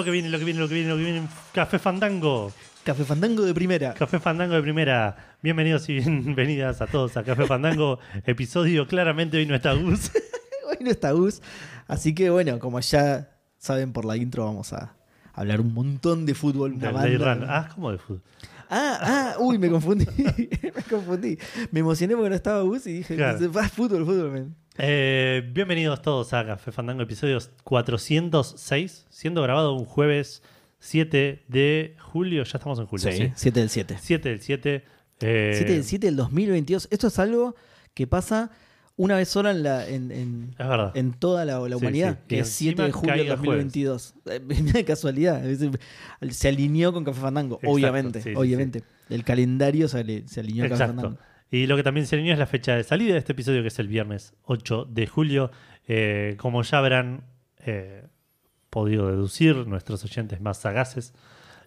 Lo que viene, lo que viene, lo que viene, lo que viene. Café Fandango. Café Fandango de primera. Café Fandango de primera. Bienvenidos y bienvenidas a todos a Café Fandango. Episodio claramente hoy no está Gus. Hoy no está Gus. Así que bueno, como ya saben por la intro, vamos a hablar un montón de fútbol. Una Run. Ah, ¿cómo de fútbol? Ah, ah, uy, me confundí. me confundí. Me emocioné porque no estaba Gus y dije, Claro. "Ah, fútbol, fútbol, man". Eh, bienvenidos todos a Café Fandango, episodios 406, siendo grabado un jueves 7 de julio. Ya estamos en julio, ¿sí? 7 del 7. 7 del 7. eh, 7 del 7 del 2022. Esto es algo que pasa una vez sola en, la, en, en- Es verdad. en toda la, la Sí, humanidad, sí. que Y es 7 de julio del cae el jueves. 2022. Eh, Mira de casualidad. Se alineó con Café Fandango, Exacto, obviamente. sí, sí, obviamente. El calendario se, se alineó con Café. Fandango. Y lo que también se alineó es la fecha de salida de este episodio, que es el viernes 8 de julio. Eh, como ya habrán eh, podido deducir, nuestros oyentes más sagaces,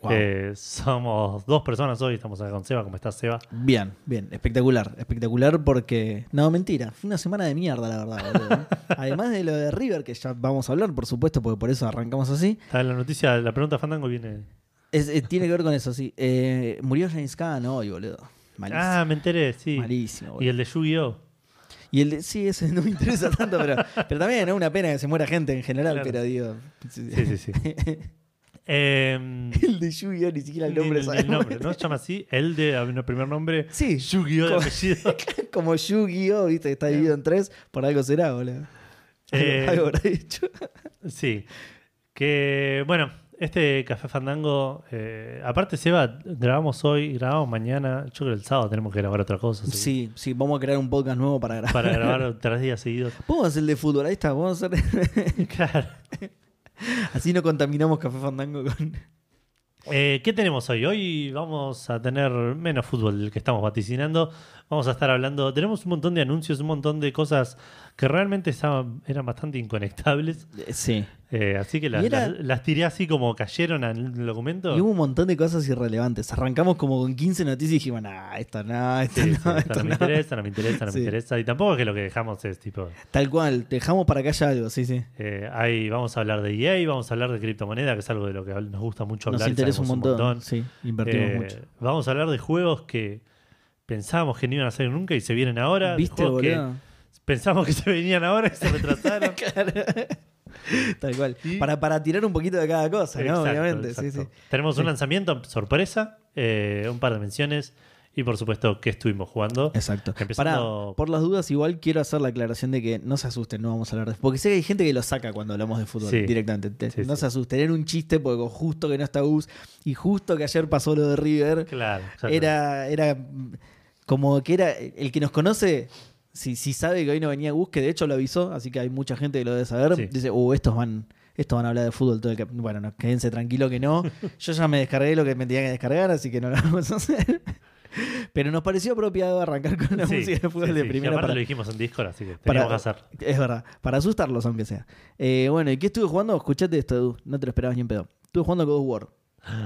Wow. eh, somos dos personas hoy. Estamos acá con Seba. ¿Cómo estás, Seba? Bien, bien, espectacular, espectacular porque... No, mentira, fue una semana de mierda, la verdad. boludo. Además de lo de River, que ya vamos a hablar, por supuesto, porque por eso arrancamos así. Está en la noticia, la pregunta Fandango viene. Es- tiene que ver con eso, sí. Eh, murió James Caan hoy, boludo. Malísimo. Ah, me enteré, sí. Malísimo, boludo. Y el de Yu-Gi-Oh! Y el de, sí, ese no me interesa tanto, pero, pero también es una pena que se muera gente en general, Claro. pero digo. Sí, sí, sí. Em, el de Yu-Gi-Oh! ni siquiera el nombre el, sabemos. nombre, ¿no? Se llama así. El de, el primer nombre. Sí, Yu-Gi-Oh! de Como- apellido. como Yu-Gi-Oh! ¿viste? que Está dividido en tres, por algo será, boludo. Eh, algo habrá dicho. Sí. Que, bueno, este Café Fandango, eh, aparte, Seba, grabamos hoy, grabamos mañana. Yo creo que el sábado tenemos que grabar otra cosa. Sí, sí, vamos a crear un podcast nuevo para grabar. Para grabar tres días seguidos. Vamos a hacer el de fútbol, ahí está, vamos a hacer. Claro. Así no contaminamos Café Fandango con. Eh, ¿Qué tenemos hoy? Hoy vamos a tener menos fútbol del que estamos vaticinando. Vamos a estar hablando. Tenemos un montón de anuncios, un montón de cosas que realmente estaban, eran bastante inconectables. Sí. Eh, así que las, Y era- las- las tiré así como cayeron en el documento. Y hubo un montón de cosas irrelevantes. Arrancamos como con 15 noticias y dijimos, nah, esta no, esta Sí, no, sí, esto esta no me no". interesa, no me interesa, no Sí. me interesa. Y tampoco es que lo que dejamos es tipo. Tal cual, dejamos para que haya algo, sí, sí. eh, ahí vamos a hablar de EA, vamos a hablar de criptomoneda, que es algo de lo que nos gusta mucho Nos hablar. y interesa un montón. Sí, invertimos Eh, mucho. Vamos a hablar de juegos que pensábamos que no iban a salir nunca y se vienen ahora. ¿Viste, juegos que boludo? Pensamos que se venían ahora y se retrasaron. Tal cual. Y- Para, para tirar un poquito de cada cosa, ¿no? Exacto, Obviamente, sí, exacto. sí. Tenemos un lanzamiento sorpresa, eh, un par de menciones y por supuesto que estuvimos jugando. Exacto. Empezando- Pará, por las dudas, igual quiero hacer la aclaración de que no se asusten, no vamos a hablar de Porque sé que hay gente que lo saca cuando hablamos de fútbol directamente. No se asusten, era un chiste porque justo que no está Gus y justo que ayer pasó lo de River, Claro, era, era como que era el que nos conoce. Si, si sabe que hoy no venía Gus, que de hecho lo avisó, así que hay mucha gente que lo debe saber, Sí. dice, uh, estos van, estos van a hablar de fútbol todo el cap-". Bueno, no, quédense tranquilo que no. Yo ya me descargué lo que me tenía que descargar, así que no lo vamos a hacer. Pero nos pareció apropiado arrancar con la Sí, música de fútbol sí, de. Y primera. aparte para- lo dijimos en Discord, así que para- que hacer. Es verdad, para asustarlos aunque sea. Eh, bueno, ¿y qué estuve jugando? Escuchate esto, Edu, no te lo esperabas ni en pedo. Estuve jugando God of War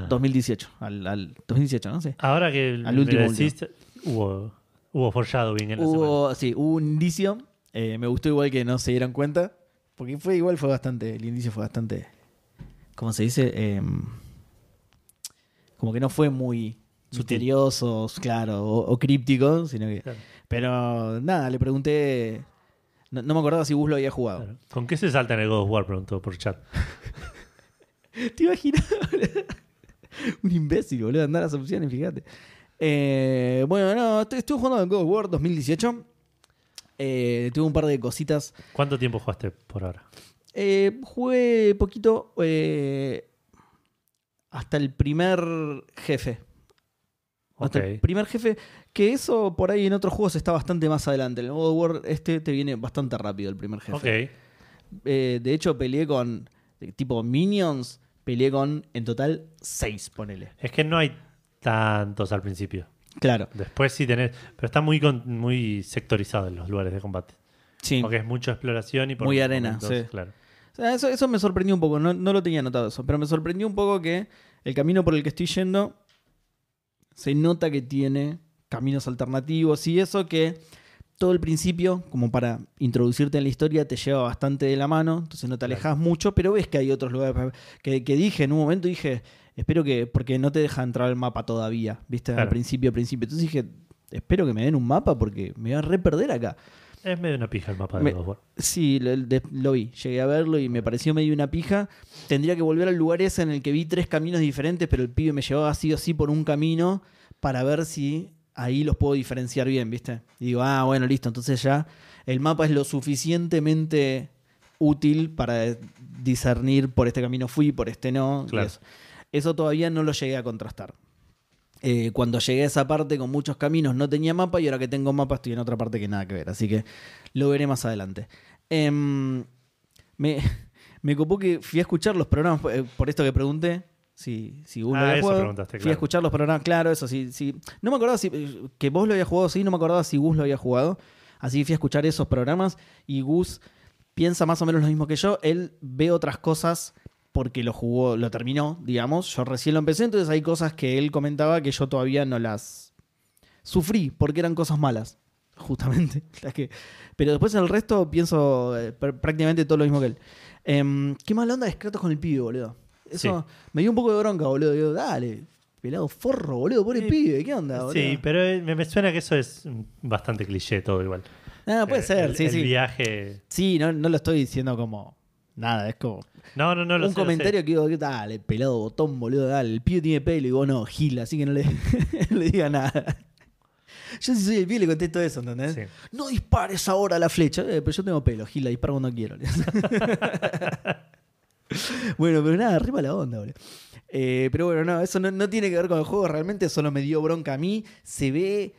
2018, al, al 2018, ¿no? Sí. Ahora que Al último, decís, hubo, hubo foreshadowing en la semana. Hubo, sí, hubo un indicio. eh, me gustó igual que no se dieran cuenta. Porque fue igual, fue bastante. El indicio fue bastante. ¿Cómo se dice? Eh, como que no fue muy misterioso, claro, o, o críptico, sino que. Claro, Pero nada, le pregunté. No, no me acordaba si Gus lo había jugado. claro. ¿Con qué se salta en el God of War? Preguntó por chat. ¿Te imaginas? un imbécil, boludo, andar las opciones, fíjate. Eh, bueno, no, estuve jugando en God of War 2018. Eh, tuve un par de cositas ¿Cuánto tiempo jugaste por ahora? Eh, jugué poquito eh, hasta el primer jefe. Hasta Ok. el primer jefe, que eso por ahí en otros juegos está bastante más adelante. En el God of War este te viene bastante rápido el primer jefe. Ok. Eh, de hecho peleé con, eh, tipo Minions, peleé con en total 6, ponele. Es que no hay tantos al principio. Claro, Después sí tenés. Pero está muy, con- muy sectorizado en los lugares de combate. sí. Porque es mucha exploración y por Muy arena, momentos, sí. Claro. O sea, eso, eso me sorprendió un poco, no, no lo tenía notado eso, pero me sorprendió un poco que el camino por el que estoy yendo se nota que tiene caminos alternativos y eso que todo el principio, como para introducirte en la historia, te lleva bastante de la mano, entonces no te alejas mucho, pero ves que hay otros lugares que, que dije en un momento, dije, espero que, porque no te deja entrar al mapa todavía, viste, al principio, al principio. Entonces dije, espero que me den un mapa porque me voy a re perder acá. Es medio una pija el mapa de Me- God War. Sí, lo, vi, llegué a verlo y me pareció medio una pija. Tendría que volver al lugar ese en el que vi tres caminos diferentes, pero el pibe me llevaba así o sí por un camino para ver si ahí los puedo diferenciar bien, ¿viste? Y digo, ah, bueno, listo, entonces ya el mapa es lo suficientemente útil para discernir por este camino fui, por este no. y Claro. Eso. Eso todavía no lo llegué a contrastar. Eh, cuando llegué a esa parte con muchos caminos no tenía mapa y ahora que tengo mapa estoy en otra parte que nada que ver. Así que lo veré más adelante. Em, me, me copó que fui a escuchar los programas, eh, por esto que pregunté, si, si lo Ah, había eso jugado. Fui a escuchar los programas, claro, eso sí. sí. No me acordaba si, que vos lo habías jugado, sí, no me acordaba si Gus lo había jugado. Así que fui a escuchar esos programas y Gus piensa más o menos lo mismo que yo. Él ve otras cosas porque lo jugó, lo terminó, digamos. Yo recién lo empecé, entonces hay cosas que él comentaba que yo todavía no las sufrí porque eran cosas malas, justamente. Las que- Pero después en el resto pienso eh, pr- prácticamente todo lo mismo que él. Em, qué mala onda de Kratos con el pibe, boludo. Eso me dio un poco de bronca, boludo. Digo, dale, pelado forro, boludo, pobre Sí. pibe, ¿qué onda, boludo? Sí, pero eh, me, me suena que eso es bastante cliché todo igual. Ah, puede Eh, ser, el, sí, el sí. viaje. Sí, no, no lo estoy diciendo como nada, es como No, no, no lo un sé, lo sé. comentario que digo, dale, pelado botón, boludo, dale, el pibe tiene pelo y vos no, gil, así que no le, no le diga nada. Yo si soy el pibe le contesto eso, ¿entendés? Sí. No dispares ahora la flecha, Eh, pero yo tengo pelo, gil, la disparo cuando quiero. bueno, pero nada, arriba la onda, boludo. Eh, pero bueno, no, eso no, no tiene que ver con el juego, realmente solo me dio bronca a mí. Se ve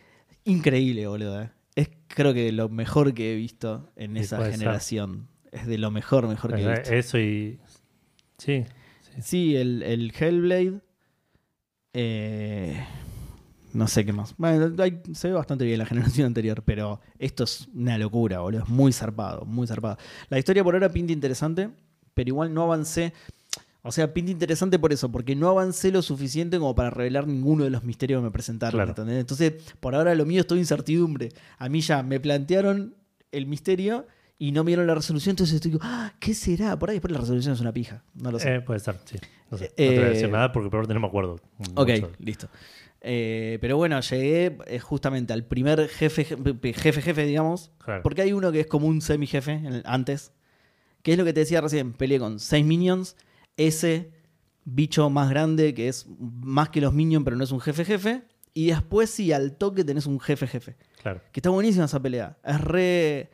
increíble, boludo. eh. Es creo que lo mejor que he visto en esa ser. Es de lo mejor, mejor que he visto. Eso y. Sí. Sí, el, el Hellblade. eh, no sé qué más. Bueno, hay- se ve bastante bien la generación anterior, pero esto es una locura, boludo. Es muy zarpado, muy zarpado. La historia por ahora pinta interesante, pero igual no avancé. O sea, pinta interesante por eso, porque no avancé lo suficiente como para revelar ninguno de los misterios que me presentaron. Entonces, por ahora lo mío es toda incertidumbre. A mí ya me plantearon el misterio y no me dieron la resolución, entonces estoy como, ah, ¿qué será? Por ahí después la resolución es una pija. No lo sé. Eh, puede ser, sí. No, sé, no te voy a decir Eh, nada porque por ahora no me acuerdo. Ok, listo. Eh, pero bueno, llegué eh, justamente al primer jefe, jefe, jefe, jefe, digamos. Claro. Porque hay uno que es como un semi-jefe en el- antes. Que es lo que te decía recién. Peleé con seis minions. Ese bicho más grande que es más que los minions, pero no es un jefe-jefe. Y después sí, al toque tenés un jefe-jefe. Claro. Que está buenísima esa pelea. Es re.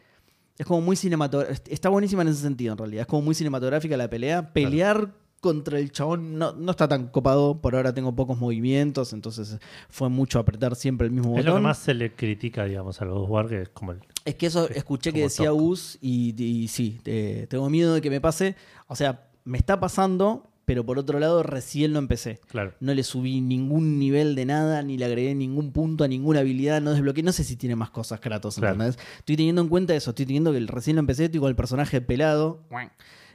Es como muy cinematográfica. Está buenísima en ese sentido, en realidad. Es como muy cinematográfica la pelea. Pelear contra el chabón no, no está tan copado. Por ahora tengo pocos movimientos. Entonces fue mucho apretar siempre el mismo Es lo botón. que más se le critica, digamos, God of War, que es como el. Es que eso escuché que decía y, y sí, eh, tengo miedo de que me pase. O sea, me está pasando, pero por otro lado recién lo empecé. Claro. No le subí ningún nivel de nada, ni le agregué ningún punto a ninguna habilidad, no desbloqueé. No sé si tiene más cosas Kratos, Claro. ¿entendés? Estoy teniendo en cuenta eso, estoy teniendo que recién lo empecé, estoy con el personaje pelado.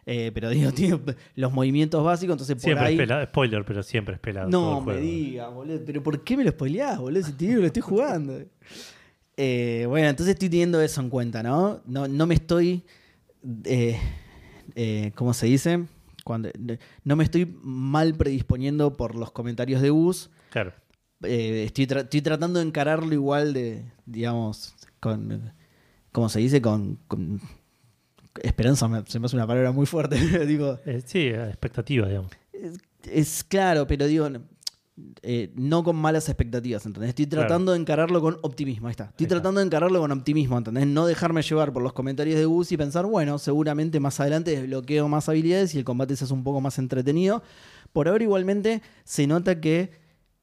eh, pero digo, tiene los movimientos básicos, entonces por Siempre ahí. es pelado. Spoiler, pero siempre es pelado. No me digas, boludo. Pero ¿por qué me lo spoileás, boludo? Si te digo que lo estoy jugando. Eh, bueno, entonces estoy teniendo eso en cuenta, ¿no? No, no me estoy. eh, eh, ¿Cómo se dice? Cuando, no me estoy mal predisponiendo por los comentarios de Gus. Claro. Eh, estoy, tra- estoy tratando de encararlo igual de, digamos, con. ¿Cómo se dice? Con. con- esperanza, me- se me hace una palabra muy fuerte. digo, Eh, sí, expectativa, digamos. es, es claro, pero digo, eh, no con malas expectativas, ¿entendés? Estoy Claro. tratando de encararlo con optimismo, ahí está. Estoy Ahí está. tratando de encararlo con optimismo, ¿entendés? No dejarme llevar por los comentarios de Gus y pensar, bueno, seguramente más adelante desbloqueo más habilidades y el combate se hace un poco más entretenido. Por ahora igualmente se nota que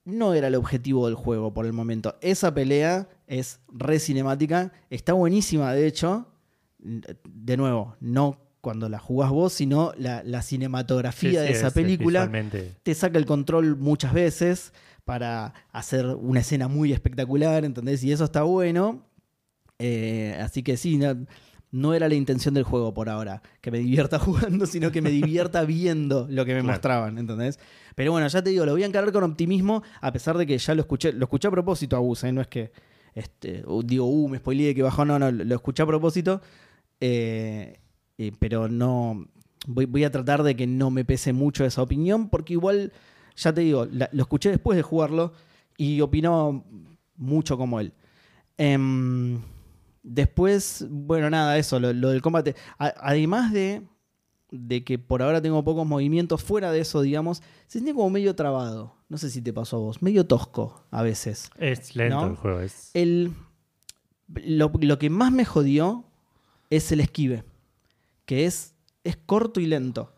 no era el objetivo del juego por el momento. Esa pelea es re cinemática, está buenísima de hecho. De nuevo, no cuando la jugás vos, sino la, la cinematografía Sí, de sí, esa es- es película te saca el control muchas veces para hacer una escena muy espectacular, ¿entendés? Y eso está bueno. Eh, así que sí, no, no era la intención del juego por ahora, que me divierta jugando, sino que me divierta viendo lo que me Claro. mostraban, ¿entendés? Pero bueno, ya te digo, lo voy a encarar con optimismo, a pesar de que ya lo escuché, lo escuché a propósito a Gus, ¿eh? no es que este, digo, uh, me spoileé que bajó, no, no, lo escuché a propósito, eh, eh, pero no, voy, voy a tratar de que no me pese mucho esa opinión, porque igual, ya te digo, la- lo escuché después de jugarlo y opinó mucho como él. Em, después, bueno, nada, eso, lo, lo del combate. A- además de, de que por ahora tengo pocos movimientos, fuera de eso, digamos, se siente como medio trabado. No sé si te pasó a vos, medio tosco a veces. Es lento ¿No? el juego. Es... El, lo, lo que más me jodió es el esquive, que es, es corto y lento.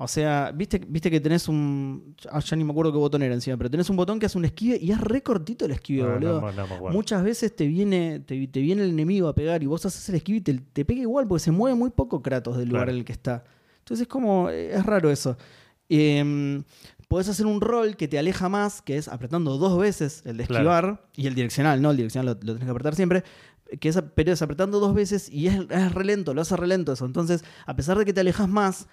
O sea, viste, viste que tenés un. ah, ya ni me acuerdo qué botón era encima, pero tenés un botón que hace un esquive y es re cortito el esquive, Ah, boludo. no, acuerdo. Muchas veces te viene, te, te viene el enemigo a pegar y vos haces el esquive y te, te pega igual porque se mueve muy poco Kratos del lugar Claro. en el que está. Entonces es como, eh, es raro eso. Em, podés hacer un rol que te aleja más, que es apretando dos veces el de Claro. esquivar y el direccional, ¿no? El direccional lo, lo tenés que apretar siempre. Que es, pero es apretando dos veces y es, es relento, lo hace relento eso. Entonces, a pesar de que te alejas más,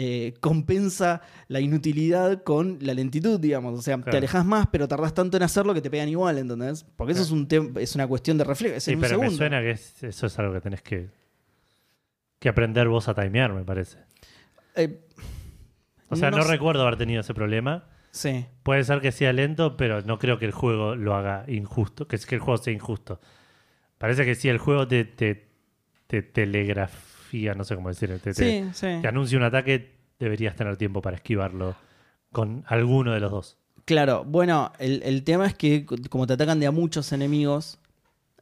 eh, compensa la inutilidad con la lentitud, digamos. O sea, te alejas más, pero tardás tanto en hacerlo que te pegan igual, ¿entendés? Porque eso es, un es una cuestión de reflejo, es Sí, en un pero me suena que es- eso es algo que tenés que, que aprender vos a timear, me parece. Eh, O sea, no, no recuerdo haber tenido ese problema. sí. Puede ser que sea lento, pero no creo que el juego lo haga injusto, que es que el juego sea injusto. Parece que si el juego te, te, te telegrafía, no sé cómo decir, te, te- Sí, sí. te anuncia un ataque, deberías tener tiempo para esquivarlo con alguno de los dos. Claro, bueno, el, el tema es que como te atacan de a muchos enemigos,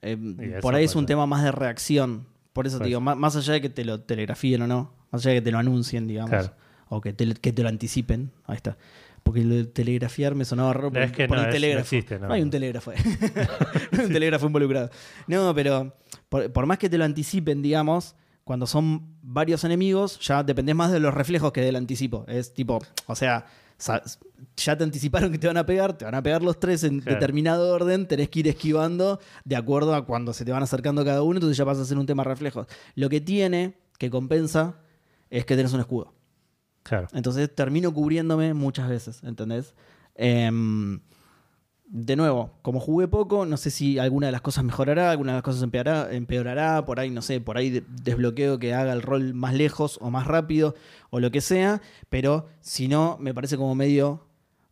eh, por ahí es un ser. tema más de reacción. Por eso te digo, más, más allá de que te lo telegrafíen o no, más allá de que te lo anuncien, digamos, Claro. o que te, que te lo anticipen, ahí está. Porque lo de telegrafiar me sonaba raro por, Es que por no, el no telégrafo. existe, no. hay un telégrafo. no hay un telégrafo involucrado. No, pero por, por más que te lo anticipen, digamos, cuando son varios enemigos, ya dependés más de los reflejos que del anticipo. Es tipo, o sea, ya te anticiparon que te van a pegar, te van a pegar los tres en Claro. determinado orden, tenés que ir esquivando de acuerdo a cuando se te van acercando cada uno, entonces ya pasa a ser un tema reflejos. Lo que tiene, que compensa, es que tenés un escudo. Claro. Entonces termino cubriéndome muchas veces, ¿entendés? Em, de nuevo, como jugué poco, no sé si alguna de las cosas mejorará, alguna de las cosas empeorará, empeorará por ahí, no sé, por ahí de- desbloqueo que haga el rol más lejos o más rápido o lo que sea, pero si no, me parece como medio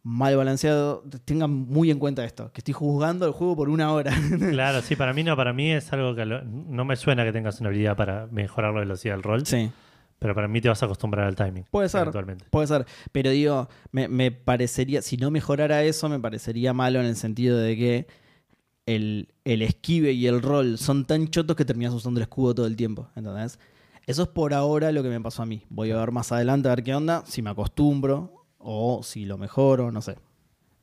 mal balanceado. Tengan muy en cuenta esto, que estoy juzgando el juego por una hora. Claro, sí, para mí no, para mí es algo que lo- no me suena que tengas una habilidad para mejorar la velocidad del rol, sí. Pero para mí te vas a acostumbrar al timing. Puede ser. Puede ser, pero digo, me, me parecería, si no mejorara eso, me parecería malo en el sentido de que el, el esquive y el rol son tan chotos que terminas usando el escudo todo el tiempo, ¿entendés? Eso es por ahora lo que me pasó a mí. Voy a ver más adelante a ver qué onda, si me acostumbro o si lo mejoro, no sé.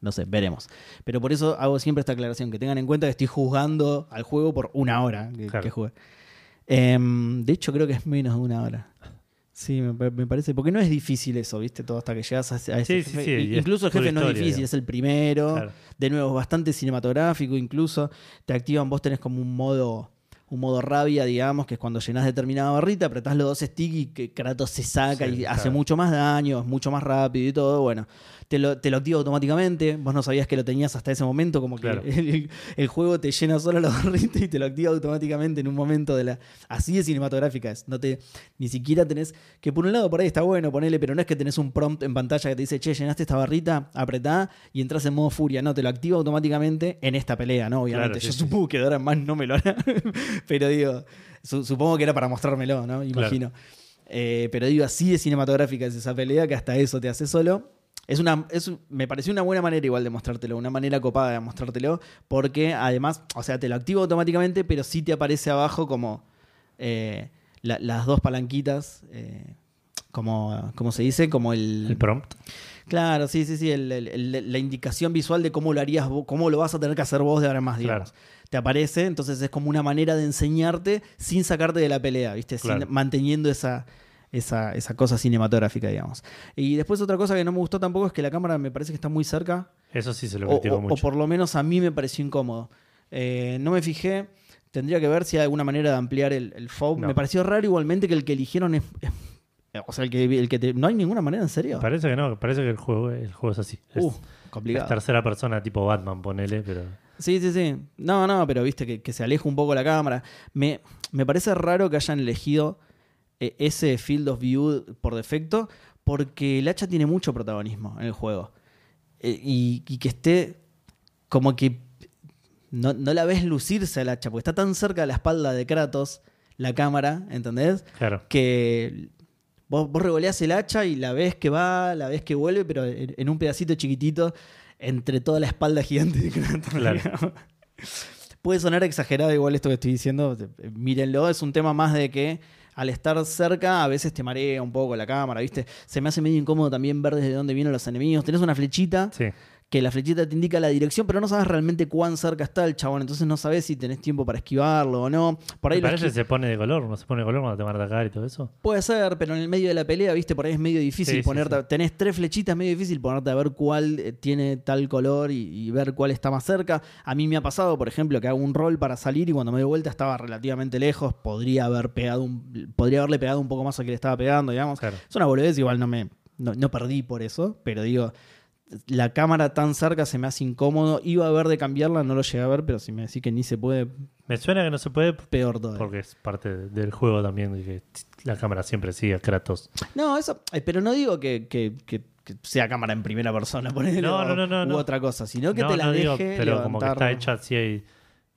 No sé, veremos. Pero por eso hago siempre esta aclaración, que tengan en cuenta que estoy jugando al juego por una hora que, Claro. que jugué. Em, de hecho, creo que es menos de una hora. Sí, me, pa- me parece. Porque no es difícil eso, ¿viste? Todo hasta que llegas a, ese- Sí, sí, jefe. sí, es Incluso el jefe no es difícil, es el primero. Claro. De nuevo, es bastante cinematográfico, incluso. Te activan, vos tenés como un modo. Un modo rabia, digamos, que es cuando llenás determinada barrita, apretás los dos sticks y que Kratos se saca Sí, y claro. hace mucho más daño, es mucho más rápido y todo. Bueno, te lo, te lo activa automáticamente. Vos no sabías que lo tenías hasta ese momento, como que Claro. el, el juego te llena solo la barrita y te lo activa automáticamente en un momento de la. Así de cinematográfica es. No te, ni siquiera tenés. Que por un lado por ahí está bueno ponerle, pero no es que tenés un prompt en pantalla que te dice, che, llenaste esta barrita, apretá y entras en modo furia. No, te lo activa automáticamente en esta pelea, ¿no? Obviamente. Claro, sí, Yo sí. supongo que de ahora en más no me lo hará. pero digo, su- supongo que era para mostrármelo, ¿no? Imagino. Eh, pero digo, así de cinematográfica es esa pelea que hasta eso te hace solo. Es una, es, me pareció una buena manera igual de mostrártelo, una manera copada de mostrártelo, porque además, o sea, te lo activa automáticamente, pero sí te aparece abajo como eh, la- las dos palanquitas, eh, como, como se dice, como el... El prompt. Claro, sí, sí, sí, el- el- el- la indicación visual de cómo lo harías, cómo lo vas a tener que hacer vos de ahora en más, digamos. Te aparece, entonces es como una manera de enseñarte sin sacarte de la pelea, ¿viste? Sin- Claro. manteniendo esa, esa, esa cosa cinematográfica, digamos. Y después otra cosa que no me gustó tampoco es que la cámara me parece que está muy cerca, Eso sí se lo critico o- o mucho. por lo menos a mí me pareció incómodo. Eh, no me fijé, tendría que ver si hay alguna manera de ampliar el, el. No. Me pareció raro igualmente que el que eligieron es... es- o sea, el que, el que te- no hay ninguna manera, en serio. Parece que no, parece que el juego, el juego es así. Es, Uh, es complicado. tercera persona tipo Batman, ponele, pero. Sí, sí, sí. No, no, pero viste que, que se aleja un poco la cámara. Me, me parece raro que hayan elegido eh, ese field of view por defecto, porque el hacha tiene mucho protagonismo en el juego. Eh, y, y que esté como que no, no la ves lucirse al hacha, porque está tan cerca de la espalda de Kratos la cámara, ¿entendés? Claro. que vos, vos revoleás el hacha y la ves que va, la ves que vuelve, pero en, en un pedacito chiquitito entre toda la espalda gigante de Kratos. Claro. Puede sonar exagerado igual esto que estoy diciendo, eh, mírenlo, es un tema más de que al estar cerca a veces te marea un poco la cámara, ¿viste? Se me hace medio incómodo también ver desde dónde vienen los enemigos. Tenés una flechita Sí. Que la flechita te indica la dirección, pero no sabes realmente cuán cerca está el chabón, entonces no sabes si tenés tiempo para esquivarlo o no. Por ahí parece que se pone de color, no se pone de color cuando te van a atacar y todo eso. Puede ser, pero en el medio de la pelea, viste, por ahí es medio difícil Sí, ponerte. sí. Tenés tres flechitas, medio difícil ponerte a ver cuál eh, tiene tal color y, y ver cuál está más cerca. A mí me ha pasado, por ejemplo, que hago un rol para salir y cuando me doy vuelta estaba relativamente lejos. Podría haber pegado un, podría haberle pegado un poco más a que le estaba pegando, digamos. Claro. Es una boludez, igual no me. No, no perdí por eso, pero digo. La cámara tan cerca se me hace incómodo. Iba a ver de cambiarla, no lo llegué a ver, pero si me decís que ni se puede, Me suena que no se puede peor todavía. porque es parte de- del juego también, de que la cámara siempre sigue a Kratos. No, eso, eh, pero no digo que, que- que- que sea cámara en primera persona, ponele, No, no, no, no, u no. otra cosa, sino que te la deje digo, pero como que está hecha así hay-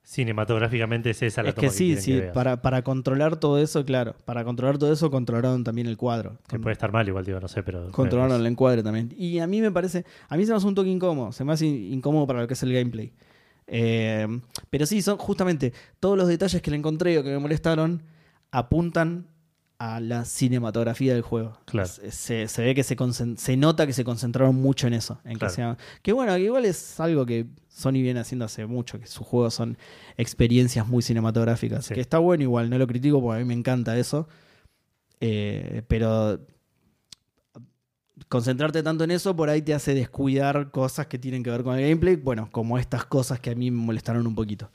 cinematográficamente es esa la Es toma que sí, sí, que para, para controlar todo eso, claro, para controlar todo eso controlaron también el cuadro. Que puede estar mal igual, digo, no sé, pero... Controlaron el encuadre también. Y a mí me parece, a mí se me hace un toque incómodo, se me hace incómodo para lo que es el gameplay. Eh, pero sí, son justamente todos los detalles que le encontré o que me molestaron apuntan a la cinematografía del juego. Claro. Se, ve que se, se nota que se concentraron mucho en eso. En Claro. que, sea, que bueno, que igual es algo que Sony viene haciendo hace mucho, que sus juegos son experiencias muy cinematográficas. Sí. Que está bueno igual, no lo critico porque a mí me encanta eso. Eh, pero concentrarte tanto en eso por ahí te hace descuidar cosas que tienen que ver con el gameplay. Bueno, como estas cosas que a mí me molestaron un poquito.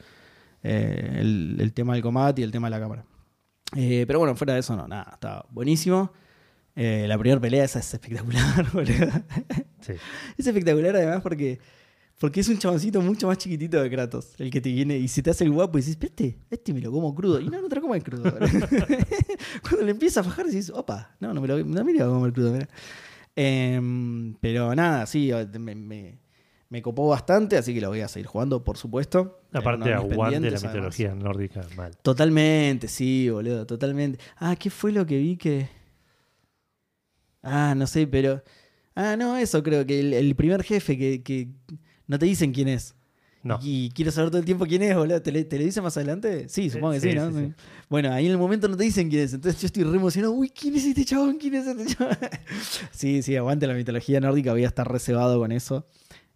Eh, el, el tema del combate y el tema de la cámara. Eh, pero bueno, fuera de eso, no, nada, está buenísimo. Eh, la primera pelea esa es espectacular, boludo. Sí. Es espectacular además porque, porque es un chaboncito mucho más chiquitito de Kratos, el que te viene y se te hace el guapo y dices, este, este me lo como crudo. Y no, no te lo comes crudo. Cuando le empieza a fajar dices, opa, no, no me lo, no me lo voy a comer crudo. mirá. Em, pero nada, sí, me, me- me copó bastante, así que lo voy a seguir jugando, por supuesto. Aparte, Era uno de aguante la además. mitología nórdica mal. Totalmente, sí, boludo, totalmente. Ah, ¿qué fue lo que vi que...? Ah, no sé, pero... Ah, no, eso creo que el, el primer jefe que, que no te dicen quién es. No. Y quiero saber todo el tiempo quién es, boludo. ¿Te, le- te lo dicen más adelante? Sí, supongo que sí, sí, ¿no? sí, sí. Bueno, ahí en el momento no te dicen quién es. Entonces yo estoy re emocionado. Uy, ¿quién es este chabón? ¿Quién es este chabón? sí, sí, aguante la mitología nórdica. Voy a estar reservado con eso.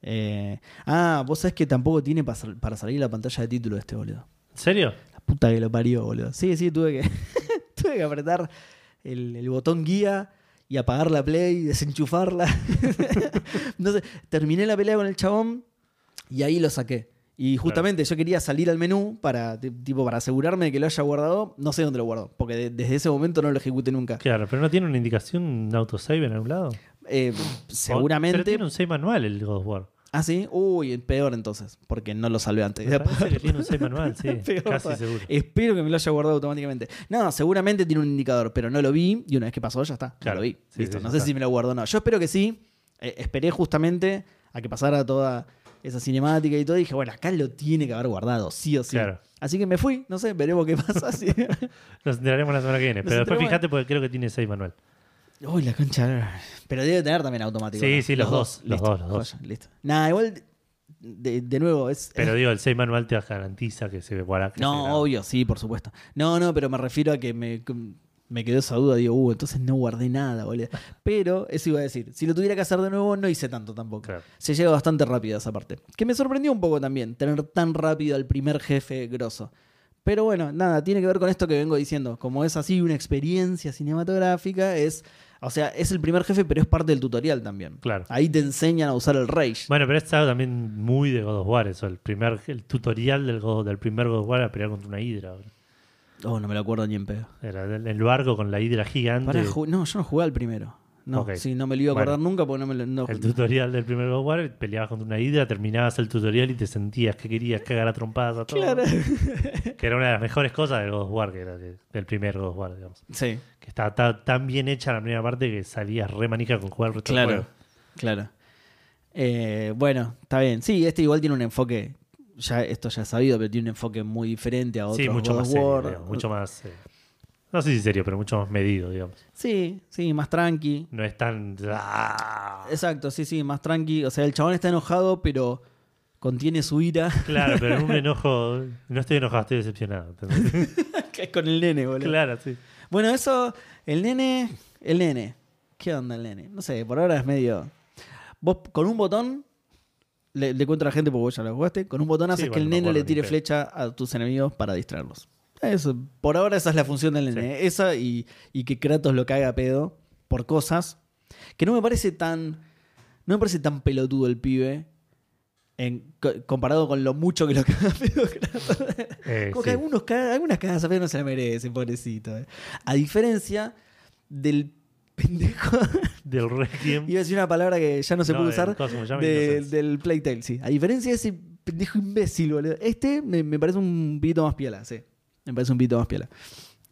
Eh, ah, vos sabés que tampoco tiene para, sal- para salir la pantalla de título este, boludo. ¿En serio? La puta que lo parió, boludo. Sí, sí, tuve que, tuve que apretar el, el botón guía y apagar la play y desenchufarla. no sé, terminé la pelea con el chabón y ahí lo saqué. Y justamente yo quería salir al menú para, ti- tipo, para asegurarme de que lo haya guardado. No sé dónde lo guardó, porque de- desde ese momento no lo ejecuté nunca. Claro, pero no tiene una indicación, un autosave en algún lado. Eh, O- Pero seguramente. tiene un save manual el God of War. Ah, sí. Uy, peor entonces, porque no lo salvé antes. Me parece que tiene un save manual, sí. Peor casi seguro. Espero que me lo haya guardado automáticamente. No, seguramente tiene un indicador, pero no lo vi y una vez que pasó ya está. ya Claro. lo vi. Sí, Listo. sí, no sé está. si me lo guardó o no. Yo espero que sí. Eh, esperé justamente a que pasara toda esa cinemática y todo. Y dije, bueno, acá lo tiene que haber guardado, sí o sí. Claro. Así que me fui, no sé, veremos qué pasa. Nos enteraremos la semana que viene. Nos Pero después fíjate porque creo que tiene save manual. Uy, la concha. Pero debe tener también automático. Sí, ¿no? sí, los dos, los Listo. dos, los dos. Listo. Nada, igual, de, de nuevo, es. Pero digo, el save manual te garantiza que se se No, obvio, sí, por supuesto. No, no, pero me refiero a que me, me quedó esa duda. Digo, uh, entonces no guardé nada, boludo. Pero, eso iba a decir, si lo tuviera que hacer de nuevo, no hice tanto tampoco. Claro. Se llega bastante rápido a esa parte. Que me sorprendió un poco también, tener tan rápido al primer jefe grosso. Pero bueno, nada, tiene que ver con esto que vengo diciendo. Como es así una experiencia cinematográfica, es. O sea, es el primer jefe, pero es parte del tutorial también. Claro. Ahí te enseñan a usar el Rage. Bueno, pero es algo también muy de God of War, eso. El primer el tutorial del, God- del primer God of War era pelear contra una hidra. Oh, no me lo acuerdo ni en pedo. Era el, el barco con la hidra gigante. No, yo no jugué al primero. No, Ok. sí, no me lo iba a acordar Bueno. nunca porque no me lo. no- El tutorial del primer God of War, peleabas contra una hidra, terminabas el tutorial y te sentías que querías cagar a trompadas a todos. Claro. Que era una de las mejores cosas del God of War, que era de- del primer God of War, digamos. sí, Que estaba ta- tan bien hecha la primera parte que salías re manija con jugar el resto del claro. juego. Claro. Eh, bueno, está bien. Sí, este igual tiene un enfoque. Ya, esto ya es sabido, pero tiene un enfoque muy diferente a otros Sí, mucho God más serio, War. digamos, mucho más... eh, no sé si serio, pero mucho más medido, digamos. Sí, sí, más tranqui. No es tan... Exacto, sí, sí, más tranqui. O sea, el chabón está enojado, pero contiene su ira. Claro, pero en un enojo... No estoy enojado, estoy decepcionado. es con el nene, boludo. claro, sí. Bueno, eso, el nene, el nene. ¿Qué onda el nene? No sé, por ahora es medio... Vos con un botón, le, le cuento a la gente porque vos ya lo jugaste, con un botón haces Sí, que el nene le tire flecha a tus enemigos para distraerlos. Eso, por ahora esa es la función del nene. Esa y, y que Kratos lo caga a pedo por cosas que no me parece tan... No me parece tan pelotudo el pibe en, comparado con lo mucho que lo caga a pedo Kratos. Eh, Como sí. que algunos, algunas cagadas a pedo no se la merecen, pobrecito. eh. A diferencia del pendejo. Del Requiem. Iba a decir una palabra que ya no se No, puede usar. de- del Playtale, sí. A diferencia de ese pendejo imbécil, boludo. Este me, me parece un poquito más piola, sí. Me parece un poquito más piola.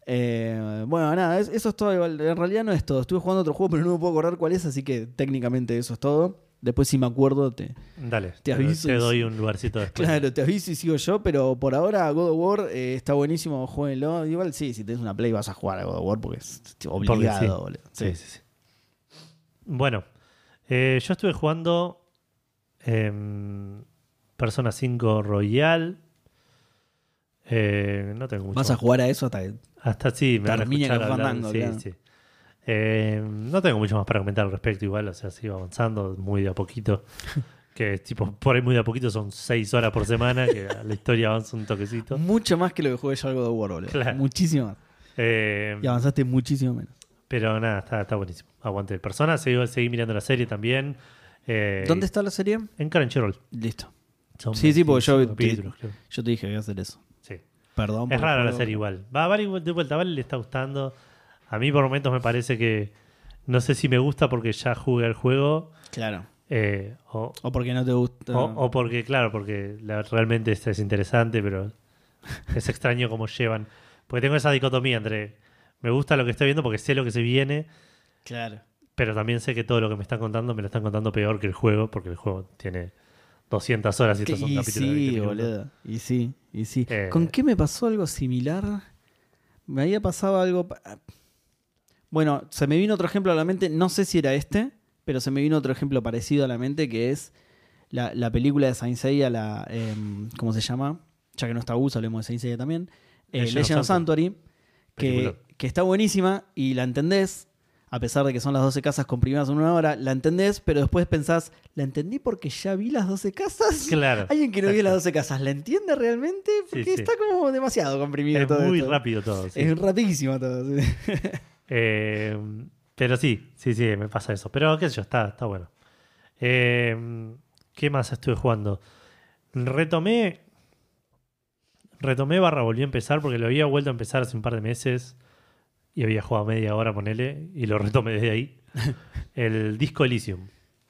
Eh, bueno, nada, es- eso es todo. En realidad no es todo. Estuve jugando otro juego, pero no me puedo acordar cuál es, así que técnicamente eso es todo. Después, si me acuerdo, te, Dale, Te aviso te doy un lugarcito después. Claro, te aviso y sigo yo, pero por ahora God of War eh, está buenísimo, jueguenlo. Igual sí, si tenés una Play vas a jugar a God of War porque es Porque obligado, sí. boludo. Sí, sí, sí. Bueno, eh, yo estuve jugando em, Persona 5 Royal. Eh, no tengo mucho. Vas a más. jugar a eso hasta que... Hasta sí, me van a Termine escuchar con hablar, Fandango, sí, claro. sí. Eh, no tengo mucho más para comentar al respecto, igual, o sea, sigo avanzando muy de a poquito. que tipo, por ahí muy de a poquito son seis horas por semana, que la historia avanza un toquecito. Mucho más que lo que jugué yo al God of War, boludo. Claro. Muchísimo más. Eh, Y avanzaste muchísimo menos. pero nada, está, está buenísimo. Aguante el persona, seguí, seguí mirando la serie también. Eh, ¿Dónde está la serie? En Crunchyroll. Listo. Son Sí, sí, porque yo 25 te-. Yo te dije que iba a hacer eso. Perdón. Es el rara la serie igual. Va a Vale de vuelta, Vale le está gustando. A mí por momentos me parece que no sé si me gusta porque ya jugué el juego Claro. eh, o, O porque no te gusta. o, o porque, claro, porque la- realmente es, es interesante, pero es extraño cómo llevan. Porque tengo esa dicotomía entre me gusta lo que estoy viendo porque sé lo que se viene, Claro. pero también sé que todo lo que me están contando me lo están contando peor que el juego, porque el juego tiene 200 horas y estos son y capítulos de 20 sí, minutos. boludo. Y sí, y sí. Eh. ¿Con qué me pasó algo similar? Me había pasado algo. Bueno, se me vino otro ejemplo a la mente. No sé si era este, pero se me vino otro ejemplo parecido a la mente que es la, la película de Saint Seiya, la. em, ¿Cómo se llama? Ya que no está Gus, hablemos de Saint Seiya también. Eh, Legend Legend, of Sanctuary, que, que está buenísima y la entendés. A pesar de que son las 12 casas comprimidas en una hora, la entendés, pero después pensás, ¿la entendí porque ya vi las 12 casas? Claro. Alguien que no vio las 12 casas, ¿la entiende realmente? Porque Sí, sí. está como demasiado comprimido Es todo muy esto. rápido todo. sí. Es rapidísimo todo. Eh, pero sí, sí, sí, me pasa eso. Pero qué sé yo, está, está bueno. Eh, ¿Qué más estuve jugando? Retomé. Retomé barra volví a empezar porque lo había vuelto a empezar hace un par de meses y había jugado media hora, ponele, y lo retomé desde ahí. El Disco Elysium.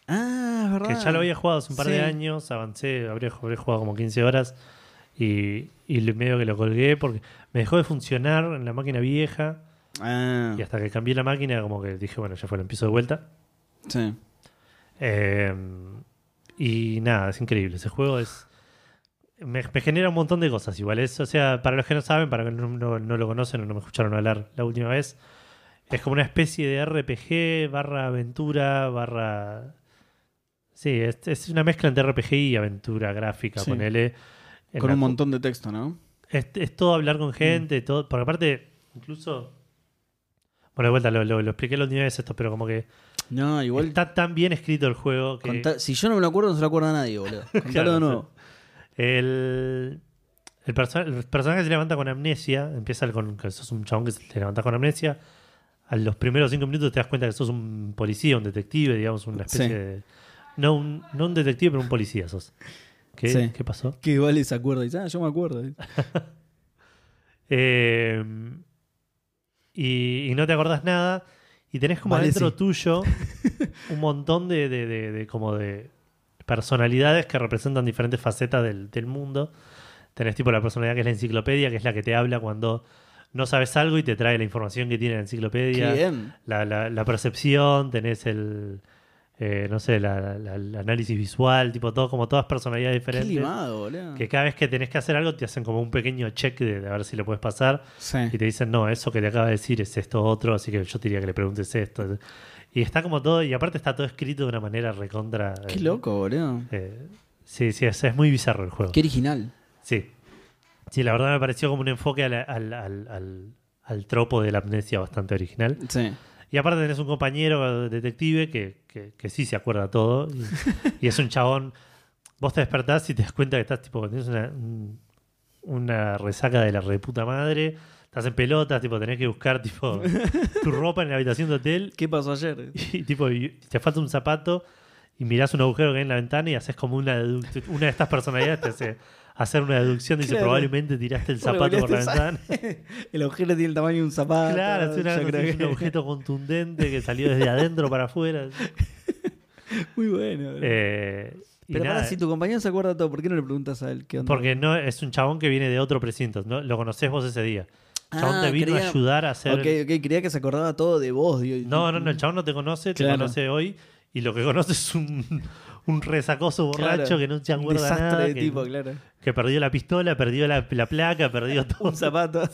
Ah, es verdad. Que ya lo había jugado hace un par de años, avancé, habría, habré jugado como 15 horas y, y medio que lo colgué porque me dejó de funcionar en la máquina vieja. Ah, Y hasta que cambié la máquina, como que dije, bueno, ya fue, lo empiezo de vuelta. sí. Eh, y nada, es increíble. Ese juego es. Me, me genera un montón de cosas igual. Es, o sea, para los que no saben, para los que no, no- no lo conocen o no me escucharon hablar la última vez, es como una especie de RPG barra aventura barra. Sí, es, es una mezcla entre RPG y aventura gráfica, Sí. ponele. Con la un montón de texto, ¿no? es, es todo hablar con gente, Mm. todo. Porque aparte, incluso. Bueno, de vuelta lo, lo- lo expliqué última vez esto, pero como que No, igual. está tan bien escrito el juego que si yo no me lo acuerdo, no se lo acuerda a nadie, boludo. Contalo Claro, de nuevo. El, el, perso- el personaje se levanta con amnesia, empieza con que sos un chabón que se te levanta con amnesia. A los primeros cinco minutos te das cuenta que sos un policía, un detective, digamos, una especie Sí. de. No un, no un detective, pero un policía sos. ¿Qué, Sí. ¿qué pasó? Que igual se acuerda y dice, ah, yo me acuerdo. Eh, y, y no te acordás nada. y tenés como Vale, dentro sí. tuyo un montón de, de- de- de como de personalidades que representan diferentes facetas del, del mundo. Tenés tipo la personalidad que es la enciclopedia, que es la que te habla cuando no sabes algo y te trae la información que tiene la enciclopedia. Bien. La, la- la percepción, tenés el, eh, no sé, la- el análisis visual, tipo todo, como todas personalidades Qué diferentes. limado, boludo. Que cada vez que tenés que hacer algo te hacen como un pequeño check de, de a ver si lo puedes pasar Sí. y te dicen, no, eso que te acaba de decir es esto otro, así que yo te diría que le preguntes esto. Y está como todo, y aparte está todo escrito de una manera recontra. Qué eh, loco, boludo. eh, sí, sí, es, es muy bizarro el juego. Qué original. Sí. Sí, la verdad me pareció como un enfoque al, al, al, al- al tropo de la amnesia bastante original. Sí. Y aparte tenés un compañero detective que, que, que sí se acuerda todo. Y, y es un chabón. Vos te despertás y te das cuenta que estás tipo, tenés una, un- una resaca de la reputa madre. Estás en pelotas, tipo, tenés que buscar tipo tu ropa en la habitación de hotel. ¿Qué pasó ayer? Y tipo, y te falta un zapato y mirás un agujero que hay en la ventana y haces como una una de estas personalidades te hace hacer una deducción. Dice, Claro. probablemente tiraste el zapato por la ventana. El agujero tiene el tamaño de un zapato. Claro, es, una- es un que- objeto contundente que salió desde adentro para afuera. Muy bueno. Eh, Pero nada, para, si tu compañero se acuerda todo, ¿por qué no le preguntas a él qué onda? porque no es un chabón que viene de otro precinto, ¿no? Lo conocés vos ese día. El chabón Ah, te vino creía- a ayudar a hacer. Ok, ok, creía que se acordaba todo de vos. digo. No, no, no, el chabón no te conoce, te conoce hoy. Y lo que conoce es un, un resacoso borracho Claro. que no se Un acuerda desastre nada. de que, tipo, claro. que perdió la pistola, perdió la, la placa, perdió todo. Un zapato.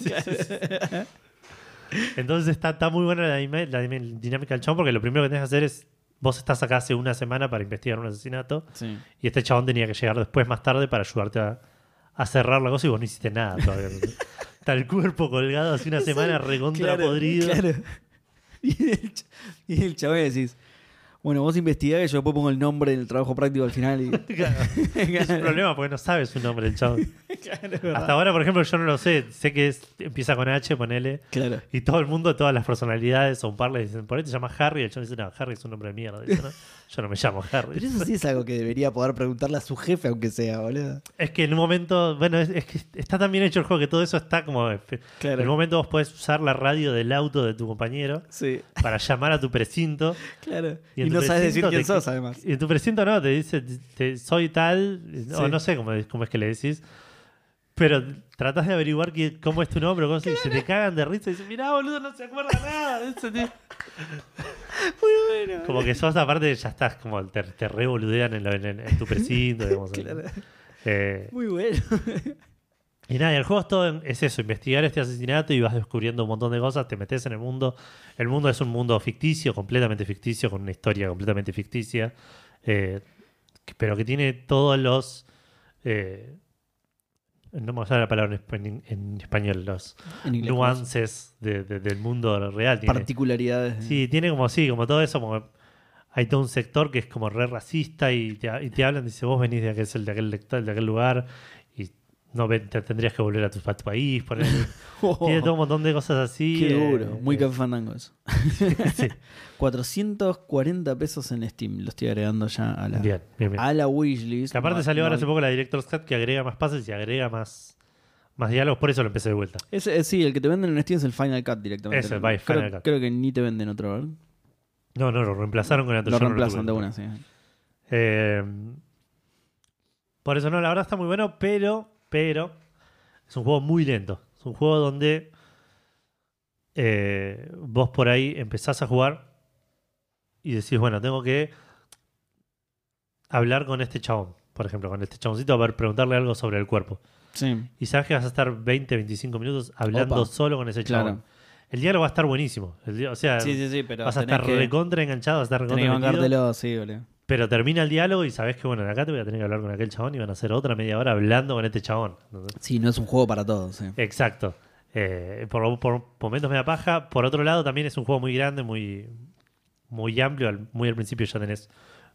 Entonces está, está muy buena la, dinámica del chabón porque lo primero que tenés que hacer es. Vos estás acá hace una semana para investigar un asesinato. sí. Y este chabón tenía que llegar después, más tarde, para ayudarte a, a cerrar la cosa y vos no hiciste nada todavía. Está el cuerpo colgado hace una semana recontra Claro, podrido. claro. Y el, ch- y el chabón decís, bueno, vos investigás y yo después pongo el nombre en el trabajo práctico al final. Y... Claro. Es un problema porque no sabes su nombre el chabón. Claro. Hasta ahora, por ejemplo, yo no lo sé. Sé que es- empieza con H, ponele. Claro. Y todo el mundo, todas las personalidades o un par le dicen, por ahí te llamas Harry. Y el chabón dice, no, Harry es un nombre de mierda. Dice, "No, yo no me llamo Harry. Pero eso sí es algo que debería poder preguntarle a su jefe, aunque sea, boludo. Es que en un momento, bueno, es, es que está tan bien hecho el juego que todo eso está como... Claro. En un momento vos podés usar la radio del auto de tu compañero Sí, para llamar a tu precinto. claro. Y no sabes decir quién te- sos, además. Y en tu precinto no, te dice, te- soy tal, o no sé cómo, cómo es que le decís. Pero tratás de averiguar qué- cómo es tu nombre, cómo se, y se te cagan de risa y dicen, mirá, boludo, no se acuerda nada de eso, tío". Muy bueno. Como que sos aparte, ya estás, como te, te reboludean en, lo- en- en tu precinto, digamos. Claro. Eh, Muy bueno. y nada, y el juego es todo, en- es eso, investigar este asesinato y vas descubriendo un montón de cosas, te metes en el mundo. El mundo es un mundo ficticio, completamente ficticio, con una historia completamente ficticia, eh, que- pero que tiene todos los... eh, no me sale la palabra en, espa- en español, los En inglés, nuances de- de- del mundo real. Tiene, Particularidades. sí, tiene como así, como todo eso, como hay todo un sector que es como re racista y te, y te hablan, dice, vos venís de aquel, de aquel, de aquel lugar no te tendrías que volver a tu, a tu país. ponele. Oh, Tiene todo un montón de cosas así. Qué eh, duro. Muy eh, café fandango eso. sí. 440 pesos en Steam. Lo estoy agregando ya a la, Bien, bien, bien. a la wishlist. Que aparte salió ahora hace poco la Director's Cut que agrega más pases y agrega más, más diálogos, por eso lo empecé de vuelta. Ese, eh, sí, el que te venden en Steam es el Final Cut directamente. Es el creo, Final Cut. creo que ni te venden otro, ¿verdad? No, no, lo reemplazaron con el otro. Lo yo no lo reemplazan de una, sí. Eh, por eso no, la verdad está muy bueno, pero, pero es un juego muy lento. Es un juego donde eh, vos por ahí empezás a jugar y decís, bueno, tengo que hablar con este chabón, por ejemplo, con este chaboncito, a ver, preguntarle algo sobre el cuerpo. Sí, Y sabes que vas a estar 20, 25 minutos hablando Opa. solo con ese chabón. claro. El diálogo va a estar buenísimo. El o sea, Sí, sí, sí, pero vas a tenés estar que, recontra enganchado, vas a estar tenés que recontra metido. bancártelo, sí, boludo. Pero termina el diálogo y sabes que, bueno, acá te voy a tener que hablar con aquel chabón y van a hacer otra media hora hablando con este chabón. Sí, no es un juego para todos, sí. Exacto. Eh, por, por momentos me da paja. Por otro lado, también es un juego muy grande, muy, muy amplio. Al- Muy al principio ya tenés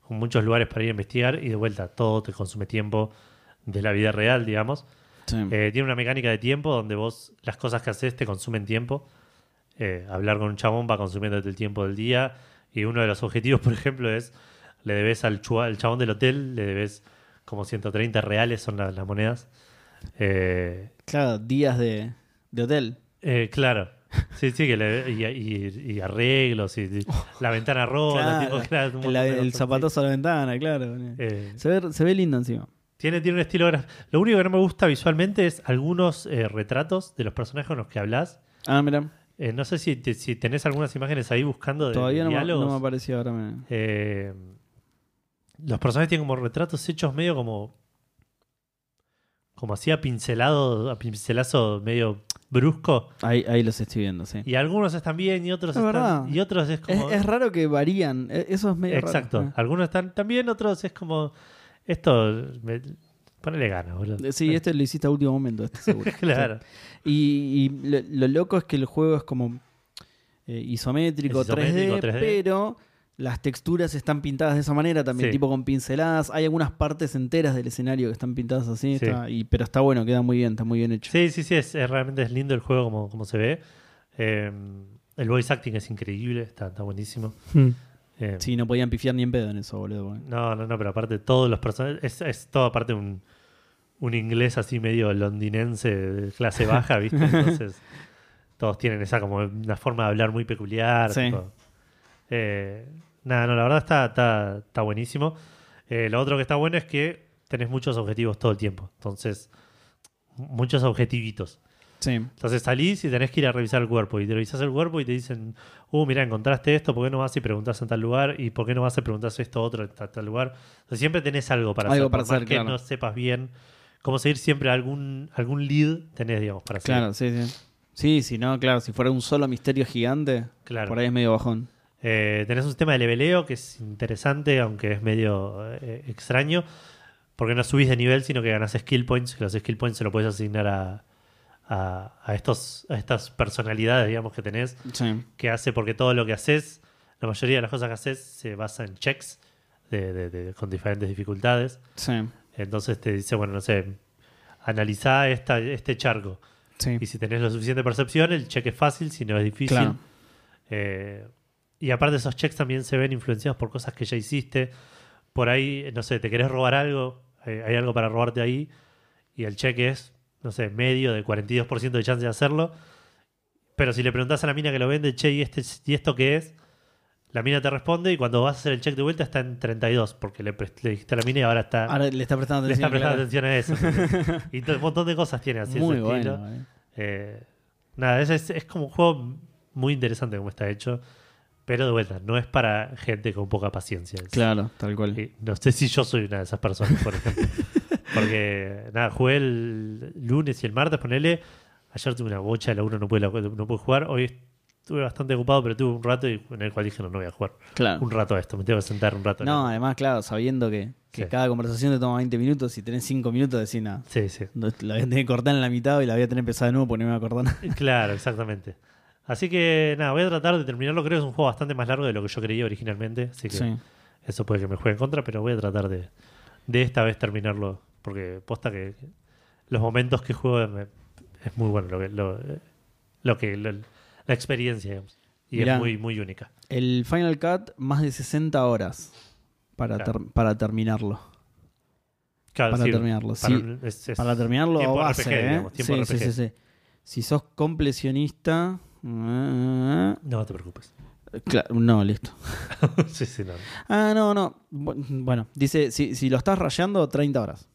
muchos lugares para ir a investigar y de vuelta todo te consume tiempo de la vida real, digamos. Sí. Eh, tiene una mecánica de tiempo donde vos las cosas que haces te consumen tiempo. Eh, hablar con un chabón va consumiéndote el tiempo del día. Y uno de los objetivos, por ejemplo, es le debes al, chua- al chabón del hotel, le debes como 130 reales, son la- las monedas. Eh, Claro, días de, de hotel. eh, claro. Sí, sí, que le- y, y- y arreglos, y, y la ventana rota, Claro, claro, el, de el zapatazo a la ventana, claro. Eh, Se, ve, se ve lindo encima. tiene, tiene un estilo Lo único que no me gusta visualmente es algunos eh, retratos de los personajes con los que hablas. Ah, mira. Eh, no sé si, te- si tenés algunas imágenes ahí buscando de Todavía no, me- no me apareció ahora. Me... Eh, los personajes tienen como retratos hechos medio como. Como así a pincelado, a pincelazo medio brusco. Ahí, ahí los estoy viendo, sí. Y algunos están bien y otros Es verdad. están. Y otros es Es, como. es raro que varían. e- Eso es medio Exacto. raro. Algunos están tan bien, otros es como. Esto. Me, ponele ganas, boludo. Eh, Sí, este lo hiciste a último momento, estoy seguro. claro. Y, y lo, lo loco es que el juego es como eh, isométrico, Es isométrico, 3D, 3D. pero las texturas están pintadas de esa manera también, Sí. tipo con pinceladas. Hay algunas partes enteras del escenario que están pintadas así, Sí. está- y, pero está bueno, queda muy bien, está muy bien hecho. Sí, sí, sí. Es, es- realmente es lindo el juego como, como se ve. Eh, el voice acting es increíble. Está, está buenísimo. Eh, Sí, no podían pifiar ni en pedo en eso, boludo. No, no, no, pero aparte todos los personajes, es, es todo aparte un, un inglés así medio londinense de clase baja, ¿viste? Entonces todos tienen esa como una forma de hablar muy peculiar. Sí. tipo. Eh, nada, no, la verdad está, está, está buenísimo. Eh, lo otro que está bueno es que tenés muchos objetivos todo el tiempo. Entonces, muchos objetivitos. Sí. Entonces salís y tenés que ir a revisar el cuerpo. Y te revisas el cuerpo y te dicen, uh, mira, encontraste esto, ¿por qué no vas y preguntás en tal lugar? ¿Y por qué no vas y preguntás esto otro en tal, tal lugar? Entonces siempre tenés algo para Algo hacer. para por más hacer, que claro. no sepas bien cómo seguir, siempre algún, algún lead tenés, digamos, para seguir. Claro, sí, sí. Sí, si no, claro, si fuera un solo misterio gigante, Claro. por ahí es medio bajón. Eh, tenés un sistema de leveleo que es interesante, aunque es medio eh, extraño, porque no subís de nivel, sino que ganás skill points, que los skill points se lo puedes asignar a, a, a estos, a estas personalidades, digamos, que tenés. Sí. que hace porque todo lo que haces, la mayoría de las cosas que haces se basa en checks de, de- de- con diferentes dificultades. Sí. Entonces te dice, bueno, no sé, analizá esta, este charco. Sí. Y si tenés lo suficiente percepción, el check es fácil, si no es difícil. Claro. Eh, y aparte esos checks también se ven influenciados por cosas que ya hiciste. Por ahí, no sé, te querés robar algo, eh, hay algo para robarte ahí, y el check es, no sé, medio de 42% de chance de hacerlo. Pero si le preguntás a la mina que lo vende, che, ¿y, este, ¿y esto qué es? La mina te responde y cuando vas a hacer el check de vuelta está en 32, porque le, le dijiste a la mina y ahora está, Ahora le está prestando le está atención. prestando atención a eso. y un montón de cosas tiene así Muy ese estilo. eh. Eh, nada, es, es, es como un juego muy interesante como está hecho. Pero de vuelta, no es para gente con poca paciencia. Es- Claro, tal cual. y no sé si yo soy una de esas personas, por ejemplo. Porque, nada, jugué el lunes y el martes, ponele. Ayer tuve una bocha, la uno no pude, no pude jugar. Hoy estuve bastante ocupado, pero tuve un rato y en el cual dije, no, no voy a jugar. Claro. Un rato a esto, me tengo que sentar un rato. No, además, claro, sabiendo que, que Sí. cada conversación te toma 20 minutos y tenés 5 minutos, decís nada. Sí, sí. La voy a tener que cortar en la mitad y la voy a tener que empezar de nuevo porque no me voy a nada. Claro, exactamente. Así que, nada, voy a tratar de terminarlo. Creo que es un juego bastante más largo de lo que yo creía originalmente. Así que Sí. Eso puede que me juegue en contra, pero voy a tratar de, de esta vez terminarlo. Porque posta que los momentos que juego me- es muy bueno lo que, lo, lo que lo- la experiencia, digamos. Y Mirá. es muy, muy única. El Final Cut, más de 60 horas para, Claro. ter- para terminarlo. Claro, para sí, terminarlo. para- sí, es- es para terminarlo a base, RPG, ¿eh? digamos, tiempo sí, sí, RPG. sí, sí. Si sos completionista... eh, No te preocupes. claro, no, listo. sí, sí, no. Ah, no, no. Bu- Bueno, dice, si, si lo estás rayando, 30 horas.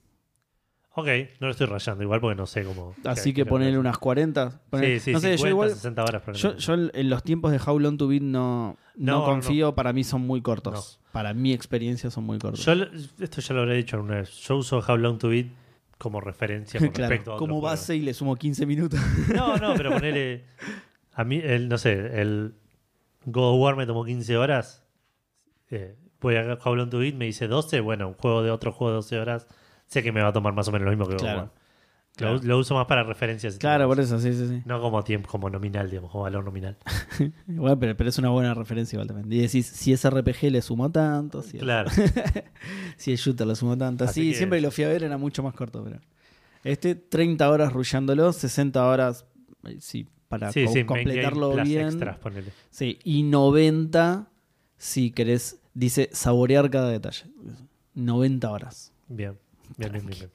Ok, no lo estoy rayando igual porque no sé cómo. Así que qué- unas 40. ponele- Sí, sí, no sé, 50, yo igual... 60 horas. Yo, yo en los tiempos de How Long to Beat no, no, No, no, confío, para mí son muy cortos. Para mi experiencia son muy cortos. Yo esto ya lo habré dicho alguna vez. Yo uso How Long to Beat como referencia con claro, respecto a como base y le sumo 15 minutos. No, no, pero ponele. A mí, el, no sé, el God of War me tomó 15 horas. Eh, voy a How Long to Beat, me dice 12. Bueno, un juego de otro juego de 12 horas. Sé que me va a tomar más o menos lo mismo que God Claro. War. Claro. Lo, lo uso más para referencias. claro, por eso, sí, sí, sí. No como tiempo, como nominal, digamos, como valor nominal. Igual, pero, pero es una buena referencia igual también. Y decís, si es RPG le sumo tanto, si, es- Claro. si es shooter le sumo tanto. Así Sí, que- siempre lo fui a ver, era mucho más corto, pero... Este, 30 horas rushándolo, 60 horas, eh, sí, para Sí, co- sí, main game completarlo bien. extras. Sí, y 90 si querés, dice saborear cada detalle. 90 horas. Bien, bien, bien, bien, bien.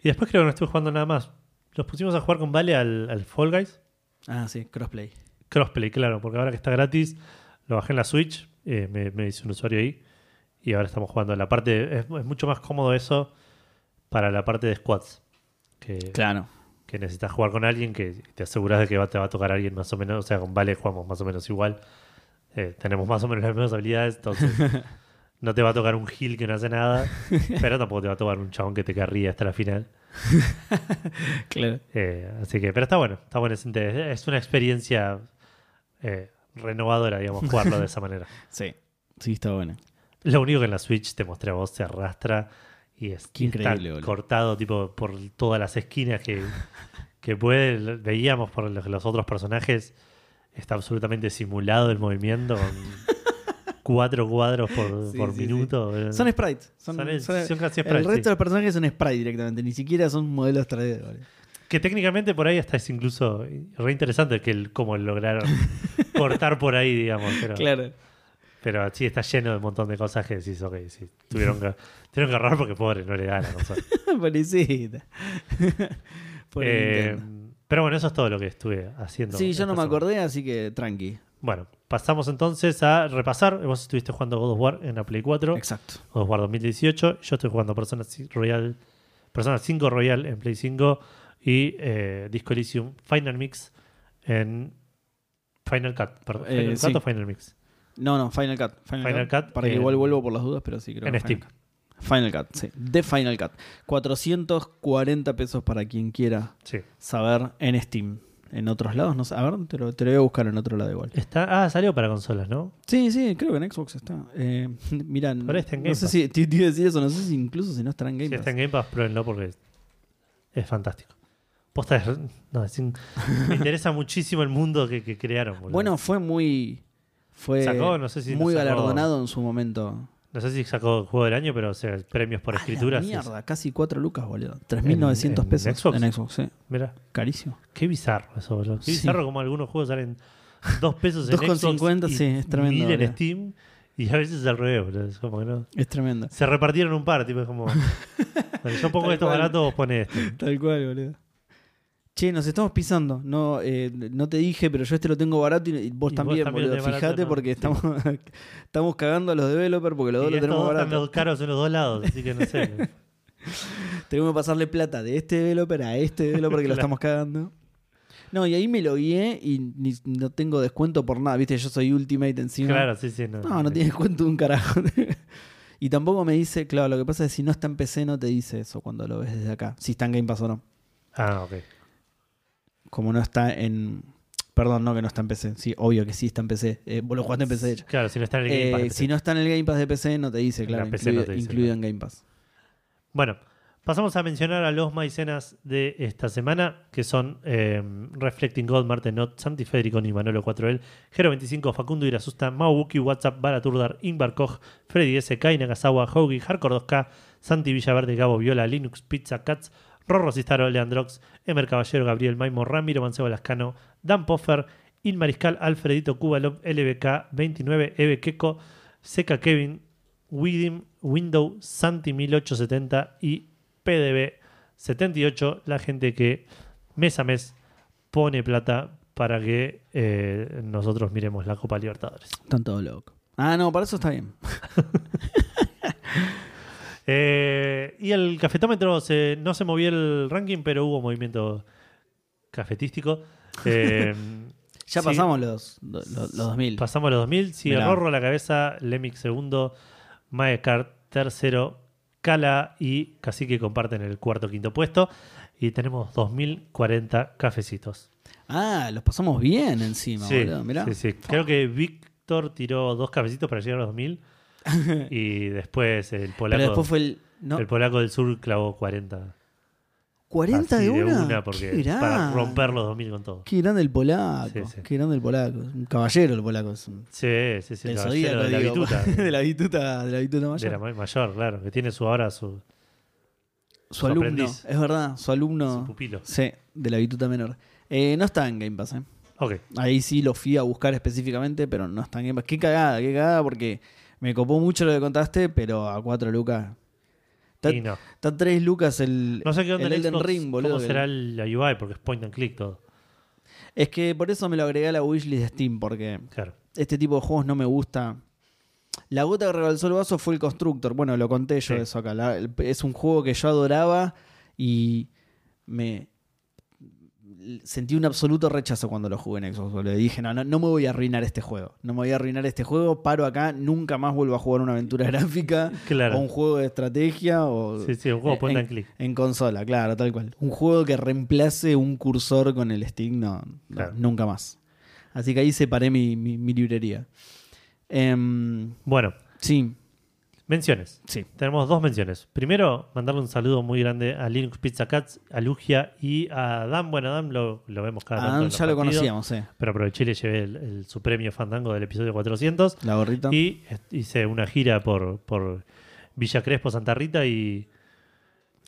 Y después creo que no estuve jugando nada más. Los pusimos a jugar con Vale al, al Fall Guys. Ah, sí, crossplay. Crossplay, claro, porque ahora que está gratis, lo bajé en la Switch, eh, me, me hice un usuario ahí y ahora estamos jugando la parte. Es, es mucho más cómodo eso para la parte de squads. Que, Claro. Que necesitas jugar con alguien que te aseguras de que va, te va a tocar alguien más o menos. O sea, con Vale jugamos más o menos igual. Eh, tenemos más o menos las mismas habilidades, entonces no te va a tocar un heal que no hace nada, pero tampoco te va a tocar un chabón que te carría hasta la final. Claro. Eh, así que, pero está bueno, está bueno. Es una experiencia eh, renovadora, digamos, jugarlo de esa manera. Sí. Sí, está bueno. Lo único que en la Switch te mostré a vos se arrastra y es Qué y está cortado tipo por todas las esquinas que, que puede. Veíamos por los, los otros personajes. Está absolutamente simulado el movimiento con cuatro cuadros por, Sí, por sí, minuto. Son sprites. Son, Son- son- son casi el sprites, resto sí. de los personajes son sprites directamente. Ni siquiera son modelos 3D. boludo. Que técnicamente por ahí hasta es incluso re interesante que el, como lograr cortar por ahí, digamos. Pero, Claro. Pero sí, está lleno de un montón de cosas que decís, ok, sí, tuvieron que, tuvieron que ahorrar porque pobre, no le da la consola. Pobrecita. Pobre Eh, pero bueno, eso es todo lo que estuve haciendo. Sí, yo no me semana. acordé, así que tranqui. Bueno, pasamos entonces a repasar. Vos estuviste jugando God of War en la Play 4, Exacto. God of War 2018. Yo estoy jugando Persona 5 Royal, Persona 5 Royal en Play 5 y eh, Disco Elysium Final Mix en Final Cut. Perdón, Eh, ¿Final sí. Cut o Final Mix? No, no, Final Cut. Final, Final Cut, Cut, Para que eh, igual vuelvo por las dudas, pero sí creo en que Steam. Final Cut. Final Cut, sí. De Final Cut. 440 pesos para quien quiera Sí. saber en Steam. En otros lados, no sé. A ver, te lo, te lo voy a buscar en otro lado igual. Está, ah, salió para consolas, ¿no? Sí, sí, creo que en Xbox está. Eh, mira, Por ahí está en no Game sé Pass. si te, iba a decir eso, no sé si incluso si no estará en Game Si Pass. está en Game Pass, pruébenlo porque es, es fantástico. Posta no, es in- me interesa muchísimo el mundo que, que crearon. boludo. Bueno, fue muy. Fue Sacó, no sé si muy sacó- galardonado en su momento. No sé si sacó juego del año, pero o sea, premios por la escritura. sí, mierda, casi 4 lucas, boludo. 3.900 en pesos Xbox? en Xbox, sí. Mira, Carísimo. qué bizarro eso, boludo. Qué Sí. bizarro como algunos juegos salen dos pesos en 2,50, Xbox y sí, es tremendo, mil en. Steam y a veces al revés, boludo. Es como que no. Es tremendo. Se repartieron un par, tipo, es como. bueno, yo pongo esto barato, vos pones este. Tal cual, boludo. Che, nos estamos pisando. No, eh, no te dije, pero yo este lo tengo barato y, vos Y vos también, también boludo. Fíjate ¿no? porque estamos, estamos cagando a los developers porque los dos lo tenemos están barato. los caros en los dos lados, así que no sé. Tenemos que pasarle plata de este developer a este developer que lo estamos cagando. No, y ahí me lo guié y ni- no tengo descuento por nada. Viste, yo soy Ultimate encima. claro, sí, sí. No, No, no tiene descuento de un carajo. y tampoco me dice, claro, lo que pasa es que si no está en PC no te dice eso cuando lo ves desde acá. Si está en Game Pass o no. Ah, ok. Como no está en. Perdón, no que no está en PC. Sí, obvio que sí está en PC. Eh, vos lo jugaste en PC. Claro, si no está en el Game Eh, Pass. si no está en el Game Pass de PC, no te dice, claro, la PC incluido, no te dice, incluido claro. en Game Pass. Bueno, pasamos a mencionar a los maicenas de esta semana, que son eh, Reflecting God, Martenot, Santi Federico, y Manolo 4L, Gero 25, Facundo Irasusta, Maubuki, WhatsApp, Baraturdar, Ingvar Koch, Freddy S, Kai Nagasawa, Hoagie, Hardcore 2K, Santi Villaverde, Gabo Viola, Linux, Pizza, Cats, Rorro Cistaro, Leandrox, Emer Caballero, Gabriel Maimo, Ramiro Mancebo Lascano, Dan Poffer, Il Mariscal, Alfredito Kubalov, LBK 29, Eve Keko, Seca Kevin, Widim, Window, Santi 1870 y PDB 78, la gente que mes a mes pone plata para que eh, nosotros miremos la Copa Libertadores. Están todos locos. Ah, no, para eso está bien. Eh, y el cafetómetro se- no se movió el ranking, pero hubo movimiento cafetístico. Eh, Ya Sí. pasamos los, los, los 2000. pasamos los 2000. Sigue Mirá. Rorro a la cabeza, Lemix segundo, Maekart tercero, Kala y Cacique comparten el cuarto quinto puesto. Y tenemos 2040 cafecitos. Ah, los pasamos bien encima, Sí, boludo. Mirá. sí, sí. Creo que Víctor tiró dos cafecitos para llegar a los 2000. y después el Pero polaco, después fue el. No, el polaco del sur clavó 40. 40 así de una. porque para romper los 2000 con todo. Qué grande el polaco. Sí, sí. Qué grande el polaco. Un caballero el polaco. Es un, Sí, sí, sí. El caballero de la bituta. de la bituta, de la bituta De mayor. la ma- mayor, claro. Que tiene su ahora su, su su alumno, aprendiz. es verdad, su su alumno. pupilo. Sí, de la bituta menor. Eh, no está en Game Pass, ¿eh? Ok. Ahí sí lo fui a buscar específicamente, pero no está en Game Pass. Qué cagada, qué cagada, porque me copó mucho lo que contaste, pero a 4 lucas. Está, Y no. está 3 lucas el, No sé qué onda el en Elden Xbox, Ring, boludo. cómo será la UI, porque es point and click todo. Es que por eso me lo agregué a la wishlist de Steam, porque Claro. este tipo de juegos no me gusta. La gota que rebalsó el vaso fue el Constructor. Bueno, lo conté yo Sí. eso acá. La- el- es un juego que yo adoraba y me sentí un absoluto rechazo cuando lo jugué en Xbox. Le dije, no, no, no me voy a arruinar este juego. No me voy a arruinar este juego. Paro acá, nunca más vuelvo a jugar una aventura gráfica Claro. o un juego de estrategia o Sí, sí, un juego en- point en, and click. en consola, claro, tal cual. Un juego que reemplace un cursor con el stick, no, no, Claro. nunca más. Así que ahí separé mi, mi- mi librería. Em, Bueno, sí, menciones. sí. Tenemos dos menciones. Primero, mandarle un saludo muy grande a Linux Pizza Cats, a Lugia y a Dan. Bueno, Dan lo, lo vemos cada tanto. En los ya lo conocíamos, eh. Pero aproveché y le llevé el, el- su premio Fandango del episodio 400. La gorrita. Y hice una gira por, por Villa Crespo, Santa Rita y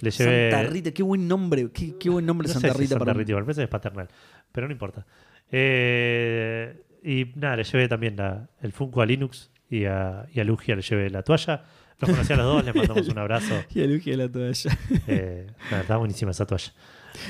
le llevé. Santa Rita, qué buen nombre. Qué, qué buen nombre No Santa sé si Rita Santa para Rita igual, es paternal, pero no importa. Eh, y nada, le llevé también la- el Funko a Linux y a, y a Lugia le llevé la toalla. Los conocí a los dos, les mandamos un abrazo. Y Uji de la toalla. Eh, nada, está buenísima esa toalla.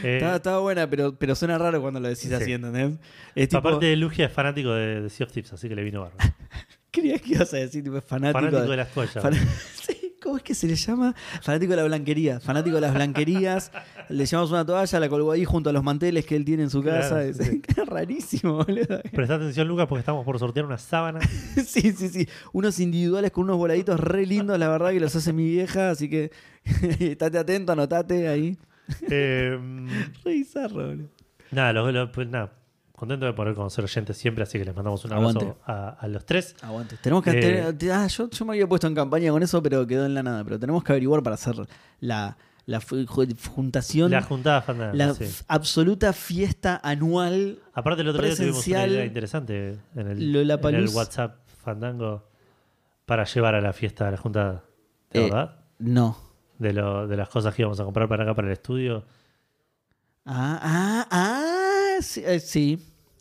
Eh, Estaba, estaba buena, pero, pero suena raro cuando lo decís Sí. así, ¿entendés? Es tipo, Aparte, Lugia es fanático de, de Sea of Thieves, así que le vino bárbaro. creías que ibas a decir, tipo, es fanático, Fanático de- de las toallas. Fan- Sí, ¿Cómo es que se le llama? Fanático de la blanquería. Fanático de las blanquerías. le llevamos una toalla, la colgó ahí junto a los manteles que él tiene en su Claro, casa. sí, Es sí. rarísimo, boludo. Presta atención, Lucas, porque estamos por sortear una sábana. Sí, sí, sí. Unos individuales con unos voladitos re lindos, la verdad, que los hace mi vieja. Así que estate atento, anotate ahí. Eh, Re bizarro, boludo. nada, lo- lo- pues nada, contento de poder conocer oyentes siempre, así que les mandamos un abrazo a, a los tres. Aguante. Tenemos que. Eh, tener- ah, yo, yo me había puesto en campaña con eso, pero quedó en la nada. Pero tenemos que averiguar para hacer la, la juntación. La juntada Fandango. la sí. absoluta fiesta anual Aparte, el otro día tuvimos una idea interesante en el, en Lollapalooza. el WhatsApp Fandango para llevar a la fiesta a la juntada. ¿De Eh, verdad? No. De, lo, de las cosas que íbamos a comprar para acá, para el estudio. Ah, ah, ah. Sí. eh, sí.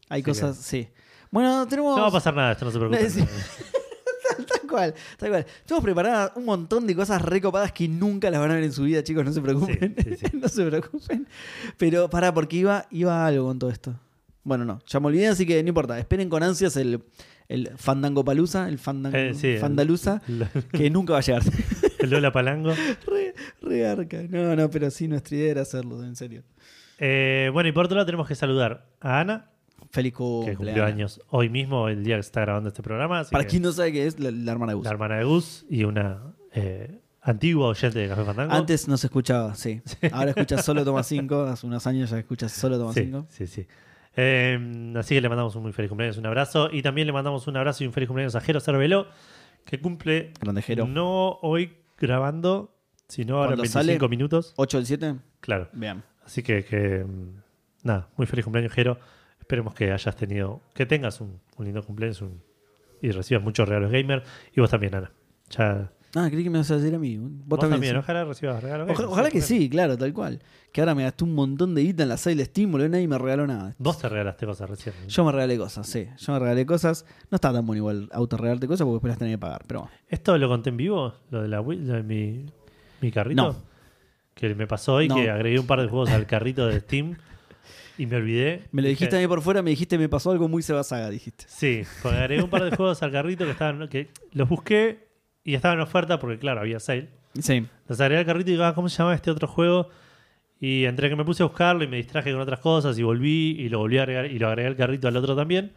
Hay cosas, sí. Bueno, tenemos. No va a pasar nada, esto no se preocupen. Sí. Tal cual, tal cual. Tenemos preparadas un montón de cosas recopadas que nunca las van a ver en su vida, chicos, no se preocupen. Sí, sí, sí. no se preocupen. Pero pará, porque iba, iba algo con todo esto. Bueno, no, ya me olvidé, así que no importa. Esperen con ansias el, el Fandango Palusa, el Fandango, Eh, sí, el- Fandaluza, El, que nunca va a llegar. el Lola Palango. re, re arca. No, no, pero sí, nuestra idea era hacerlo, en serio. Eh, bueno, y por otro lado tenemos que saludar a Ana, Feliz que cumpleaños. cumplió años hoy mismo, el día que se está grabando este programa. Para que quien no sabe qué es, la, la hermana de Gus. la hermana de Gus y una eh, antigua oyente de Café Fandango. Antes no se escuchaba, sí. Ahora escuchas solo Toma 5. Hace unos años ya escuchas solo Toma sí, 5. sí, sí. Eh, así que le mandamos un muy feliz cumpleaños, un abrazo. Y también le mandamos un abrazo y un feliz cumpleaños a Jero Cervelo, que cumple Grandejero. no hoy grabando, sino ahora en ¿Cuándo 25 sale? minutos. 8 del 7. Claro. Vean. Así que, que, mm, nada, muy feliz cumpleaños, Jero. Esperemos que hayas tenido, que tengas un, un lindo cumpleaños un- y recibas muchos regalos gamer. Y vos también, Ana. Ya, Ah, creí que me ibas a decir a mí. Vos, vos, también, sí. ojalá recibas regalos Ojalá, que sí. claro, tal cual. Que ahora me gasté un montón de guita en la sale boludo, y nadie me regaló nada. Vos te regalaste cosas recién. ¿no? Yo me regalé cosas, sí. Yo me regalé cosas. No está tan bueno igual autorregalarte cosas porque después las tenés que pagar. Pero bueno. ¿Esto lo conté en vivo? ¿Lo de, la, Wii- lo de mi, mi carrito? No. Que me pasó hoy No. que agregué un par de juegos al carrito de Steam y me olvidé. Me lo dijiste a Dije, mí por fuera, me dijiste me pasó algo muy Seba Saga, dijiste. Sí, porque agregué un par de juegos al carrito que estaban. que los busqué y estaban en oferta porque, claro, había sale. Sí. Los agregué al carrito y digo, ah, ¿cómo se llama este otro juego? Y entre que me puse a buscarlo y me distraje con otras cosas y volví y lo volví a agregar y lo agregué al carrito al otro también.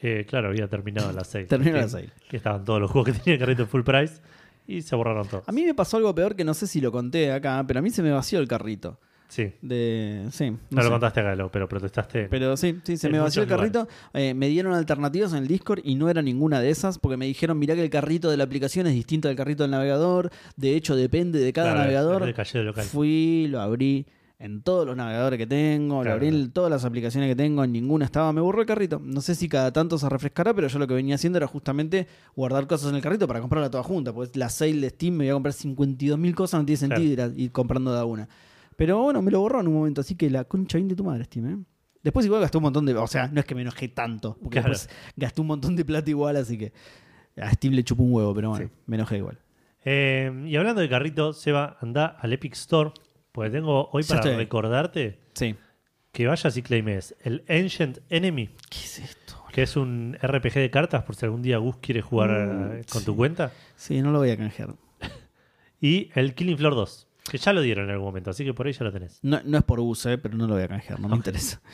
eh, claro, había terminado la sale. Terminó la Que- sale. Que estaban todos los juegos que tenía el carrito en full price y se borraron todos. A mí me pasó algo peor que no sé si lo conté acá, pero a mí se me vació el carrito. Sí. De. Sí. No, no lo contaste acá, lo- pero protestaste. Pero sí, sí, se me vació el carrito. Eh, me dieron alternativas en el Discord y no era ninguna de esas, porque me dijeron, mirá que el carrito de la aplicación es distinto al carrito del navegador. De hecho, depende de cada Claro, navegador. local. Fui, lo abrí en todos los navegadores que tengo, lo abrí en todas las aplicaciones que tengo, en ninguna estaba. Me borró el carrito. No sé si cada tanto se refrescará, pero yo lo que venía haciendo era justamente guardar cosas en el carrito para comprarla toda junta. Pues la sale de Steam me voy a comprar 52 mil cosas, no tiene Claro. sentido ir, a- ir comprando de a una. Pero bueno, me lo borró en un momento, así que la concha bien de tu madre, Steam, ¿eh? Después igual gasté un montón de... O sea, no es que me enojé tanto, porque Claro. después gasté un montón de plata igual, así que a Steam le chupó un huevo, pero bueno, Sí. me enojé igual. Eh, y hablando de carrito, Seba, anda al Epic Store. Porque tengo hoy para recordarte Sí. que vayas y claimes el Ancient Enemy, ¿Qué es esto? que es un RPG de cartas, por si algún día Gus quiere jugar Mm, eh, con sí. tu cuenta, Sí, no lo voy a canjear. y el Killing Floor 2, que ya lo dieron en algún momento, así que por ahí ya lo tenés. No, no es por uso, eh, pero no lo voy a canjear, no me interesa.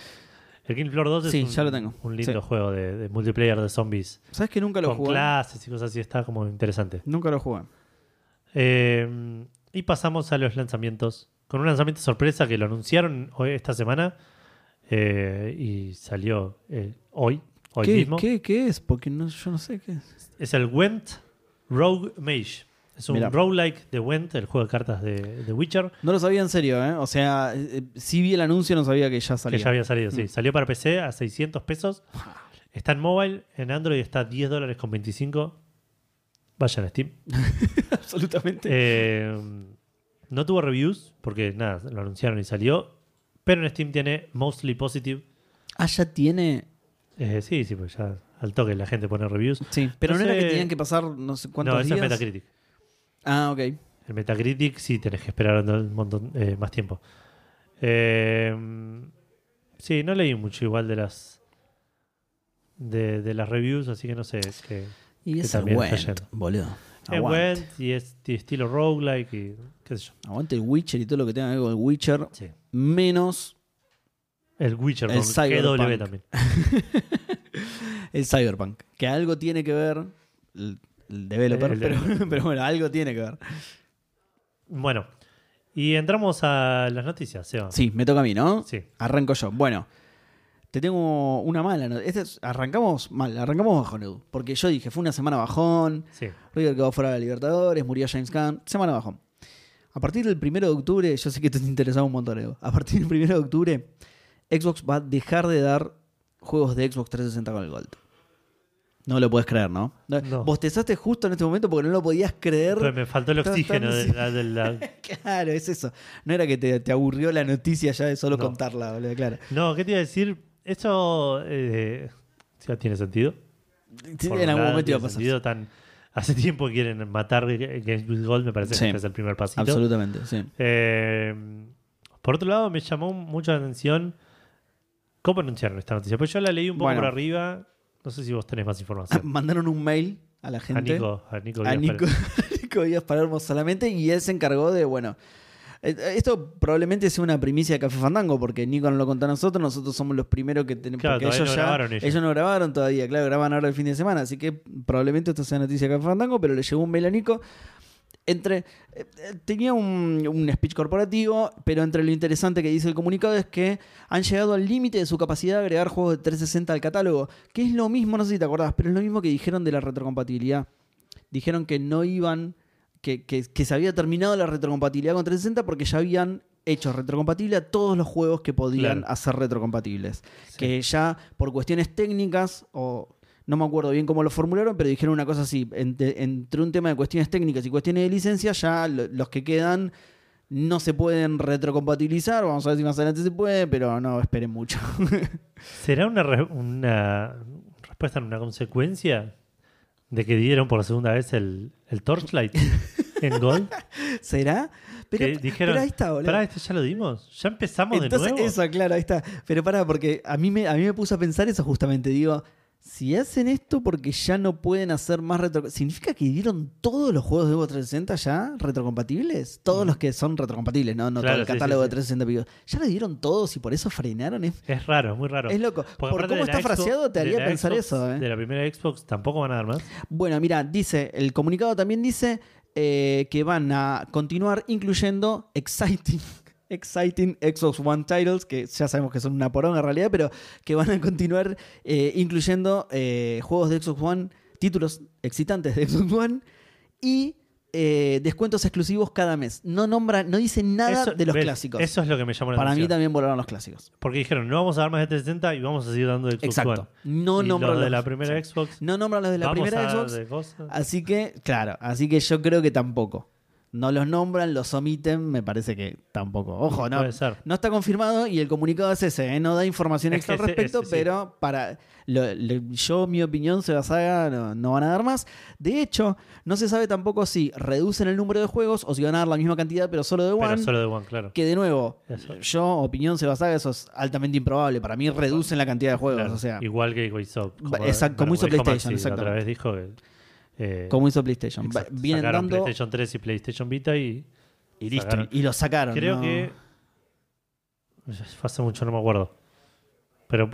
El Killing Floor 2 Sí, es un, ya lo tengo. un lindo Sí. juego de, de multiplayer de zombies ¿Sabes que nunca lo con jugué? clases y cosas así, está como interesante. Nunca lo jugué. Eh, y pasamos a los lanzamientos. Con un lanzamiento sorpresa que lo anunciaron hoy, esta semana eh, y salió eh, hoy, hoy ¿Qué, mismo. qué, qué es? Porque no, yo no sé qué es. Es el Went Rogue Mage. Es un Mirá. roguelike de Went, el juego de cartas de, de Witcher, No lo sabía en serio, ¿eh? O sea, eh, eh, sí vi el anuncio, no sabía que ya salía. que ya había salido. Sí, Mm. salió para PC a 600 pesos. Está en mobile, en Android está a 10 dólares con 25. Vayan a Steam. Absolutamente. Eh, no tuvo reviews porque nada, lo anunciaron y salió. Pero en Steam tiene mostly positive. ah, ya tiene. Eh, sí, sí, pues ya al toque la gente pone reviews. Sí, pero no, No era que tenían que pasar no sé cuántos No, eso días. es Metacritic. Ah, ok. El Metacritic sí tenés que esperar un montón eh, más tiempo. Eh, sí, no leí mucho igual de las de, de las reviews, así que no sé. Y Que es el Went, boludo. Es. Went y es estilo roguelike y qué sé yo. Aguante el Witcher y todo lo que tenga que ver con el Witcher. Sí. menos El Witcher El Cyberpunk. También. el Cyberpunk. Que algo tiene que ver el, el developer, El pero, developer. pero bueno, algo tiene que ver. Bueno, y entramos a las noticias, Seba. Sí, me toca a mí, ¿no? Sí. Arranco yo. Bueno, te tengo una mala. no- Este es- arrancamos mal, arrancamos bajón, Edu. Porque yo dije, fue una semana bajón. Sí. River quedó fuera de Libertadores, murió James Gunn. Semana bajón. A partir del 1 de octubre, yo sé que te interesaba un montón, Edu. A partir del 1 de octubre, Xbox va a dejar de dar juegos de Xbox 360 con el Gold. No lo puedes creer, ¿no? Bostezaste justo en este momento porque no lo podías creer. Pero me faltó el oxígeno tan- de la, de la- Claro, es eso. No era que te, te aburrió la noticia ya de solo No. contarla, boludo, claro. No, ¿qué te iba a decir? Eso eh, sí, tiene sentido. Sí, en algún momento iba a pasar. sentido tan- hace tiempo quieren matar Games with Gold, me parece Sí. que es el primer pasito. Absolutamente, sí. Eh, por otro lado, me llamó mucho la atención cómo anunciaron esta noticia. Pues yo la leí un poco Bueno. por arriba. No sé si vos tenés más información. Mandaron un mail a la a gente. Nico, a Nico, a Díaz Nico, Pérez. Nico Díaz Palermo solamente y él se encargó de, bueno, eh, esto probablemente sea una primicia de Café Fandango porque Nico no lo contó a nosotros, nosotros somos los primeros que tenemos, Claro, porque ellos no ya, grabaron ellos. no grabaron todavía, claro, graban ahora el fin de semana, así que probablemente esto sea noticia de Café Fandango, pero le llegó un mail a Nico. Entre, eh, eh, tenía un, un speech corporativo, pero entre lo interesante que dice el comunicado es que han llegado al límite de su capacidad de agregar juegos de 360 al catálogo, que es lo mismo, no sé si te acordás, pero es lo mismo que dijeron de la retrocompatibilidad. Dijeron que no iban, que, que- que se había terminado la retrocompatibilidad con 360 porque ya habían hecho retrocompatible a todos los juegos que podían Claro. hacer retrocompatibles. Sí. Que ya por cuestiones técnicas o no me acuerdo bien cómo lo formularon, pero dijeron una cosa así, entre, entre un tema de cuestiones técnicas y cuestiones de licencia, ya lo- los que quedan no se pueden retrocompatibilizar, vamos a ver si más adelante se puede, pero no esperen mucho. ¿Será una, re- una respuesta en una consecuencia de que dieron por segunda vez el, el Torchlight en Gold? ¿Será? Pero, que dijeron, pero ahí está, boludo. pará, ¿este ya lo dimos? ¿Ya empezamos Entonces, de nuevo? eso, claro, ahí está. Pero pará, porque a mí, me, a mí me puso a pensar eso justamente. Digo, si hacen esto porque ya no pueden hacer más retro... ¿Significa que dieron todos los juegos de Xbox 360 ya retrocompatibles? Todos los que son retrocompatibles, no, no Mm. Claro, todo el sí, catálogo sí, de 360 pico. ¿Ya lo dieron todos y por eso frenaron? Es, Es raro, muy raro. es loco. Porque Por cómo está fraseado te haría pensar Xbox- eso. ¿eh? De la primera Xbox tampoco van a dar más. Bueno, mira, dice, el comunicado también dice eh, que van a continuar incluyendo exciting, exciting Xbox One titles, que ya sabemos que son una poronga en realidad, pero que van a continuar eh, incluyendo eh, juegos de Xbox One, títulos excitantes de Xbox One y eh, descuentos exclusivos cada mes. No nombra, no dice nada Eso- de los ves, clásicos. Eso es lo que me llamó la Para mí también volaron los clásicos. Porque dijeron, no vamos a dar más de 360 y vamos a seguir dando de Xbox Exacto. One. No y nombran los de la primera Xbox. No nombran los de la primera a Xbox. Así que, claro, así que yo creo que tampoco. No los nombran, los omiten, me parece que tampoco. Ojo, no, Puede ser. no está confirmado y el comunicado es ese, ¿eh? no da información Es extra al respecto, pero para lo- lo- yo, mi opinión, Sega Saga no, no van a dar más. De hecho, no se sabe tampoco si reducen el número de juegos o si van a dar la misma cantidad, pero solo de Pero One. solo de One, claro. Que de nuevo, Eso. yo, opinión Seba Saga, eso es altamente improbable. Para mí reducen la cantidad de juegos, Claro, o sea, Igual que hizo. Va- exacto, como hizo PlayStation, Maxi, la Otra vez dijo que. Eh, como hizo PlayStation. Exacto, Vienen sacaron dando PlayStation 3 y PlayStation Vita y. y listo, sacaron. y lo sacaron. Creo ¿no? que. Fue hace mucho, no me acuerdo. Pero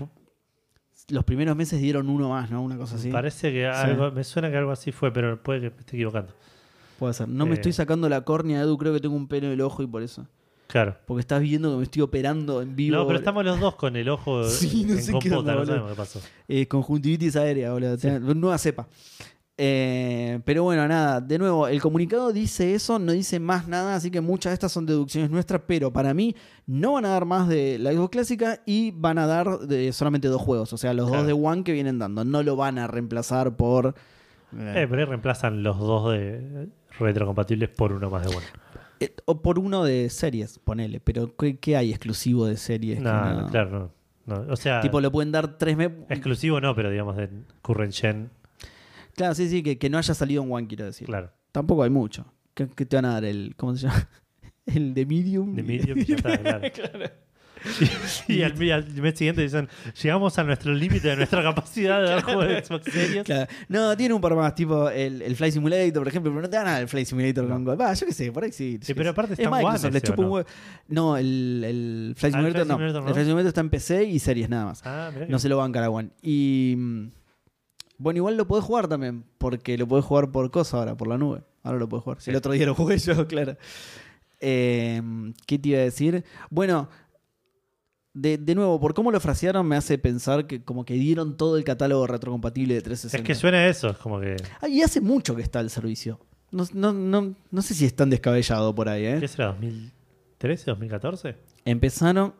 Los primeros meses dieron uno más, ¿no? Una cosa así. parece que algo. Me suena que algo así fue, pero puede que me esté equivocando. Puede ser. No me Eh. estoy sacando la córnea, Edu, creo que tengo un pelo en el ojo y por eso. Claro. Porque estás viendo que me estoy operando en vivo. No, pero estamos los dos con el ojo Sí, no en sé qué onda, no sabemos qué pasó. Eh, conjuntivitis aérea, boludo. Nueva cepa. Eh, pero bueno, nada. De nuevo, el comunicado dice eso, no dice más nada, así que muchas de estas son deducciones nuestras, pero para mí no van a dar más de la Xbox clásica y van a dar de solamente dos juegos, o sea, los Claro. dos de One que vienen dando. No lo van a reemplazar por... Eh, pero ahí reemplazan los dos de retrocompatibles por uno más de One. Eh, o por uno de series, ponele. Pero ¿qué, qué hay exclusivo de series? no, claro, no. no. O sea, Tipo, lo pueden dar tres meses. exclusivo no, pero digamos de current gen, Claro, sí, sí, que, que no haya salido en One, quiero decir. claro. Tampoco hay mucho. ¿Qué, qué te van a dar? El, ¿Cómo se llama? El de Medium. De medium ya está, claro. Y al, y al mes siguiente dicen, llegamos a nuestro límite de nuestra capacidad de dar juegos de Xbox Series. Claro. No, tiene un par más, tipo el, el Flight Simulator, por ejemplo, pero no te dan el Flight Simulator No. con. Va, yo qué sé, por ahí sí. Sí, pero aparte está es en One Microsoft, le ese, chupa ¿o un no? huevo. No, el, el Flight Ah, el Simulator Flight no. Simulator no. El Flight Simulator está en PC y series nada más. Ah, No se lo banca la One. Y. Bueno, igual lo podés jugar también, porque lo podés jugar por cosa ahora, por la nube. Ahora lo podés jugar. Sí. El otro día lo jugué yo, claro. Eh, ¿Qué te iba a decir? Bueno, de, de nuevo, por cómo lo frasearon me hace pensar que como que dieron todo el catálogo retrocompatible de 360. Es que suena eso, es como que... Ah, y hace mucho que está el servicio. No, no, no, no sé si es tan descabellado por ahí, ¿eh? ¿Qué será? ¿2013, 2014? Empezaron.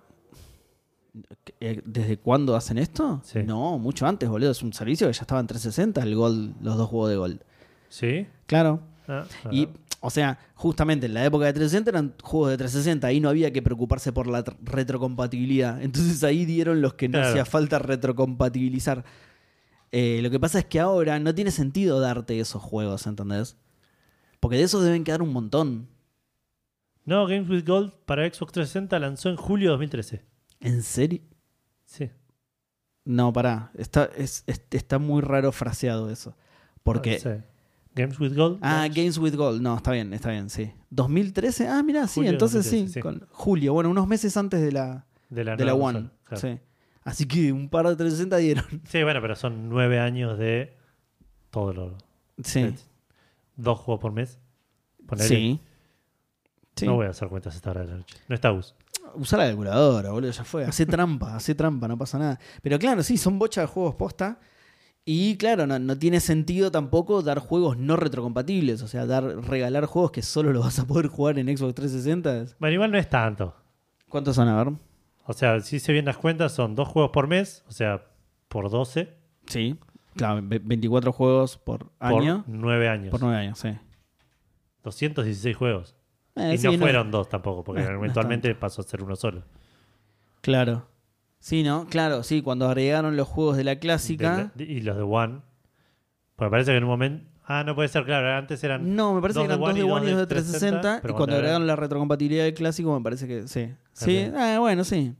Eh, ¿Desde cuándo hacen esto? Sí. No, mucho antes, boludo. Es un servicio que ya estaba en 360, el Gold, los dos juegos de Gold. ¿Sí? Claro. Ah, Y, o sea, justamente en la época de 360 eran juegos de 360. Ahí no había que preocuparse por la tr- retrocompatibilidad. Entonces ahí dieron los que no Claro. hacía falta retrocompatibilizar. Eh, lo que pasa es que ahora no tiene sentido darte esos juegos, ¿entendés? Porque de esos deben quedar un montón. No, Games with Gold para Xbox 360 lanzó en julio de 2013. ¿En serio? Sí. No, pará. Está, es- es- está muy raro fraseado eso. Porque. No sé. Games with Gold. Ah, Games with Gold. No, está bien, está bien, sí. 2013. Ah, mira, sí, Julio de entonces sí, 2013, sí. Con julio. Bueno, unos meses antes de la, de la, de la nueva One. consola, claro. Sí. Así que un par de 360 dieron. Sí, bueno, pero son nueve años de todo lo. Sí. Dos juegos por mes. Ponele. Sí. Sí. No voy a hacer cuentas esta hora de la noche. No está Gus. Usá la calculadora, boludo, ya fue. Hace trampa, hace trampa, no pasa nada. Pero claro, sí, son bocha de juegos posta. Y claro, no, no tiene sentido tampoco dar juegos no retrocompatibles. O sea, dar, regalar juegos que solo los vas a poder jugar en Xbox 360. Bueno, igual no es tanto. ¿Cuántos son? A ver. O sea, si se bien las cuentas, son dos juegos por mes, o sea, por 12, Sí. Claro, ve- 24 juegos por por año. nueve años. Por 9 años, sí. 216 juegos. Eh, y sí, no fueron dos tampoco, porque no no eventualmente pasó a ser uno solo. Claro. Sí, ¿no? Claro, sí, cuando agregaron los juegos de la clásica. De la- y los de One. Porque parece que en un momento. Ah, no puede ser, claro. Antes eran. No, me parece que eran de dos de One y dos de de 360. 360, y cuando agregaron la retrocompatibilidad del clásico, me parece que sí. Sí, ah, bueno, sí.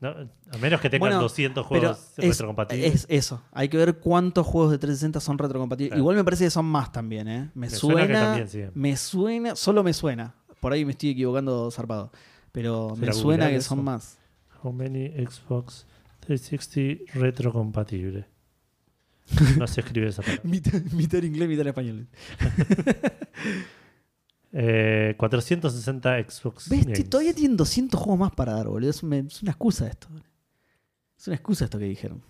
No, a menos que tengan Bueno, 200 Pero juegos es, retrocompatibles. es eso. Hay que ver cuántos juegos de 360 son retrocompatibles. Claro. Igual me parece que son más también, ¿eh? Me, Me suena suena. que también, sí. Me suena. Solo me suena. Por ahí me estoy equivocando zarpado. Pero me ¿Será suena que eso? son más. How many Xbox 360 retrocompatible? No se escribe esa palabra. Mitad, mitad inglés, mitad español. Eh, 460 Xbox. ¿Ves? Games. Todavía tienen 200 juegos más para dar, boludo. Es, una excusa esto. boludo. Es una excusa esto que dijeron.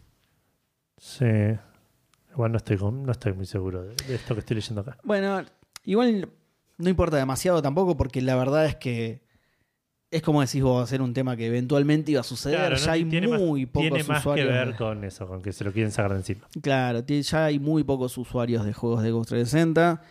Sí. Igual no estoy, con- no estoy muy seguro de, de esto que estoy leyendo acá. Bueno, igual no importa demasiado tampoco porque la verdad es que es como decís vos, va a ser un tema que eventualmente iba a suceder. Claro, ya ¿no? hay tiene muy más, pocos tiene más que usuarios. ver con eso, con que se lo quieren sacar de encima. Claro, ya hay muy pocos usuarios de juegos de Xbox 360.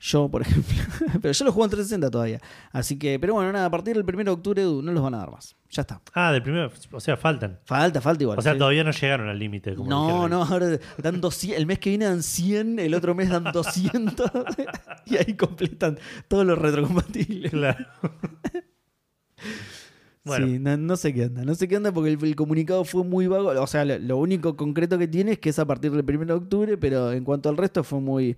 Yo, por ejemplo. pero yo lo juego en 360 todavía. Así que, pero bueno, nada, a partir del 1 de octubre Edu, no los van a dar más. Ya está. Ah, del primero, o sea, faltan. Falta, falta igual. O sea, sí. todavía no llegaron al límite. No, no, ahora dan 200, el mes que viene dan 100, el otro mes dan 200 y ahí completan todos los retrocompatibles. Claro. bueno, Sí, no, no sé qué onda, no sé qué onda porque el, el comunicado fue muy vago. O sea, lo, lo único concreto que tiene es que es a partir del 1 de octubre, pero en cuanto al resto fue muy.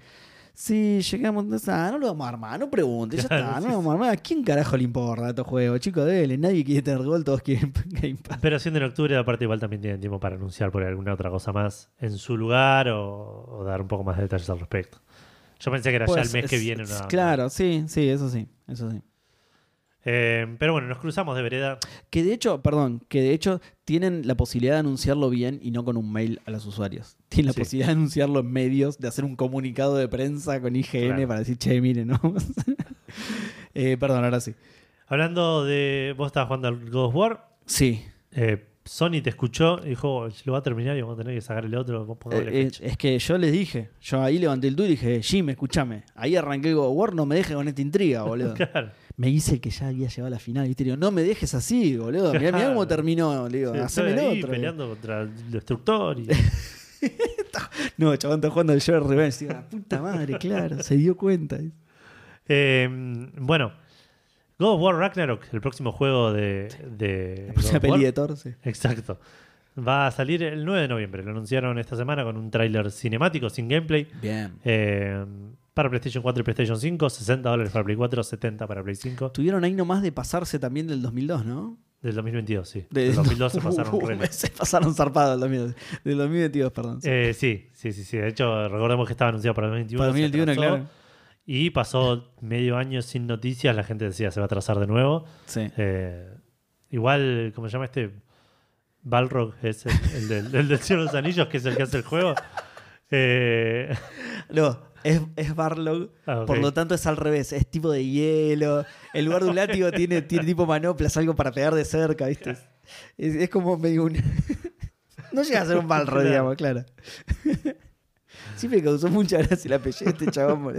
Sí, llegamos. Ah, no lo vamos a armar, no pregunte, ya Claro, está, no sí, lo vamos a armar. ¿A quién carajo le importa estos juegos? Chicos, dele, nadie quiere tener gol, todos quieren Game Pass. pero siendo en octubre, aparte, igual también tienen tiempo para anunciar por ahí alguna otra cosa más en su lugar o, o dar un poco más de detalles al respecto. Yo pensé que era ya Pues, el mes que es- viene. es-. Claro, sí, sí, eso sí, eso sí. Eh, pero bueno, nos cruzamos de vereda. Que de hecho, perdón, que de hecho tienen la posibilidad de anunciarlo bien y no con un mail a los usuarios. Tienen la Sí. posibilidad de anunciarlo en medios, de hacer un comunicado de prensa con IGN Claro. para decir, che, miren, ¿no? Eh, perdón, ahora sí. Hablando de. Vos estabas jugando al God of War. Sí. eh, Sony te escuchó y dijo: Lo va a terminar y vamos a tener que sacar el otro. vos pongámosle Eh, eh, fecha". es que yo les dije, yo ahí levanté el tuit y dije, Jim, escúchame, ahí arranqué el God of War, no me dejes con esta intriga, boludo. Claro. Me dice el que ya había llegado a la final, ¿viste? Le digo, no me dejes así, boludo. Mirá, mirá cómo terminó, le digo, Sí, haceme el otro. peleando contra el destructor. Y... No, chabón, está jugando el Joy Revenge. Digo, la puta madre, claro, se dio cuenta. Eh, bueno, God of War Ragnarok, el próximo juego de. de La próxima War. peli de Thor, sí. Exacto. Va a salir el 9 de noviembre. Lo anunciaron esta semana con un tráiler cinemático sin gameplay. Bien. Eh, para PlayStation 4 y PlayStation 5, 60 dólares para Play 4, 70 para Play 5. Tuvieron ahí nomás de pasarse también del 2002, ¿no? Del 2022, sí. De- Del 2012 pasaron Uh, Se pasaron zarpados del 2022. Del 2022, perdón. sí. Eh, sí, sí, sí, sí. De hecho, recordemos que estaba anunciado para el 2021. Para se 2021, atrasó, claro. Y pasó medio año sin noticias. La gente decía se va a atrasar de nuevo. Sí. Eh, igual, ¿cómo se llama este? Balrog es el, el del, el del Cielo de los Anillos, que es el que hace el juego. Eh, No, es, es Barlog, Ah, por lo tanto es al revés, es tipo de hielo. El lugar de un látigo tiene, tiene tipo manoplas, algo para pegar de cerca, ¿viste? Es, es como medio un. no llega a ser un Claro. digamos, claro. Sí me causó mucha gracia el apellido de este chabón,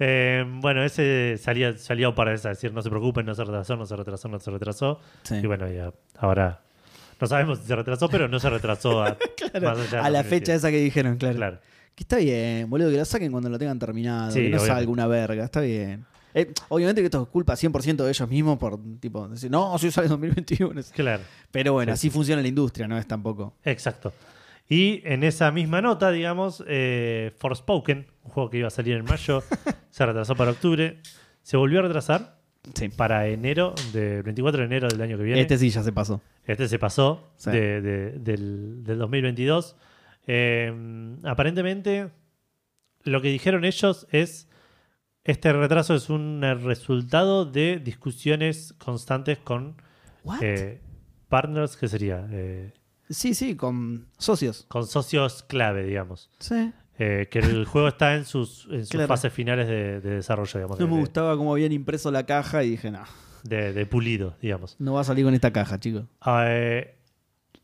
eh, bueno, ese salía, salía para esa, decir no se preocupen, no se retrasó, no se retrasó, no se retrasó. Sí. Y bueno, ya ahora no sabemos si se retrasó, pero no se retrasó a, Claro, más allá de a la 2022. fecha esa que dijeron, claro. Claro. Que está bien, boludo, que lo saquen cuando lo tengan terminado, Sí, que no obviamente. salga una verga, está bien. Eh, obviamente que esto es culpa 100% de ellos mismos por, tipo, decir, no, si sale en 2021. Claro. Pero bueno, Sí. así funciona la industria, no es tampoco. Exacto. Y en esa misma nota, digamos, eh, Forspoken, un juego que iba a salir en mayo, se retrasó para octubre, se volvió a retrasar Sí. para enero, de 24 de enero del año que viene. Este sí ya se pasó. Este se pasó Sí. de- de- del, del 2022. Eh, aparentemente, lo que dijeron ellos es, este retraso es un resultado de discusiones constantes con eh, partners, ¿qué sería? Eh, Sí, sí, con socios. con socios clave, digamos. Sí. Eh, que el juego está en sus, en sus Claro. fases finales de, de desarrollo, digamos. No de, me gustaba cómo habían impreso la caja y dije, no, de- de pulido, digamos. no va a salir con esta caja, chicos. Eh,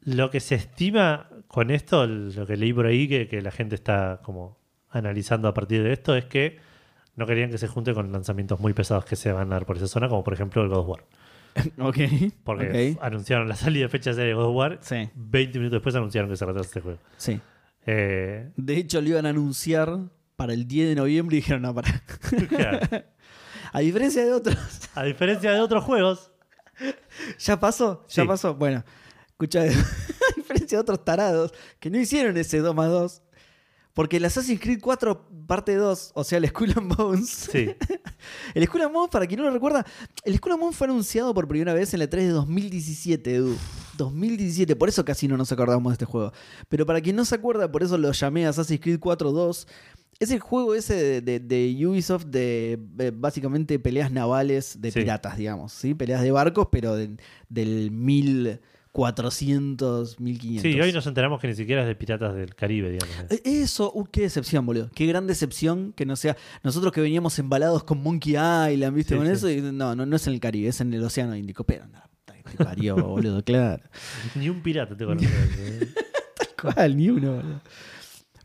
lo que se estima con esto, lo que leí por ahí, que, que la gente está como analizando a partir de esto, es que no querían que se junte con lanzamientos muy pesados que se van a dar por esa zona, como por ejemplo el God of War. ok. Porque anunciaron la salida de fecha de God of War, Sí, 20 minutos después anunciaron que se retrasa este juego. sí. Eh, De hecho, lo iban a anunciar para el 10 de noviembre y dijeron, no, para. claro. A diferencia de otros. A diferencia de otros juegos, ¿Ya pasó? ¿Ya Sí. pasó? Bueno, Escucha, a diferencia de otros tarados que no hicieron ese 2 más 2. Porque el Assassin's Creed 4 parte 2, o sea, el Skull and Bones. Sí. el Skull and Bones, para quien no lo recuerda, el Skull and Bones fue anunciado por primera vez en la e 3 de 2017, Edu. 2017, por eso casi no nos acordamos de este juego. Pero para quien no se acuerda, por eso lo llamé Assassin's Creed 4 2. Es el juego ese de, de, de Ubisoft de, de, básicamente peleas navales de sí. piratas, digamos, ¿sí? Peleas de barcos, pero del 1000... 400, 1500. Sí, hoy nos enteramos que ni siquiera es de Piratas del Caribe, digamos. Eh, eso, uh, qué decepción, boludo. Qué gran decepción que no sea. Nosotros que veníamos embalados con Monkey Island, ¿viste? Con eso, no, no, no es en el Caribe, es en el Océano Índico. Pero anda, te parió, boludo, claro. Ni un pirata te conoce. ¿eh? Tal cual, ni uno, boludo.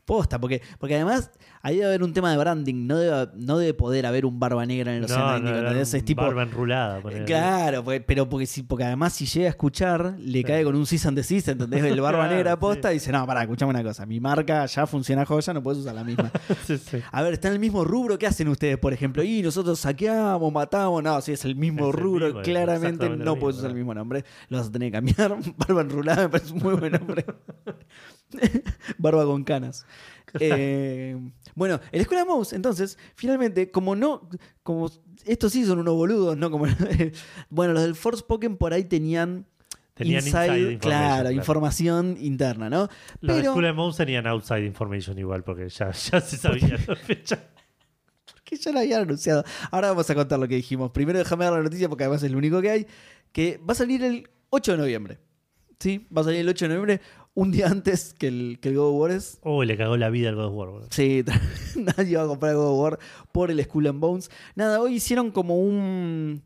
Posta, porque, porque además ahí debe haber un tema de branding, no debe, no debe poder haber un barba negra en el Océano No, Índico, no. Es tipo, barba enrulada. ponele. Claro, pues, pero porque, si, porque además si llega a escuchar, le cae con un cease and desist, ¿entendés? El barba Claro, negra posta sí. y dice, no, pará, escuchame una cosa, mi marca ya funciona joya, no puedes usar la misma. Sí. A ver, está en el mismo rubro, ¿qué hacen ustedes, por ejemplo? Y nosotros saqueamos, matamos, no, si es el mismo Es el rubro, mismo, claramente no puedes usar el ¿no? mismo nombre, lo vas a tener que cambiar. Barba enrulada me parece un muy buen nombre. Barba con canas. Eh, bueno, el Escuela Mouse, entonces, finalmente, como no, como estos sí son unos boludos, ¿no? Como, bueno, los del Forspoken por ahí tenían, Tenían inside information, claro, claro. información interna, ¿no? Los de Pero, School of Mouse tenían outside information igual, porque ya, ya se sabía la fecha. que ya lo habían anunciado. Ahora vamos a contar lo que dijimos. Primero déjame dar la noticia porque además es lo único que hay, que va a salir el 8 de noviembre. ¿Sí? Va a salir el 8 de noviembre, un día antes que el, que el God of War es. Oh, le cagó la vida al God of War. Sí, nadie va a comprar God of War por el Skull and Bones. Nada, hoy hicieron como un.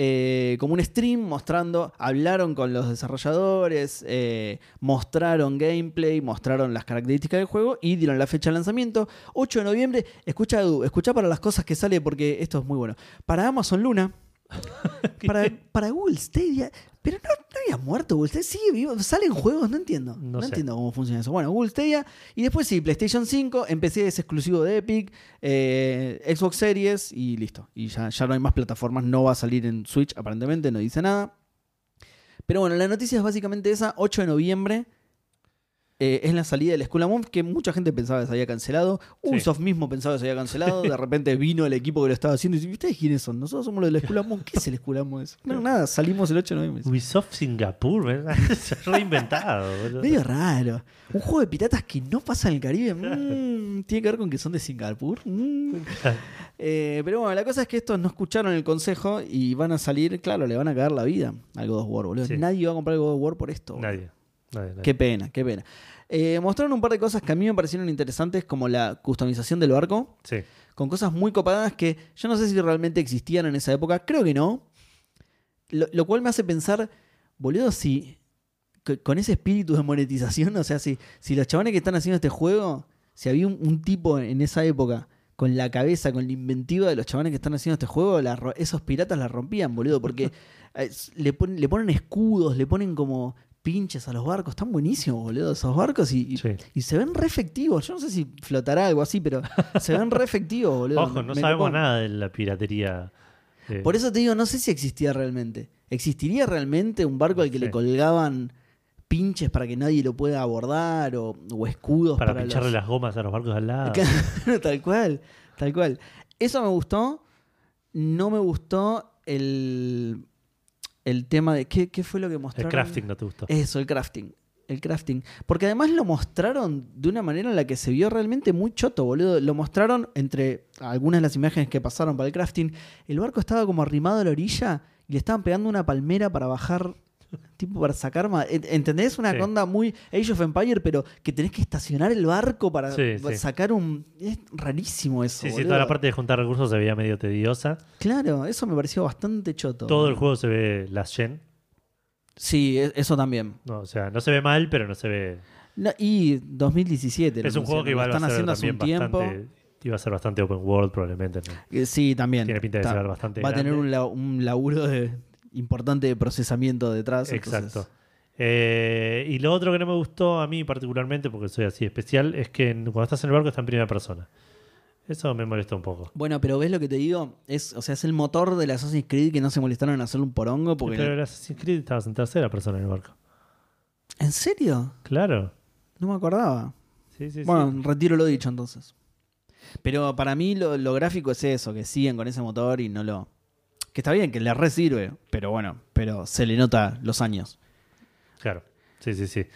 eh, como un stream mostrando, hablaron con los desarrolladores, eh, mostraron gameplay, mostraron las características del juego y dieron la fecha de lanzamiento. 8 de noviembre, escucha Edu, escucha para las cosas que sale porque esto es muy bueno. Para Amazon Luna, para, para Google Stadia, pero no, no había muerto Google Stadia, sigue vivo, salen juegos, no entiendo. No, No sé. entiendo cómo funciona eso. Bueno, Google Stadia y después sí, PlayStation 5, en PC es exclusivo de Epic, eh, Xbox Series y listo. Y ya, ya no hay más plataformas, no va a salir en Switch aparentemente, no dice nada. Pero bueno, la noticia es básicamente esa, 8 de noviembre. Eh, es la salida del Skull Bones, que mucha gente pensaba que se había cancelado. Ubisoft mismo pensaba que se había cancelado. De repente vino el equipo que lo estaba haciendo y dice: ¿Ustedes quiénes son? Nosotros somos los del Skull Bones. ¿Qué es el Skull Bones? No, nada, salimos el 8 de noviembre. Ubisoft Singapur, ¿verdad? se ha reinventado. boludo. Medio raro. Un juego de piratas que no pasa en el Caribe. mm, Tiene que ver con que son de Singapur. mm. Eh, pero bueno, la cosa es que estos no escucharon el consejo y van a salir, claro, le van a cagar la vida al God of War, boludo. Sí. Nadie va a comprar el God of War por esto. boludo. Nadie. Qué pena, qué pena. Eh, mostraron un par de cosas que a mí me parecieron interesantes, como la customización del barco, Sí. con cosas muy copadas que yo no sé si realmente existían en esa época. Creo que no. Lo, lo cual me hace pensar, boludo, si co- con ese espíritu de monetización, o sea, si, si los chavales que están haciendo este juego, si había un, un tipo en esa época con la cabeza, con la inventiva de los chavales que están haciendo este juego, la esos piratas la rompían, boludo, porque eh, le, pon- le ponen escudos, le ponen como pinches a los barcos, están buenísimos, boludo, esos barcos y, y- Sí. y se ven re efectivos. Yo no sé si flotará algo así, pero se ven re efectivos, boludo. Ojo, no Me sabemos nada de la piratería. eh, Por eso te digo, no sé si existía realmente. ¿Existiría realmente un barco al que Sí. le colgaban pinches para que nadie lo pueda abordar o, o escudos para para, pincharle los- las gomas a los barcos al lado. Tal cual, tal cual. Eso me gustó. No me gustó el, el tema de. ¿qué, qué fue lo que El mostraron? crafting no te gustó. Eso, el crafting. El crafting. Porque además lo mostraron de una manera en la que se vio realmente muy choto, boludo. Lo mostraron entre algunas de las imágenes que pasaron para el crafting. El barco estaba como arrimado a la orilla y le estaban pegando una palmera para bajar. Tipo para sacar Ent- ¿Entendés? Una Sí. onda muy Age of Empire, pero que tenés que estacionar el barco para Sí, para sí. sacar un. Es rarísimo eso. Sí, sí, boludo. toda la parte de juntar recursos se veía medio tediosa. Claro, eso me pareció bastante choto. Todo el juego se ve las gen. Sí, e- eso también. No, o sea, no se ve mal, pero no se ve. No, y 2017. lo es un juego que lo va a están ser haciendo hace un también tiempo. bastante. Iba a ser bastante open world, probablemente. ¿no? Eh, Sí, también. Tiene pinta de ser bastante Va a tener grande. un, la- un laburo de- importante de procesamiento detrás. Exacto. entonces- Eh, y lo otro que no me gustó a mí particularmente, porque soy así especial, es que cuando estás en el barco está en primera persona. Eso me molesta un poco. Bueno, pero ves lo que te digo, es, o sea, es el motor del Assassin's Creed que no se molestaron en hacerle un porongo porque. Pero en Assassin's Creed estabas en tercera persona en el barco. ¿En serio? Claro. No me acordaba. Sí, sí, bueno, sí. retiro lo dicho entonces. Pero para mí lo, lo gráfico es eso, que siguen con ese motor y no lo. Que está bien, que le re sirve, pero bueno, pero se le nota los años. Claro. Sí, sí, sí.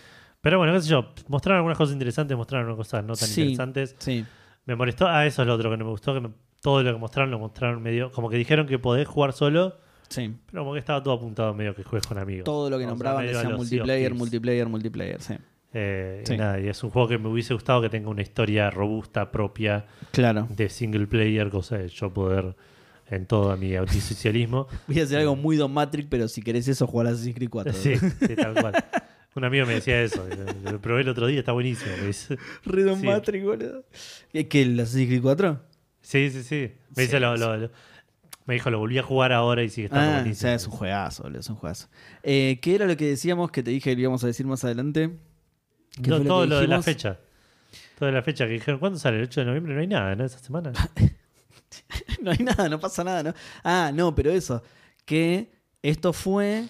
Pero bueno, qué sé yo. Mostraron algunas cosas interesantes, mostraron algunas cosas no tan Sí. interesantes. Sí. Me molestó. Ah, eso es lo otro que no me gustó. Que me- todo lo que mostraron lo mostraron medio. Como que dijeron que podés jugar solo, Sí. pero como que estaba todo apuntado medio que juegues con amigos. Todo lo que O sea, nombraban decía multiplayer, multiplayer, multiplayer, sí. Eh, Sí. Y nada, y es un juego que me hubiese gustado que tenga una historia robusta, propia, Claro. de single player, cosa de yo poder en todo mi antisocialismo. Voy a hacer algo muy Don Matrix, pero si querés eso, jugar a Assassin's Creed 4. sí, sí, tal cual. Un amigo me decía eso. Lo probé el otro día, está buenísimo. Redon Sí. Matrix, boludo. ¿Qué, qué, el Assassin's Creed 4? Sí, sí, sí. Me, dice lo- lo- lo- me dijo, lo volví a jugar ahora y sigue estando Ah, o buenísimo. sea, es un juegazo, boludo, es un juegazo. Eh, ¿Qué era lo que decíamos que te dije que íbamos a decir más adelante? ¿Qué No, todo que lo de la fecha. Todo de la fecha que dijeron. ¿Cuándo sale? El 8 de noviembre no hay nada, ¿no? Esa semana. no hay nada, no pasa nada, ¿no? Ah, no, pero eso. Que esto fue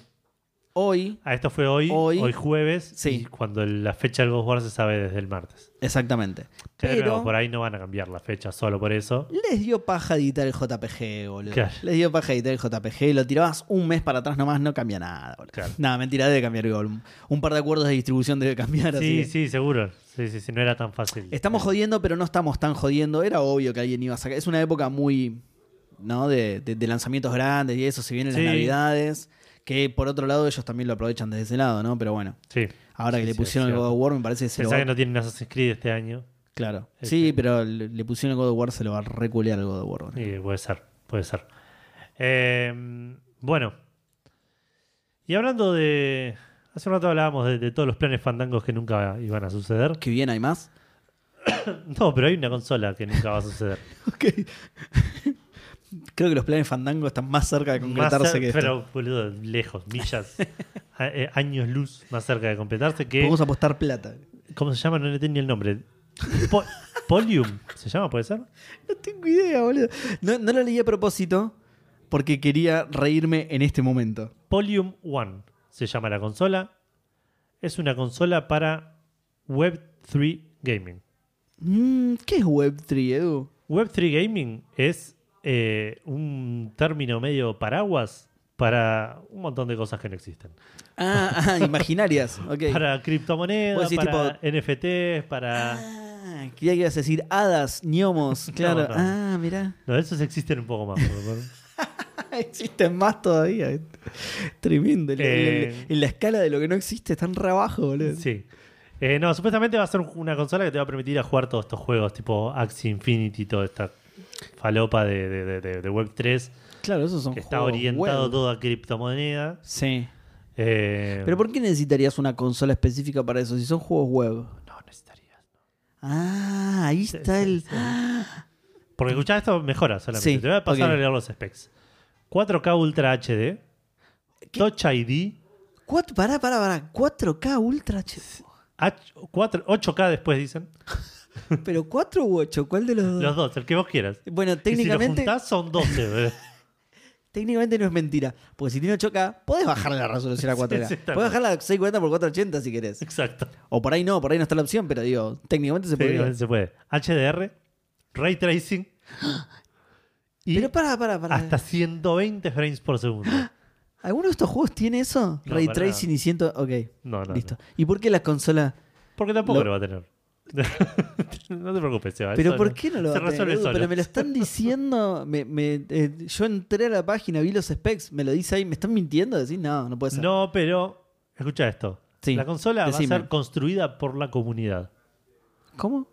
hoy. Ah, esto fue hoy, Hoy. hoy, jueves. Sí. y cuando la fecha del War se sabe desde el martes. Exactamente. Pero por ahí no van a cambiar la fecha solo por eso. les dio paja editar el JPG, boludo. Claro. Les dio paja editar el JPG. Lo tirabas un mes para atrás nomás, no cambia nada, boludo. Claro. Nada, mentira, debe cambiar igual. Un- par de acuerdos de distribución debe cambiar. así Sí, que- sí, seguro. Sí, sí, sí, no era tan fácil. Estamos jodiendo, pero no estamos tan jodiendo. Era obvio que alguien iba a sacar. Es una época muy. ¿No? De, de- de lanzamientos grandes y eso. Se vienen Sí. las navidades. Que por otro lado, ellos también lo aprovechan desde ese lado, ¿no? Pero bueno. Sí. Ahora que le pusieron el God of War, me parece que se lo Pensá va- que no tienen Assassin's Creed este año. Claro. Este- Sí, pero le, le pusieron el God of War, se lo va a reculear el God of War. Sí, puede ser, puede ser. Eh, bueno. Y hablando de. Hace un rato hablábamos de, de todos los planes fandangos que nunca iban a suceder. Que bien, hay más. No, pero hay una consola que nunca va a suceder. Ok. Creo que los planes Fandango están más cerca de concretarse que esto. pero, boludo, lejos, millas, a- eh, años luz más cerca de completarse que. Podemos apostar plata. ¿Cómo se llama? No le tenía el nombre. Po- Polium, ¿se llama? ¿Puede ser? No tengo idea, boludo. No, no lo leí a propósito porque quería reírme en este momento. Polium One se llama la consola. Es una consola para Web3 Gaming. Mm, ¿Qué es Web3, Edu? Web3 Gaming es eh, un término medio paraguas para un montón de cosas que no existen. Ah, ah, imaginarias. Para criptomonedas, decís para NFTs, para... Ah, creía que ibas a decir hadas, gnomos. Claro. no. Ah, mirá. No, esos existen un poco más. Existen más todavía. Tremendo. En la- Eh. en la- escala de lo que no existe, están re abajo, boludo. Sí. Eh, no, supuestamente va a ser una consola que te va a permitir a jugar todos estos juegos tipo Axie Infinity, toda esta falopa de, de, de- de- de Web3 Claro, esos son que está juegos orientado web. todo a criptomoneda. Sí. Eh, Pero ¿por qué necesitarías una consola específica para eso si son juegos web? No necesitarías. Ah, ahí Sí, está sí, el. sí. Porque escuchá esto mejora solamente. Sí, Te voy a pasar a leer los specs. 4K Ultra HD, ¿Qué? Touch ID, Cuatro, pará, pará, pará. 4K Ultra HD. H- 4 8K después dicen. Pero 4 u 8, ¿cuál de los dos? Los dos, el que vos quieras. Bueno, Y si lo técnicamente, juntás son 12. boludo. técnicamente no es mentira. Porque si tiene 8K, podés bajarle la resolución a 4K. Sí, sí, podés bajarla a 640 x 480 si querés. Exacto. O por ahí no, por ahí no está la opción, pero digo, técnicamente se. Sí, se puede. HDR, Ray Tracing y Pero pará, pará, pará. hasta 120 frames por segundo. ¿Alguno de estos juegos tiene eso? No, Ray para tracing y ciento. Ok, No, no. listo. no. ¿Y por qué la consola? Porque tampoco Lo- lo, va a tener. no te preocupes, Seba. ¿Pero por qué no lo va se a tener? solo. Pero me lo están diciendo. me- me- eh, yo entré a la página, vi los specs, me lo dice ahí. ¿Me están mintiendo? Decís, no, no puede ser. No, pero escucha esto. Sí, La consola decime. va a ser construida por la comunidad. ¿Cómo?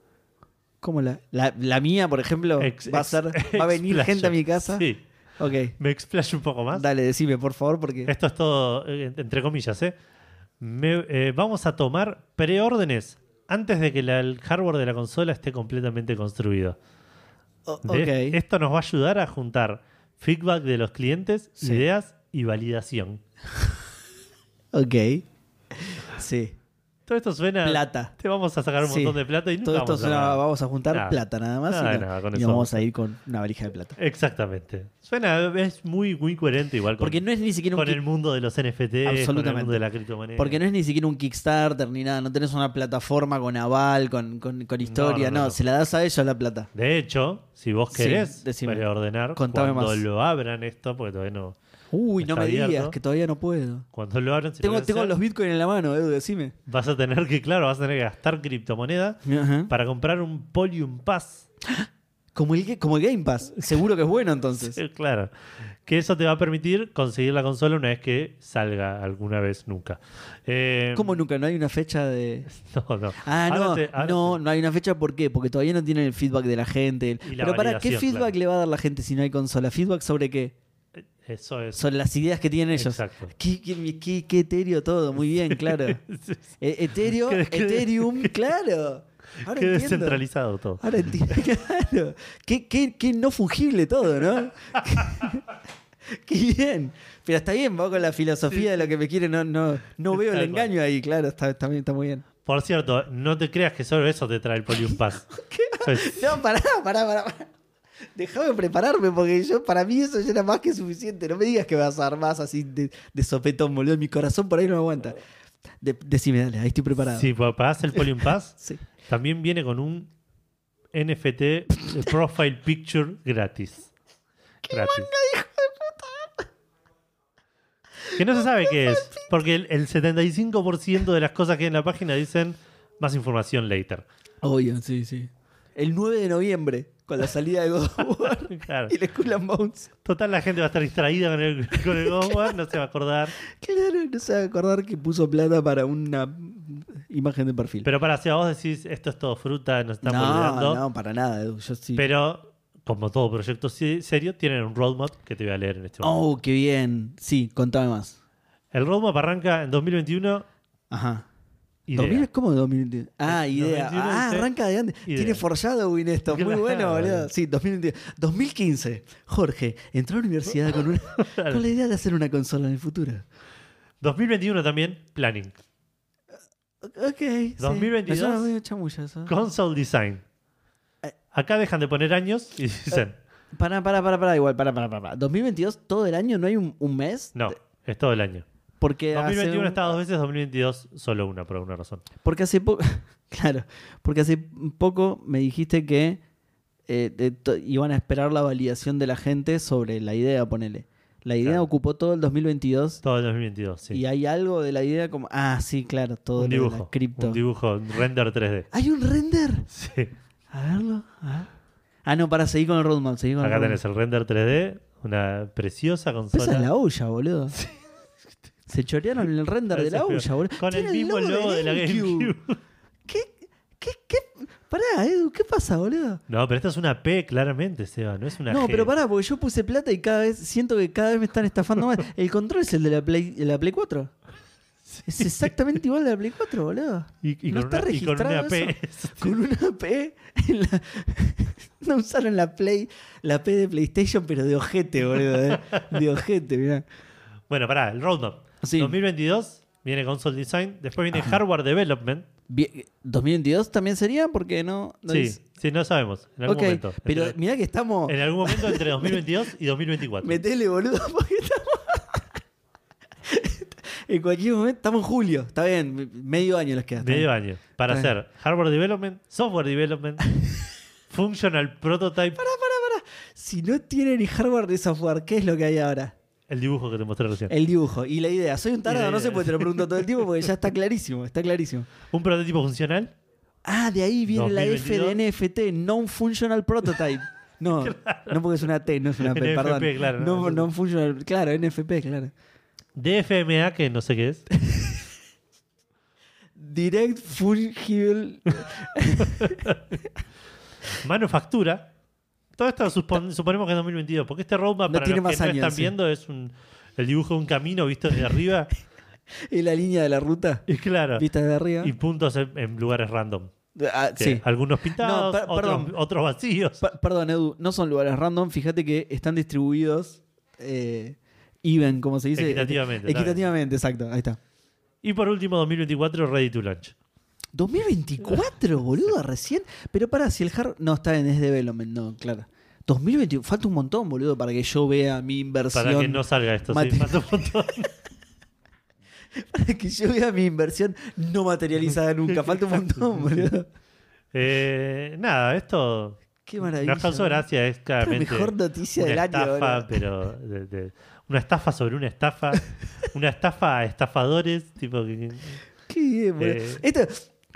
¿Cómo la, la, la mía, por ejemplo, Ex- va a ex- ser, va a venir gente a mi casa? Sí. Ok. Me explayo un poco más. Dale, decime, por favor, porque. Esto es todo, eh, entre comillas, ¿eh? Me- eh, vamos a tomar preórdenes antes de que la- el hardware de la consola esté completamente construido. O- De-. Esto nos va a ayudar a juntar feedback de los clientes, Sí. ideas y validación. Ok. Sí. Todo esto suena. Plata. Te vamos a sacar un Sí. montón de plata y nunca Todo esto vamos suena- vamos a juntar Nada. plata nada más. Nada, y, nada, y vamos a ir con una valija de plata. Exactamente. Suena, es muy, muy coherente igual con, Porque no es ni siquiera un con el mundo de los NFT, con el mundo de la criptomoneda. Porque no es ni siquiera un Kickstarter ni nada, no tenés una plataforma con aval, con, con, con historia, no, no, no, no. se la das a ellos la plata. De hecho, si vos Sí, querés decime. preordenar, cuando más. lo abran esto, porque todavía no. Uy, no me digas que todavía no puedo. Cuando lo abran, si lo Tengo, tengo los bitcoins en la mano, Edu, decime. vas a tener que, claro, vas a tener que gastar criptomoneda Ajá. para comprar un Polium Pass. Como, el, como el Game Pass, seguro que es bueno entonces. Sí, claro. Que eso te va a permitir conseguir la consola una vez que salga alguna vez nunca. Eh, ¿Cómo nunca? ¿No hay una fecha de...? No, no. Ah, no, no, no hay una fecha, ¿por qué? Porque todavía no tienen el feedback de la gente. La Pero para, ¿qué feedback claro. le va a dar la gente si no hay consola? ¿Feedback sobre qué? Eso es. Son las ideas que tienen ellos. Exacto. Qué, qué, qué- qué etéreo todo, muy bien, claro. Sí, sí. E- Etéreo, Qué- qué- Ethereum, claro. Ahora Qué entiendo. descentralizado todo. Ahora entiendo, claro. Qué, qué- qué no fungible todo, ¿no? qué bien. Pero está bien, va con la filosofía de lo que me quiere, no, no, no veo el engaño ahí, claro, está, está, muy bien. Por cierto, no te creas que solo eso te trae el Polium Pass. Pues, No, pará, pará, pará. pará. Déjame prepararme porque yo para mí eso ya era más que suficiente. No me digas que vas a dar más así de, de sopetón, boludo. Mi corazón por ahí no me aguanta. De- decime, dale, ahí estoy preparado. si pagás el Polium Pass, Sí. también viene con un NFT de Profile Picture gratis. Gratis. Que no se sabe qué es, porque el, el 75% de las cosas que hay en la página dicen más información later. Obvio, sí, sí. El 9 de noviembre, con la salida de God of War Claro. y el Skull and Bones. Total, la gente va a estar distraída con el, con el God of War, no se va a acordar. Claro, no se va a acordar que puso plata para una imagen de perfil. Pero para, si a vos decís, esto es todo fruta, nos estamos no, olvidando. no, para nada, Edu. Yo sí. Pero, como todo proyecto se- serio, tienen un roadmap que te voy a leer en este momento. Oh, qué bien. Sí, contame más. El roadmap arranca en 2021. Ajá. Idea. 2000, ¿Cómo 2021? Ah, Eh, idea. 2021 Ah, arranca de antes. idea. Tiene foreshadowing esto. Muy Claro. bueno, boludo. Sí, 2021. 2015. Jorge entró a la universidad con, una, con la idea de hacer una consola en el futuro. 2021 también, planning. Ok. sí. 2022. Me suena medio chamulla eso. Console design. Eh. Acá dejan de poner años y dicen, Pará, pará, pará, pará, igual, pará, pará, pará. 2022, todo el año, no hay un, un mes. no, es todo el año. Porque hace 2021 un- está dos veces, 2022 solo una, por alguna razón. Porque hace poco. claro. Porque hace poco me dijiste que eh, de iban a esperar la validación de la gente sobre la idea, ponele. La idea Claro. ocupó todo el 2022. Todo el 2022, sí. Y hay algo de la idea como. Ah, sí, claro, todo un de la cripto. Un dibujo, un render 3D. ¿Hay un render? Sí. A verlo. a ver. Ah, no, para seguir con el roadmap. Seguir con Acá el tenés roadmap. el render 3D, una preciosa consola. esa es la olla, boludo. Se chorearon el render de la olla, boludo. Con el mismo logo de la GameCube. ¿Qué? ¿Qué? ¿Qué? Pará, Edu, ¿qué pasa, boludo? No, pero esta es una P, claramente, Seba, no es una No, G. pero pará, porque yo puse plata y cada vez siento que cada vez me están estafando más. El control es el de la Play, de la Play 4. Es exactamente igual de la Play 4, boludo. Y, y no con, está una, y con una registrado P. Con una P en la- No usaron la Play, la P de PlayStation, pero de ojete, boludo. eh. De ojete, mirá. Bueno, pará, el roadmap. Sí. 2022 viene console design, después viene Ajá. hardware development. Bien, ¿2022 también sería? Porque no. no sí, dice- sí, no sabemos. En algún Ok, momento. pero Entre- mirá que estamos. en algún momento entre 2022 y 2024. Metele, boludo, porque estamos. en cualquier momento, estamos en julio. Está bien, medio año les queda. Medio año. Para Está hacer hardware development, software development, functional prototype, Si no tiene ni hardware ni software, ¿qué es lo que hay ahora? El dibujo que te mostré recién. El dibujo y la idea. Soy un tarado, la no sé idea. por qué te lo pregunto todo el tiempo porque ya está clarísimo, está clarísimo. Un prototipo funcional. Ah, de ahí viene la F 2022. de NFT, Non-Functional Prototype. No, no porque es una T, no es una P, NFP, perdón. claro, No, no, functional, claro, NFP, claro. DFMA, que no sé qué es. Direct Fungible. Manufactura. Todo esto supon- suponemos que es 2022, porque este roadmap, No para tiene los que más no años, están sí. viendo, es un, el dibujo de un camino visto desde arriba. Es la línea de la ruta, y claro. vista de arriba. Y puntos en, en lugares random. Ah, sí. Algunos pintados, No, otros, otros vacíos. Pa- perdón, Edu, no son lugares random. Fíjate que están distribuidos eh, even, como se dice. Equitativamente, Equitativamente, exacto. Ahí está. Y por último, 2024, Ready to Launch. 2024, boludo, recién. Pero para, si el hard. No, está en es development, no, claro. 2021, falta un montón, boludo, para que yo vea mi inversión. Para que no salga esto, sí, falta un montón. para que yo vea mi inversión no materializada nunca. Falta un montón, boludo. Eh, nada, esto Qué maravilla. causó gracia, es La claramente mejor noticia una del año, estafa, boludo. pero de- de- una estafa sobre una estafa, una estafa a estafadores, tipo que Qué bien, boludo. Eh. Esto-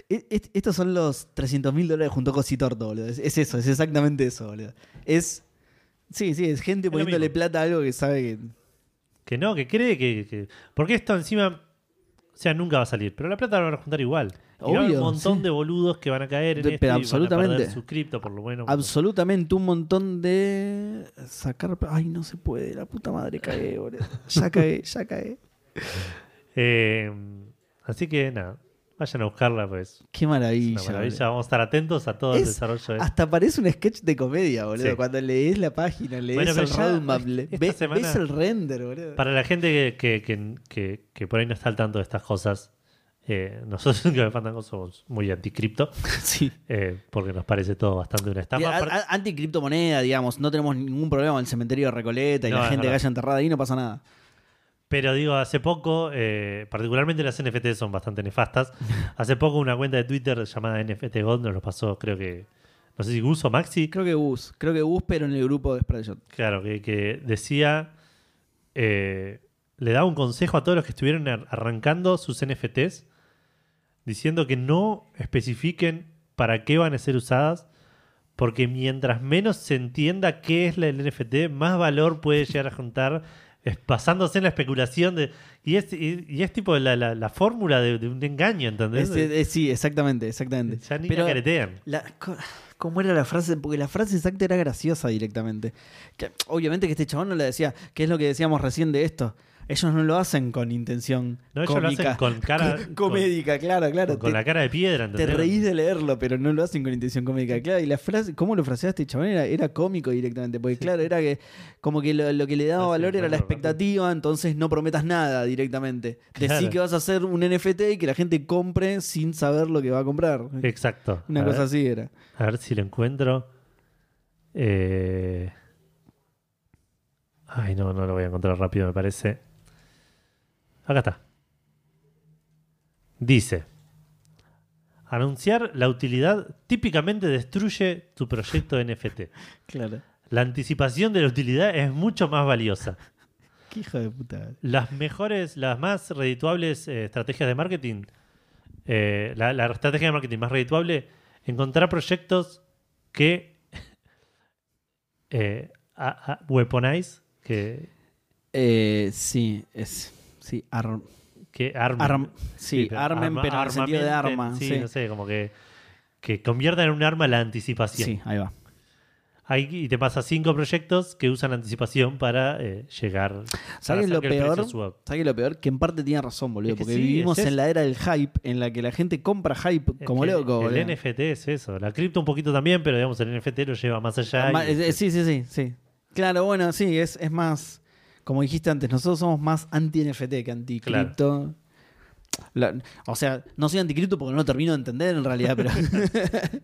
e- e- estos son los 300 mil dólares junto con Citorto, boludo. Es, es eso, es exactamente eso, boludo. Es. Sí, sí, es gente lo poniéndole plata a algo que sabe que. que no, que cree que, que- porque esto encima O sea, nunca va a salir. Pero la plata la van a juntar igual. Y va a haber un montón sí. de boludos que van a caer en De- esto pero y van a absolutamente. perder su cripto, por lo bueno. Absolutamente un montón de sacar. Ay, no se puede, la puta madre cae, boludo. Ya cae, ya cae. Eh, así que nada, vayan a buscarla, pues. Qué Es maravilla. una maravilla. boludo. Vamos a estar atentos a todo el Es- desarrollo de Hasta parece un sketch de comedia, boludo. Sí. Cuando lees la página, lees Bueno, el roadmap, le- ves, el render, boludo. Para la gente que, que, que- por ahí no está al tanto de estas cosas, eh, nosotros en Café Fandango somos muy anticripto, Sí. eh, porque nos parece todo bastante una estafa. A- Aparte- a- Anticriptomoneda, digamos. No tenemos ningún problema con el cementerio de Recoleta y No, la gente que haya enterrada ahí, no pasa nada. Pero digo, hace poco, eh, particularmente las NFT son bastante nefastas. Hace poco una cuenta de Twitter llamada NFT God nos lo pasó, creo que, no sé si Gus o Maxi, Creo que Gus, creo que Gus, pero en el grupo de Spreadshot. claro, que, que decía, eh, le daba un consejo a todos los que estuvieron ar- arrancando sus NFTs, diciendo que no especifiquen para qué van a ser usadas, porque mientras menos se entienda qué es la- el NFT, más valor puede llegar a juntar, es basándose en la especulación de... Y es, y, y es tipo la, la- la fórmula de, de un engaño, ¿entendés? Es- es- sí, exactamente, exactamente. ya ni Pero caretean. la- ¿Cómo era la frase? Porque la frase exacta era graciosa directamente. Que, obviamente que este chabón no le decía, ¿qué es lo que decíamos recién de esto? Ellos no lo hacen con intención No, ellos lo cómica. hacen con cara... Co- comédica, claro, claro. Con, con Te- la cara de piedra, Te ¿entendés? reís de leerlo, pero no lo hacen con intención cómica. Claro, y la frase, ¿cómo lo fraseaste, chabón? Era, era cómico directamente. Porque, claro, era que como que lo, lo que le daba sí, valor era la claro, expectativa, entonces no prometas nada directamente. Decí Claro. que vas a hacer un NFT y que la gente compre sin saber lo que va a comprar. Exacto. Una a cosa ver, así era. A ver si lo encuentro. Eh... Ay, no, no lo voy a encontrar rápido, me parece. Acá está. Dice. Anunciar la utilidad típicamente destruye tu proyecto NFT. Claro. La anticipación de la utilidad es mucho más valiosa. Qué hijo de puta. Las mejores, las más redituables eh, estrategias de marketing, eh, la, la estrategia de marketing más redituable, encontrar proyectos que eh, a- a- weaponize, que, Eh, sí, es. Sí, arm, que armen. arm- sí, armen, arma- pero en el sentido de arma. Sí, Sí, no sé, como que, que conviertan en un arma la anticipación. Sí, ahí va. Ahí, y te pasa cinco proyectos que usan la anticipación para eh, llegar. ¿Sabes lo peor? ¿Sabes lo peor? Que en parte tiene razón, boludo. Es que porque sí, vivimos es en la era del hype, en la que la gente compra hype como loco, El boludo. NFT es eso. La cripto un poquito también, pero digamos, el NFT lo lleva más allá. Y- eh, sí, sí, sí, sí. Claro, bueno, sí, es, es más. Como dijiste antes, nosotros somos más anti-NFT que anti-cripto. O sea, no soy anticripto porque no lo termino de entender en realidad, pero.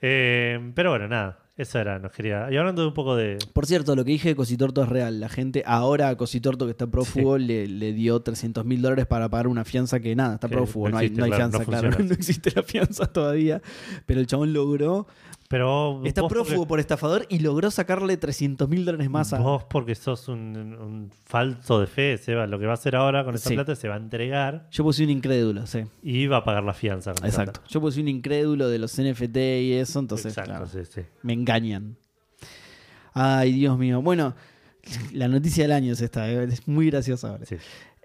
Eh, pero bueno, nada. Eso era, nos quería. Y hablando de un poco de. Por cierto, lo que dije de Cositorto es real. La gente ahora a Cositorto que está prófugo le, le dio 300 mil dólares para pagar una fianza que nada, está prófugo. no No, hay, existe, no hay claro, no fianza, claro. No existe la fianza todavía. Pero el chabón logró. Pero Está vos prófugo porque, por estafador y logró sacarle 300 mil dólares más a. vos porque sos un, un falso de fe, Seba. Lo que va a hacer ahora con esa Sí. plata se va a entregar Yo puse un incrédulo, sí. y va a pagar la fianza. con Exacto. Yo puse un incrédulo de los NFT y eso, entonces Exacto, claro, sí, sí. me engañan. Ay, Dios mío. Bueno, la noticia del año es esta, eh, es muy graciosa ahora. Sí.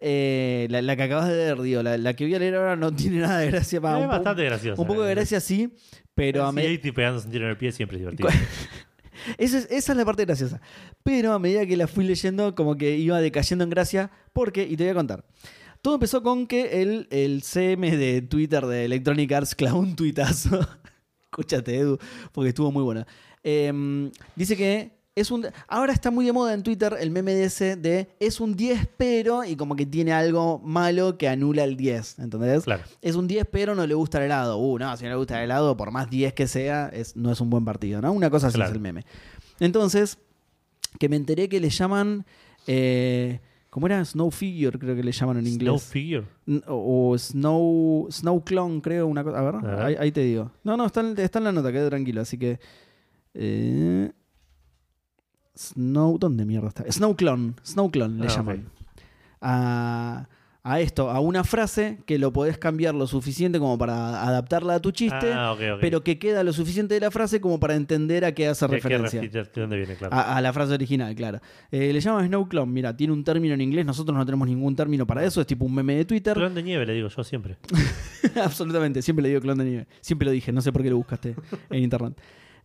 Eh, la, la que acabas de ver, digo, la, la que voy a leer ahora no tiene nada de gracia. es un, bastante gracioso. un poco de gracia sí, pero a Sí, me- ahí pegándose un tiro en el pie siempre es divertido. esa, es, esa es la parte graciosa. Pero a medida que la fui leyendo, como que iba decayendo en gracia, porque, y te voy a contar. Todo empezó con que el, el CM de Twitter de Electronic Arts clavó un tuitazo. Escúchate, Edu, porque estuvo muy bueno. Em, dice que es un. Ahora está muy de moda en Twitter el meme de ese de es un 10, pero. Y como que tiene algo malo que anula el 10. ¿Entendés? Claro. Es un 10, pero no le gusta el helado. Uh, no, si no le gusta el helado, por más 10 que sea, es, no es un buen partido, ¿no? Una cosa así Claro. es el meme. Entonces, que me enteré que le llaman. Eh, ¿Cómo era? Snow Figure, creo que le llaman en inglés. figure. N- O, o Snow, Snow Clone, creo, una cosa. A ver. Ahí, ahí te digo. No, no, está en, está en la nota, quédate tranquilo. Así que. eh, Snow. ¿Dónde mierda está? Snow Clone. Snow Clone le Ah, llaman. A, a esto, a una frase que lo podés cambiar lo suficiente como para adaptarla a tu chiste, Ah, pero que queda lo suficiente de la frase como para entender a qué hace ¿Qué- qué referencia. ¿De dónde viene? Claro. A, a la frase original, claro. Eh, le llaman Snow Clone. Mira, tiene un término en inglés. Nosotros no tenemos ningún término para eso. Es tipo un meme de Twitter. Clon de nieve, le digo yo siempre. Absolutamente. Siempre le digo clon de nieve. Siempre lo dije. No sé por qué lo buscaste en internet.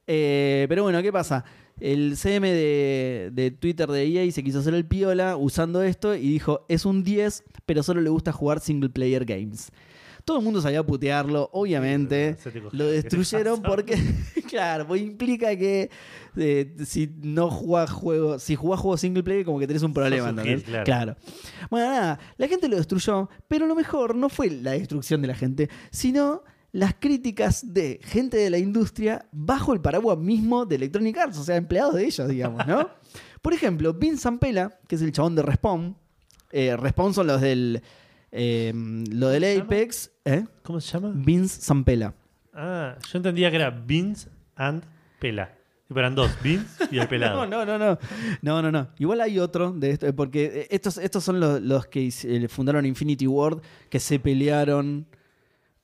Eh, pero bueno, ¿qué pasa? El CM de, de Twitter de EA se quiso hacer el piola usando esto y dijo: es un 10, pero solo le gusta jugar single player games. Todo el mundo sabía putearlo, obviamente. Lo gente, ¿qué te destruyeron porque, claro, pues implica que eh, si no jugás juegos, si jugás juegos single player, como que tenés un problema, un claro. Bueno, nada, la gente lo destruyó, pero lo mejor no fue la destrucción de la gente, sino las críticas de gente de la industria bajo el paraguas mismo de Electronic Arts, o sea, empleados de ellos, digamos, ¿no? Por ejemplo, Vince Zampella, que es el chabón de Respawn, eh, Respawn son los del. eh, lo del. Apex, ¿eh? ¿Cómo se llama? Vince Zampella. Ah, yo entendía que era Beans and Pela. Tipo, Eran dos, Beans y el pelado. No, no, no, no. No, no, no. Igual hay otro de esto, porque estos, estos son los, los que eh, fundaron Infinity Ward, que se pelearon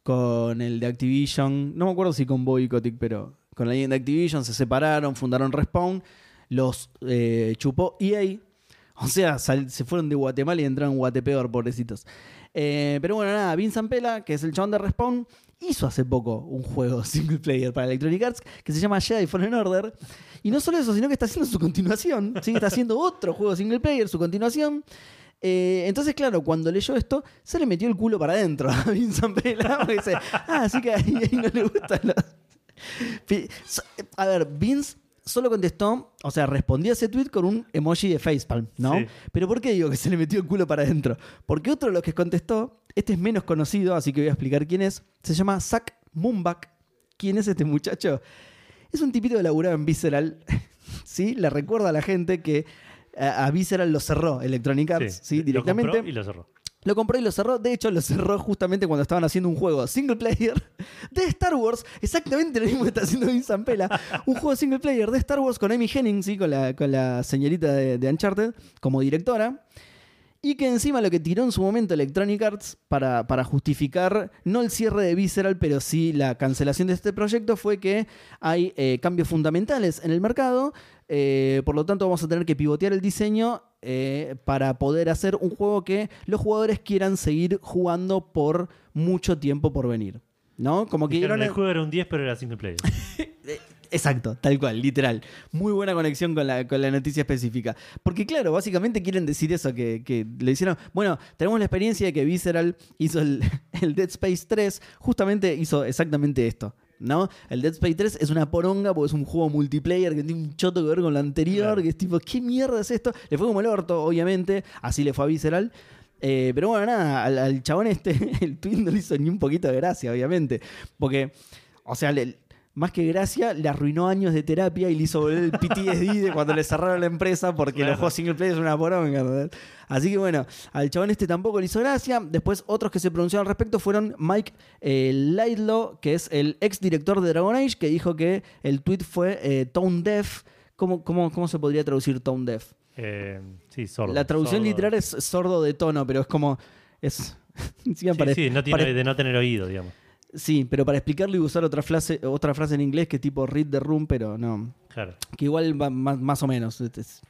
con el de Activision. No me acuerdo si con Bobby Kotick, pero con alguien de Activision se separaron, fundaron Respawn, los eh, chupó EA. O sea, se fueron de Guatemala y entraron en Guatepeor, pobrecitos. Eh, pero bueno, nada, Vince Zampella, que es el chabón de Respawn, hizo hace poco un juego single player para Electronic Arts que se llama Jedi Fallen Order. Y no solo eso, sino que está haciendo su continuación. ¿sí? Está haciendo otro juego single player, su continuación. Eh, entonces, claro, cuando leyó esto, se le metió el culo para adentro a Vince Zampella. Porque dice, ah, así que ahí, ahí no le gustan los... A ver, Vince solo contestó, o sea, respondió a ese tweet con un emoji de facepalm, ¿no? Sí. Pero ¿por qué digo que se le metió el culo para adentro? Porque otro de los que contestó, este es menos conocido, así que voy a explicar quién es, se llama Zach Mumbach. ¿Quién es este muchacho? Es un tipito que laburaba en Visceral, ¿sí? Le recuerda a la gente que a, a Visceral lo cerró Electronic Arts, ¿sí? Lo Directamente. compró y lo cerró. Lo compró y lo cerró. De hecho, lo cerró justamente cuando estaban haciendo un juego single player de Star Wars. Exactamente lo mismo que está haciendo Vince Zampella. Un juego single player de Star Wars con Amy Henning, ¿sí? con, la, con la señorita de, de Uncharted como directora. Y que encima lo que tiró en su momento Electronic Arts para, para justificar no el cierre de Visceral, pero sí la cancelación de este proyecto fue que hay eh, cambios fundamentales en el mercado. Eh, por lo tanto, vamos a tener que pivotear el diseño eh, para poder hacer un juego que los jugadores quieran seguir jugando por mucho tiempo por venir. ¿No? Como que Dijeron, el juego era un 10, pero era single player. Exacto, tal cual, literal. Muy buena conexión con la, con la noticia específica. Porque claro, básicamente quieren decir eso, que, que le hicieron... Bueno, tenemos la experiencia de que Visceral hizo el, el Dead Space 3, justamente hizo exactamente esto. ¿No? El Dead Space 3 es una poronga porque es un juego multiplayer que tiene un choto que ver con lo anterior, Claro. que es tipo, ¿qué mierda es esto? Le fue como el orto, obviamente, así le fue a Visceral. Eh, pero bueno, nada, al, al chabón este, el tweet no le hizo ni un poquito de gracia, obviamente. Porque, o sea, le- más que gracia, le arruinó años de terapia y le hizo volver el PTSD de cuando le cerraron la empresa porque Claro. los juegos single player es una poronga. ¿entendés? Así que bueno, al chabón este tampoco le hizo gracia. Después, otros que se pronunciaron al respecto fueron Mike eh, que es el ex director de Dragon Age, que dijo que el tweet fue eh, tone deaf. ¿Cómo, cómo, ¿Cómo se podría traducir tone deaf? Eh, sí, sordo. La traducción sordo. literal es sordo de tono, pero es como. Es, Sí, sí, no tiene, de no tener oído, digamos. Sí, pero para explicarlo y usar otra frase, otra frase en inglés que es tipo read the room, pero no. Claro. Que igual va más, más o menos. este es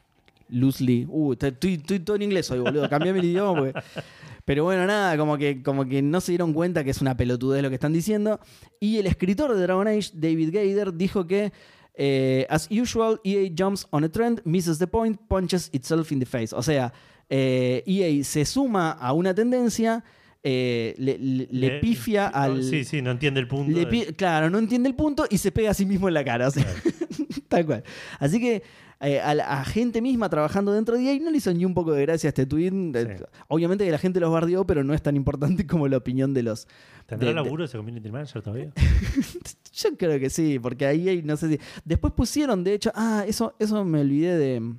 loosely. Uh, estoy, estoy todo en inglés hoy, boludo. Cambiame el idioma porque. Pero bueno, nada, como que, como que no se dieron cuenta que es una pelotudez lo que están diciendo. Y el escritor de Dragon Age, David Gader, dijo que. eh, as usual, EA jumps on a trend, misses the point, punches itself in the face. O sea, eh, EA se suma a una tendencia, eh, le, le- le Eh, pifia al. Sí, sí, no entiende el punto. Le de- pi- claro, no entiende el punto y se pega a sí mismo en la cara. o sea, tal cual. Así que eh, a, la- a gente misma trabajando dentro de EA no le hizo ni un poco de gracia a este tweet. Eh, Sí. Obviamente que la gente los bardeó, pero no es tan importante como la opinión de los. ¿Tendrá de- de- laburo ese community manager todavía? Yo creo que sí, porque ahí EA no sé si. Después pusieron, de hecho. Ah, eso, eso me olvidé de.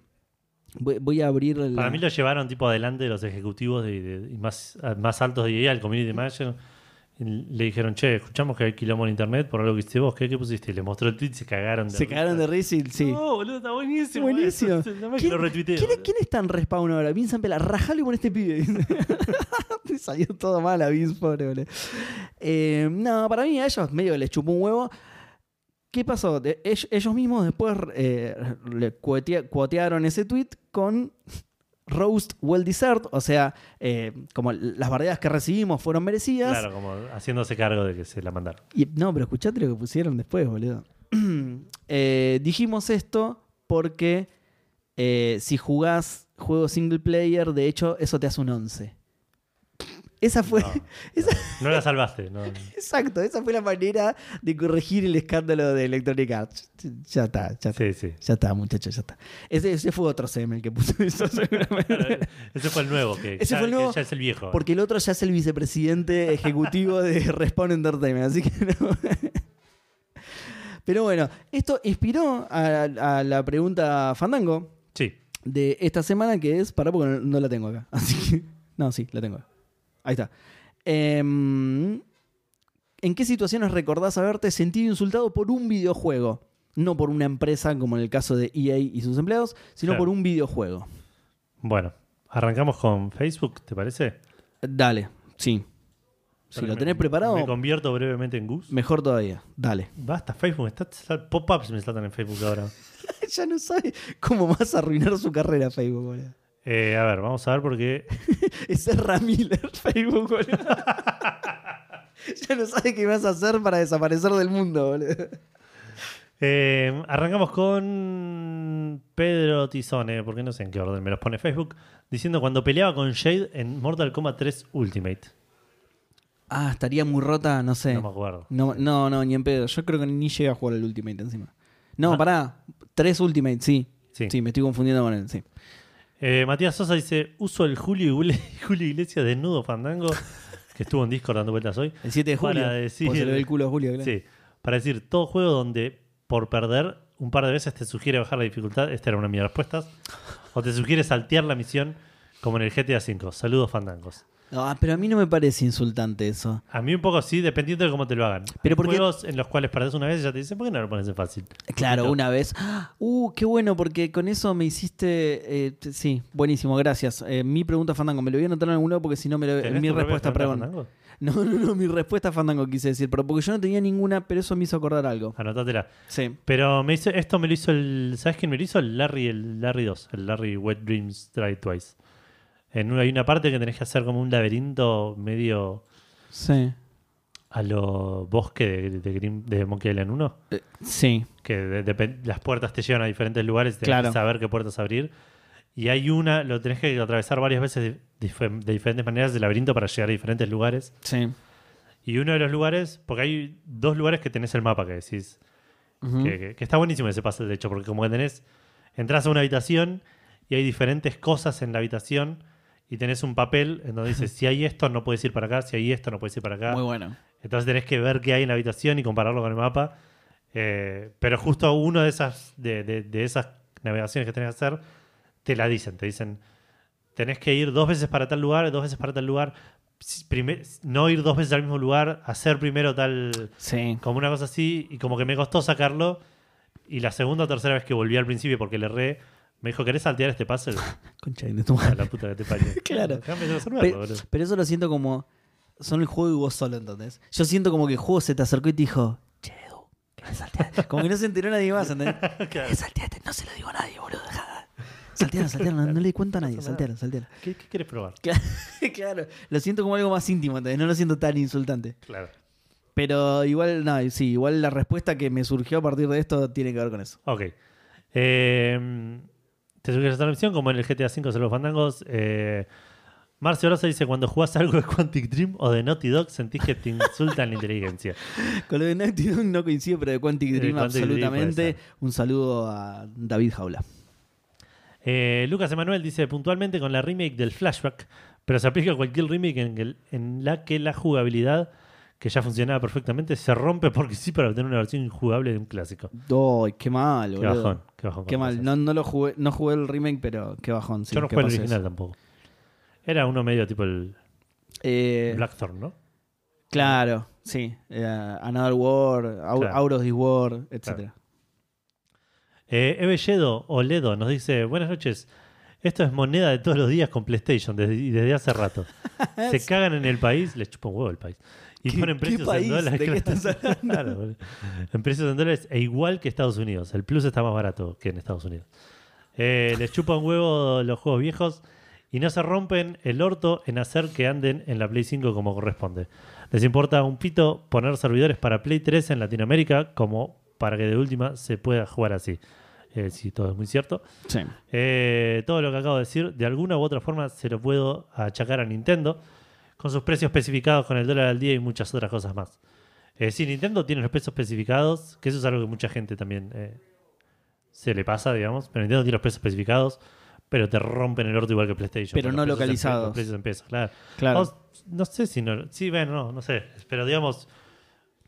Voy, voy a abrir. la- Para mí lo llevaron tipo adelante los ejecutivos de, de- y más, más altos de EA, el community manager. y le dijeron, che, escuchamos que hay quilombo en internet por algo que hiciste vos. ¿Qué, qué pusiste? Y le mostró el tweet y se cagaron de Se cagaron de risa y sí. No, boludo, está buenísimo. Buenísimo. eso. ¿Quién, lo quién- quién está en respawn ahora? Vincent Pela, rajalo con este pibe. Salió todo mal a Vince, pobre, boludo. Eh, no, para mí a ellos medio les chupó un huevo. ¿Qué pasó? De- ellos mismos después eh, le cuotea- cuotearon ese tweet con roast well deserved, o sea, eh, como las bardeadas que recibimos fueron merecidas. Claro, como haciéndose cargo de que se la mandaron. Y- no, pero escuchate lo que pusieron después, boludo. Eh, dijimos esto porque eh, si jugás juegos single player, de hecho, eso te hace un 11. Esa fue, No, esa- no la salvaste. No. exacto, esa fue la manera de corregir el escándalo de Electronic Arts. Ya está, ya está. Sí, sí. Ya está, muchachos, ya está. Ese, ese fue otro CM el que puso eso seguramente. Ese fue el nuevo, que, Ese ya, fue el que nuevo, ya es el viejo. Porque el otro ya es el vicepresidente ejecutivo de Respawn Entertainment, así que no. Pero bueno, esto inspiró a, a la pregunta Fandango Sí. de esta semana que es, para porque no, no la tengo acá. Así que, no, sí, la tengo. Ahí está. Em, ¿En qué situaciones recordás haberte sentido insultado por un videojuego? No por una empresa como en el caso de EA y sus empleados, sino Claro. por un videojuego. Bueno, arrancamos con Facebook, ¿te parece? Dale, sí. Si lo tenés me- preparado, Me convierto brevemente en Gus. mejor todavía. Dale. Basta, Facebook. Pop-ups me saltan en Facebook ahora. ya no sabe cómo vas a arruinar su carrera Facebook, boludo. Eh, a ver, vamos a ver porque Es Ezra Miller, Facebook, boludo. ya no sabe qué vas a hacer para desaparecer del mundo, boludo. Eh, arrancamos con Pedro Tizone, porque no sé en qué orden me los pone Facebook, diciendo cuando peleaba con Shade en Mortal Kombat 3 Ultimate. Ah, estaría muy rota, no sé. No me acuerdo. No, no, no, ni en pedo. Yo creo que ni llegué a jugar al Ultimate encima. No, Ah. pará. Tres Ultimate, sí. Sí. Sí, me estoy confundiendo con él, sí. Eh, Matías Sosa dice: Uso el Julio, Julio Iglesias desnudo fandango, que estuvo en Discord dando vueltas hoy. El 7 de julio. Para decir- el culo a Julio, claro. Sí, para decir, todo juego donde por perder un par de veces te sugiere bajar la dificultad, esta era una de mis respuestas, o te sugiere saltear la misión, como en el GTA V. Saludos fandangos. Ah, pero a mí no me parece insultante eso. A mí un poco sí, dependiendo de cómo te lo hagan. Pero Hay porque- juegos en los cuales perdés una vez y ya te dicen, ¿por qué no lo pones en fácil? Claro, una vez. Uh, qué bueno, porque con eso me hiciste. eh, sí, buenísimo, gracias. Eh, mi pregunta, Fandango, me lo voy a anotar en algún lado porque si no me lo. ¿Tenés Mi respuesta, perdón. No, no, no, mi respuesta, Fandango, quise decir, pero porque yo no tenía ninguna, pero eso me hizo acordar algo. Anotátela. Sí. Pero me hizo, esto me lo hizo el. ¿Sabes quién me lo hizo? El Larry, el Larry 2, el Larry Wet Dreams Try Twice. En una, hay una parte que tenés que hacer como un laberinto medio Sí. a lo bosque de, de, Grim- de Monkey Island 1. Eh, sí. Que de- depen- las puertas te llevan a diferentes lugares y tenés Claro. que saber qué puertas abrir. Y hay una, lo tenés que atravesar varias veces de, dif- de diferentes maneras del laberinto para llegar a diferentes lugares. Sí. Y uno de los lugares, porque hay dos lugares que tenés el mapa que decís, Ujú. que, que- que está buenísimo ese pase, de hecho, porque como que tenés, entras a una habitación y hay diferentes cosas en la habitación y tenés un papel en donde dice, si hay esto no puedes ir para acá, si hay esto no puedes ir para acá. Muy bueno. Entonces tenés que ver qué hay en la habitación y compararlo con el mapa. Eh, pero justo uno de esas, de, de- de esas navegaciones que tenés que hacer, te la dicen. Te dicen, tenés que ir dos veces para tal lugar, dos veces para tal lugar. Si- prime- no ir dos veces al mismo lugar, hacer primero tal, Sí. como una cosa así, y como que me costó sacarlo. Y la segunda o tercera vez que volví al principio porque le erré, me dijo, ¿querés saltear este puzzle? Concha de tu A madre. la puta que te parió. Claro. Déjame resolverlo, boludo. pero eso lo siento como. Son el juego y vos solo, ¿entendés? Yo siento como que el juego se te acercó y te dijo, che, Edu, ¿querés saltear? Como que no se enteró nadie más, ¿entendés? Claro. ¿Querés saltearte? No se lo digo a nadie, boludo. Saltealo, saltealo, no, no le cuento a nadie, pasa nada. saltealo, saltealo. ¿Qué, qué quieres probar? Claro, claro, lo siento como algo más íntimo, ¿entendés? No lo siento tan insultante. Claro. Pero igual, no, sí, igual la respuesta que me surgió a partir de esto tiene que ver con eso. Ok. Eh, te sugieres otra misión, como en el GTA V de los fandangos. Eh, Marcio Rosa dice: Cuando jugás algo de Quantic Dream o de Naughty Dog, sentís que te insultan la inteligencia. Con lo de Naughty Dog no coincido, pero de Quantic Dream Quantic absolutamente. Un saludo a David Jaula. Eh, Lucas Emanuel dice: Puntualmente con la remake del Flashback, pero se aplica a cualquier remake en, el- en la que la jugabilidad, que ya funcionaba perfectamente, se rompe porque sí para obtener una versión injugable de un clásico. ¡Ay, qué mal, Qué boludo! bajón. Qué, bajón Qué mal. No, no lo jugué, no jugué el remake, pero qué bajón. sí, Yo no jugué el original eso. tampoco. Era uno medio tipo el Eh, Blackthorn, ¿no? Claro, sí. Eh, Another War, Au- Claro. Out of this War, etc. Eh, Eve Yedo o Ledo nos dice: Buenas noches. Esto es moneda de todos los días con PlayStation desde, desde hace rato. Se cagan en el país, les chupa un huevo el país. Y ¿Qué- ponen qué precios país? en dólares. ¿De qué claro. estás hablando? Claro, boludo. en precios en dólares e igual que Estados Unidos. El Plus está más barato que en Estados Unidos. Eh, les chupa un huevo los juegos viejos y no se rompen el orto en hacer que anden en la Play 5 como corresponde. Les importa un pito poner servidores para Play 3 en Latinoamérica como para que de última se pueda jugar así. Eh, sí, todo es muy cierto. Sí. Eh, todo lo que acabo de decir, de alguna u otra forma se lo puedo achacar a Nintendo, con sus precios especificados con el dólar al día y muchas otras cosas más. Eh, sí, Nintendo tiene los precios especificados, que eso es algo que mucha gente también eh, se le pasa, digamos, pero Nintendo tiene los precios especificados, pero te rompen el orto igual que PlayStation. Pero no en- localizados. los precios en pesos, claro. Claro. No sé si no. Sí, bueno, no, no sé. Pero digamos,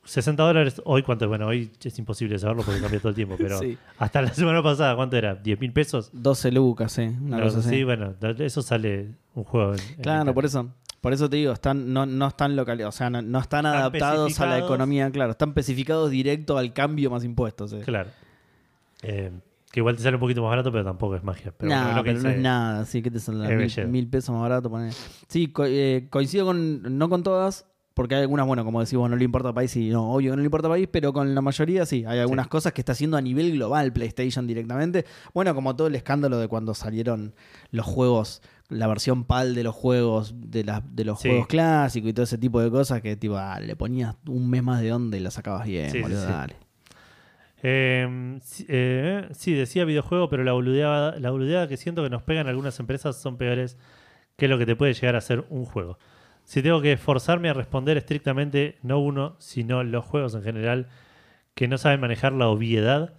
60 dólares. Hoy, ¿cuánto? es? Bueno, hoy es imposible saberlo porque cambia todo el tiempo. Pero Sí. hasta la semana pasada, ¿cuánto era? ¿10 mil pesos? 12 lucas. Una cosa así. sí, bueno, eso sale un juego. en- en Claro, Nintendo. por eso. Por eso te digo, están, no, no están localizados, o sea, no, no están, Están adaptados a la economía, claro, están especificados directo al cambio más impuestos. eh. Claro. Eh, que igual te sale un poquito más barato, pero tampoco es magia. Pero Nah, bueno, lo que pero no es nada, así que te saldrá es mil, pesos más barato. poner. Sí, co- eh, coincido con, no con todas, porque hay algunas, bueno, como decís vos, no le importa país y no, obvio que no le importa país, pero con la mayoría sí, hay algunas Sí. cosas que está haciendo a nivel global PlayStation directamente. Bueno, como todo el escándalo de cuando salieron los juegos, la versión PAL de los juegos, de, de los Sí. juegos clásicos y todo ese tipo de cosas que tipo, ah, le ponías un mes más de onda y la sacabas bien, Sí, boludo, sí. dale. Eh, sí, eh, sí, decía videojuego, pero la boludeada, la boludeada que siento que nos pegan algunas empresas son peores que lo que te puede llegar a ser un juego. Si tengo que forzarme a responder estrictamente, no uno, sino los juegos en general, que no saben manejar la obviedad,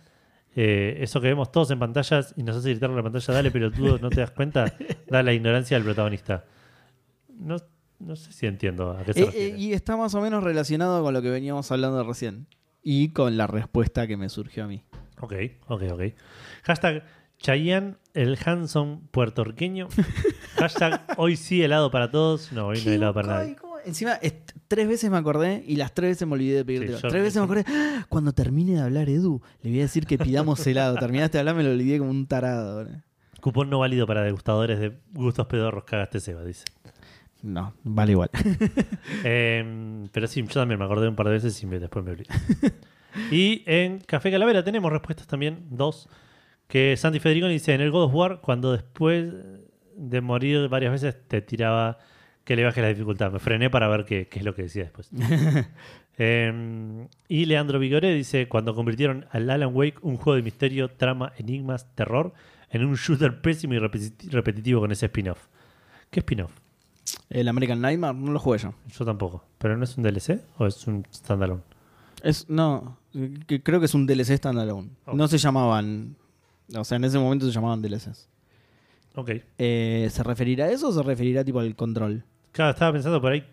eh, eso que vemos todos en pantallas y nos hace gritar en la pantalla, dale pelotudo, no te das cuenta, da la ignorancia del protagonista. No, no sé si entiendo a qué se Eh, refiere. eh, y está más o menos relacionado con lo que veníamos hablando recién. Y con la respuesta que me surgió a mí. Ok, ok, ok. Hashtag Chayanne, el Hanson puertorriqueño. Hashtag hoy sí helado para todos. No, hoy no hay helado para nadie. Encima, tres veces me acordé y las tres veces me olvidé de pedirte. Sí, tres veces me acordé. ¡Ah! Cuando termine de hablar Edu, le voy a decir que pidamos helado. Terminaste de hablar, me lo olvidé como un tarado. Cupón no válido para degustadores de gustos pedorros, cagaste Seba, dice. No, vale igual. Eh, pero sí, yo también me acordé un par de veces y me- después me olvidé. y en Café Calavera tenemos respuestas también, dos. Que Santi Federico dice, en el God of War, cuando después de morir varias veces te tiraba que le baje la dificultad. Me frené para ver qué, qué es lo que decía después. Eh, y Leandro Vigoré dice, cuando convirtieron al Alan Wake, un juego de misterio, trama, enigmas, terror, en un shooter pésimo y repeti- repetitivo con ese spin-off. ¿Qué spin-off? El American Nightmare no lo jugué yo. Yo tampoco. ¿Pero no es un DLC o es un standalone? Es, no, creo que es un DLC standalone. Ok. No se llamaban. O sea, en ese momento se llamaban DLCs. Ok. Eh, ¿Se referirá a eso o se referirá tipo al control? Claro, estaba pensando por ahí.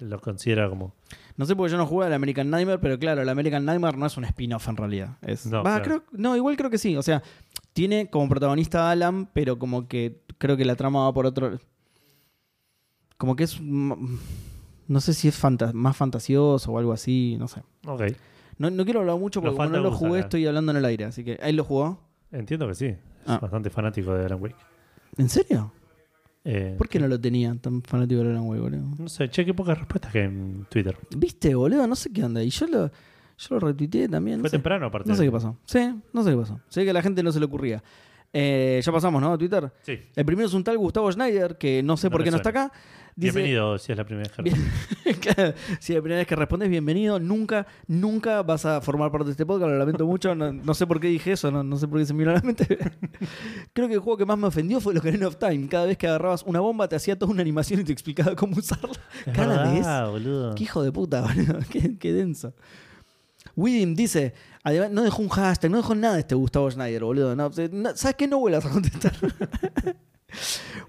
Lo considera como. No sé porque yo no jugué al American Nightmare, pero claro, el American Nightmare no es un spin-off en realidad. Es, No, Va, claro. creo- no, igual creo que sí. O sea, tiene como protagonista a Alan, pero como que creo que la trama va por otro. Como que es. No sé si es fanta- más fantasioso o algo así, no sé. Ok. No, no quiero hablar mucho porque como no lo jugué, acá. estoy hablando en el aire. Así que, ¿ahí lo jugó? Entiendo que sí. Es Ah. bastante fanático de Alan Wake. ¿En serio? Eh, ¿Por qué no lo tenía tan fanático de Alan Wake, boludo? No sé, che, qué pocas respuestas que en Twitter. ¿Viste, boludo? No sé qué onda. Y yo lo, yo lo retuiteé también. no Fue sé. temprano, aparte. No sé qué pasó. Sí, no sé qué pasó. Sé que a la gente no se le ocurría. Eh, ya pasamos, ¿no? A Twitter. Sí. El primero es un tal Gustavo Schneider, que no sé No por qué no está acá. Dice, Bienvenido, si es la primera vez que si es la primera vez que respondes, bienvenido. Nunca, nunca vas a formar parte de este podcast, lo lamento mucho. No, no sé por qué dije eso, no, no sé por qué se me vino a la mente. Creo que el juego que más me ofendió fue Ocarina of Time. Cada vez que agarrabas una bomba, te hacía toda una animación y te explicaba cómo usarla. Es Cada verdad, vez. boludo. Qué hijo de puta, boludo. Qué, qué denso. Widim dice, además, no dejó un hashtag, no dejó nada este Gustavo Schneider, boludo. No, no- ¿Sabes qué? No vuelvas a contestar.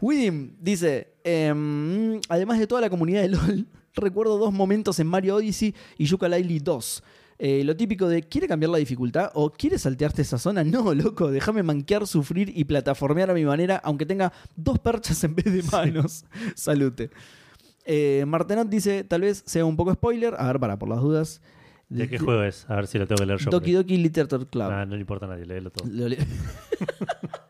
Widim dice, em, además de toda la comunidad de LOL, recuerdo dos momentos en Mario Odyssey y Yooka-Laylee 2. Eh, lo típico de, ¿quiere cambiar la dificultad o quiere saltearte esa zona? No, loco, déjame manquear, sufrir y plataformear a mi manera, aunque tenga dos perchas en vez de manos. Salute. Eh, Martenot dice, tal vez sea un poco spoiler. A ver, para, por las dudas. ¿De qué juego es? A ver si lo tengo que leer yo. Doki Doki Literature Club. Ah, no le importa a nadie, léelo todo. Lo le-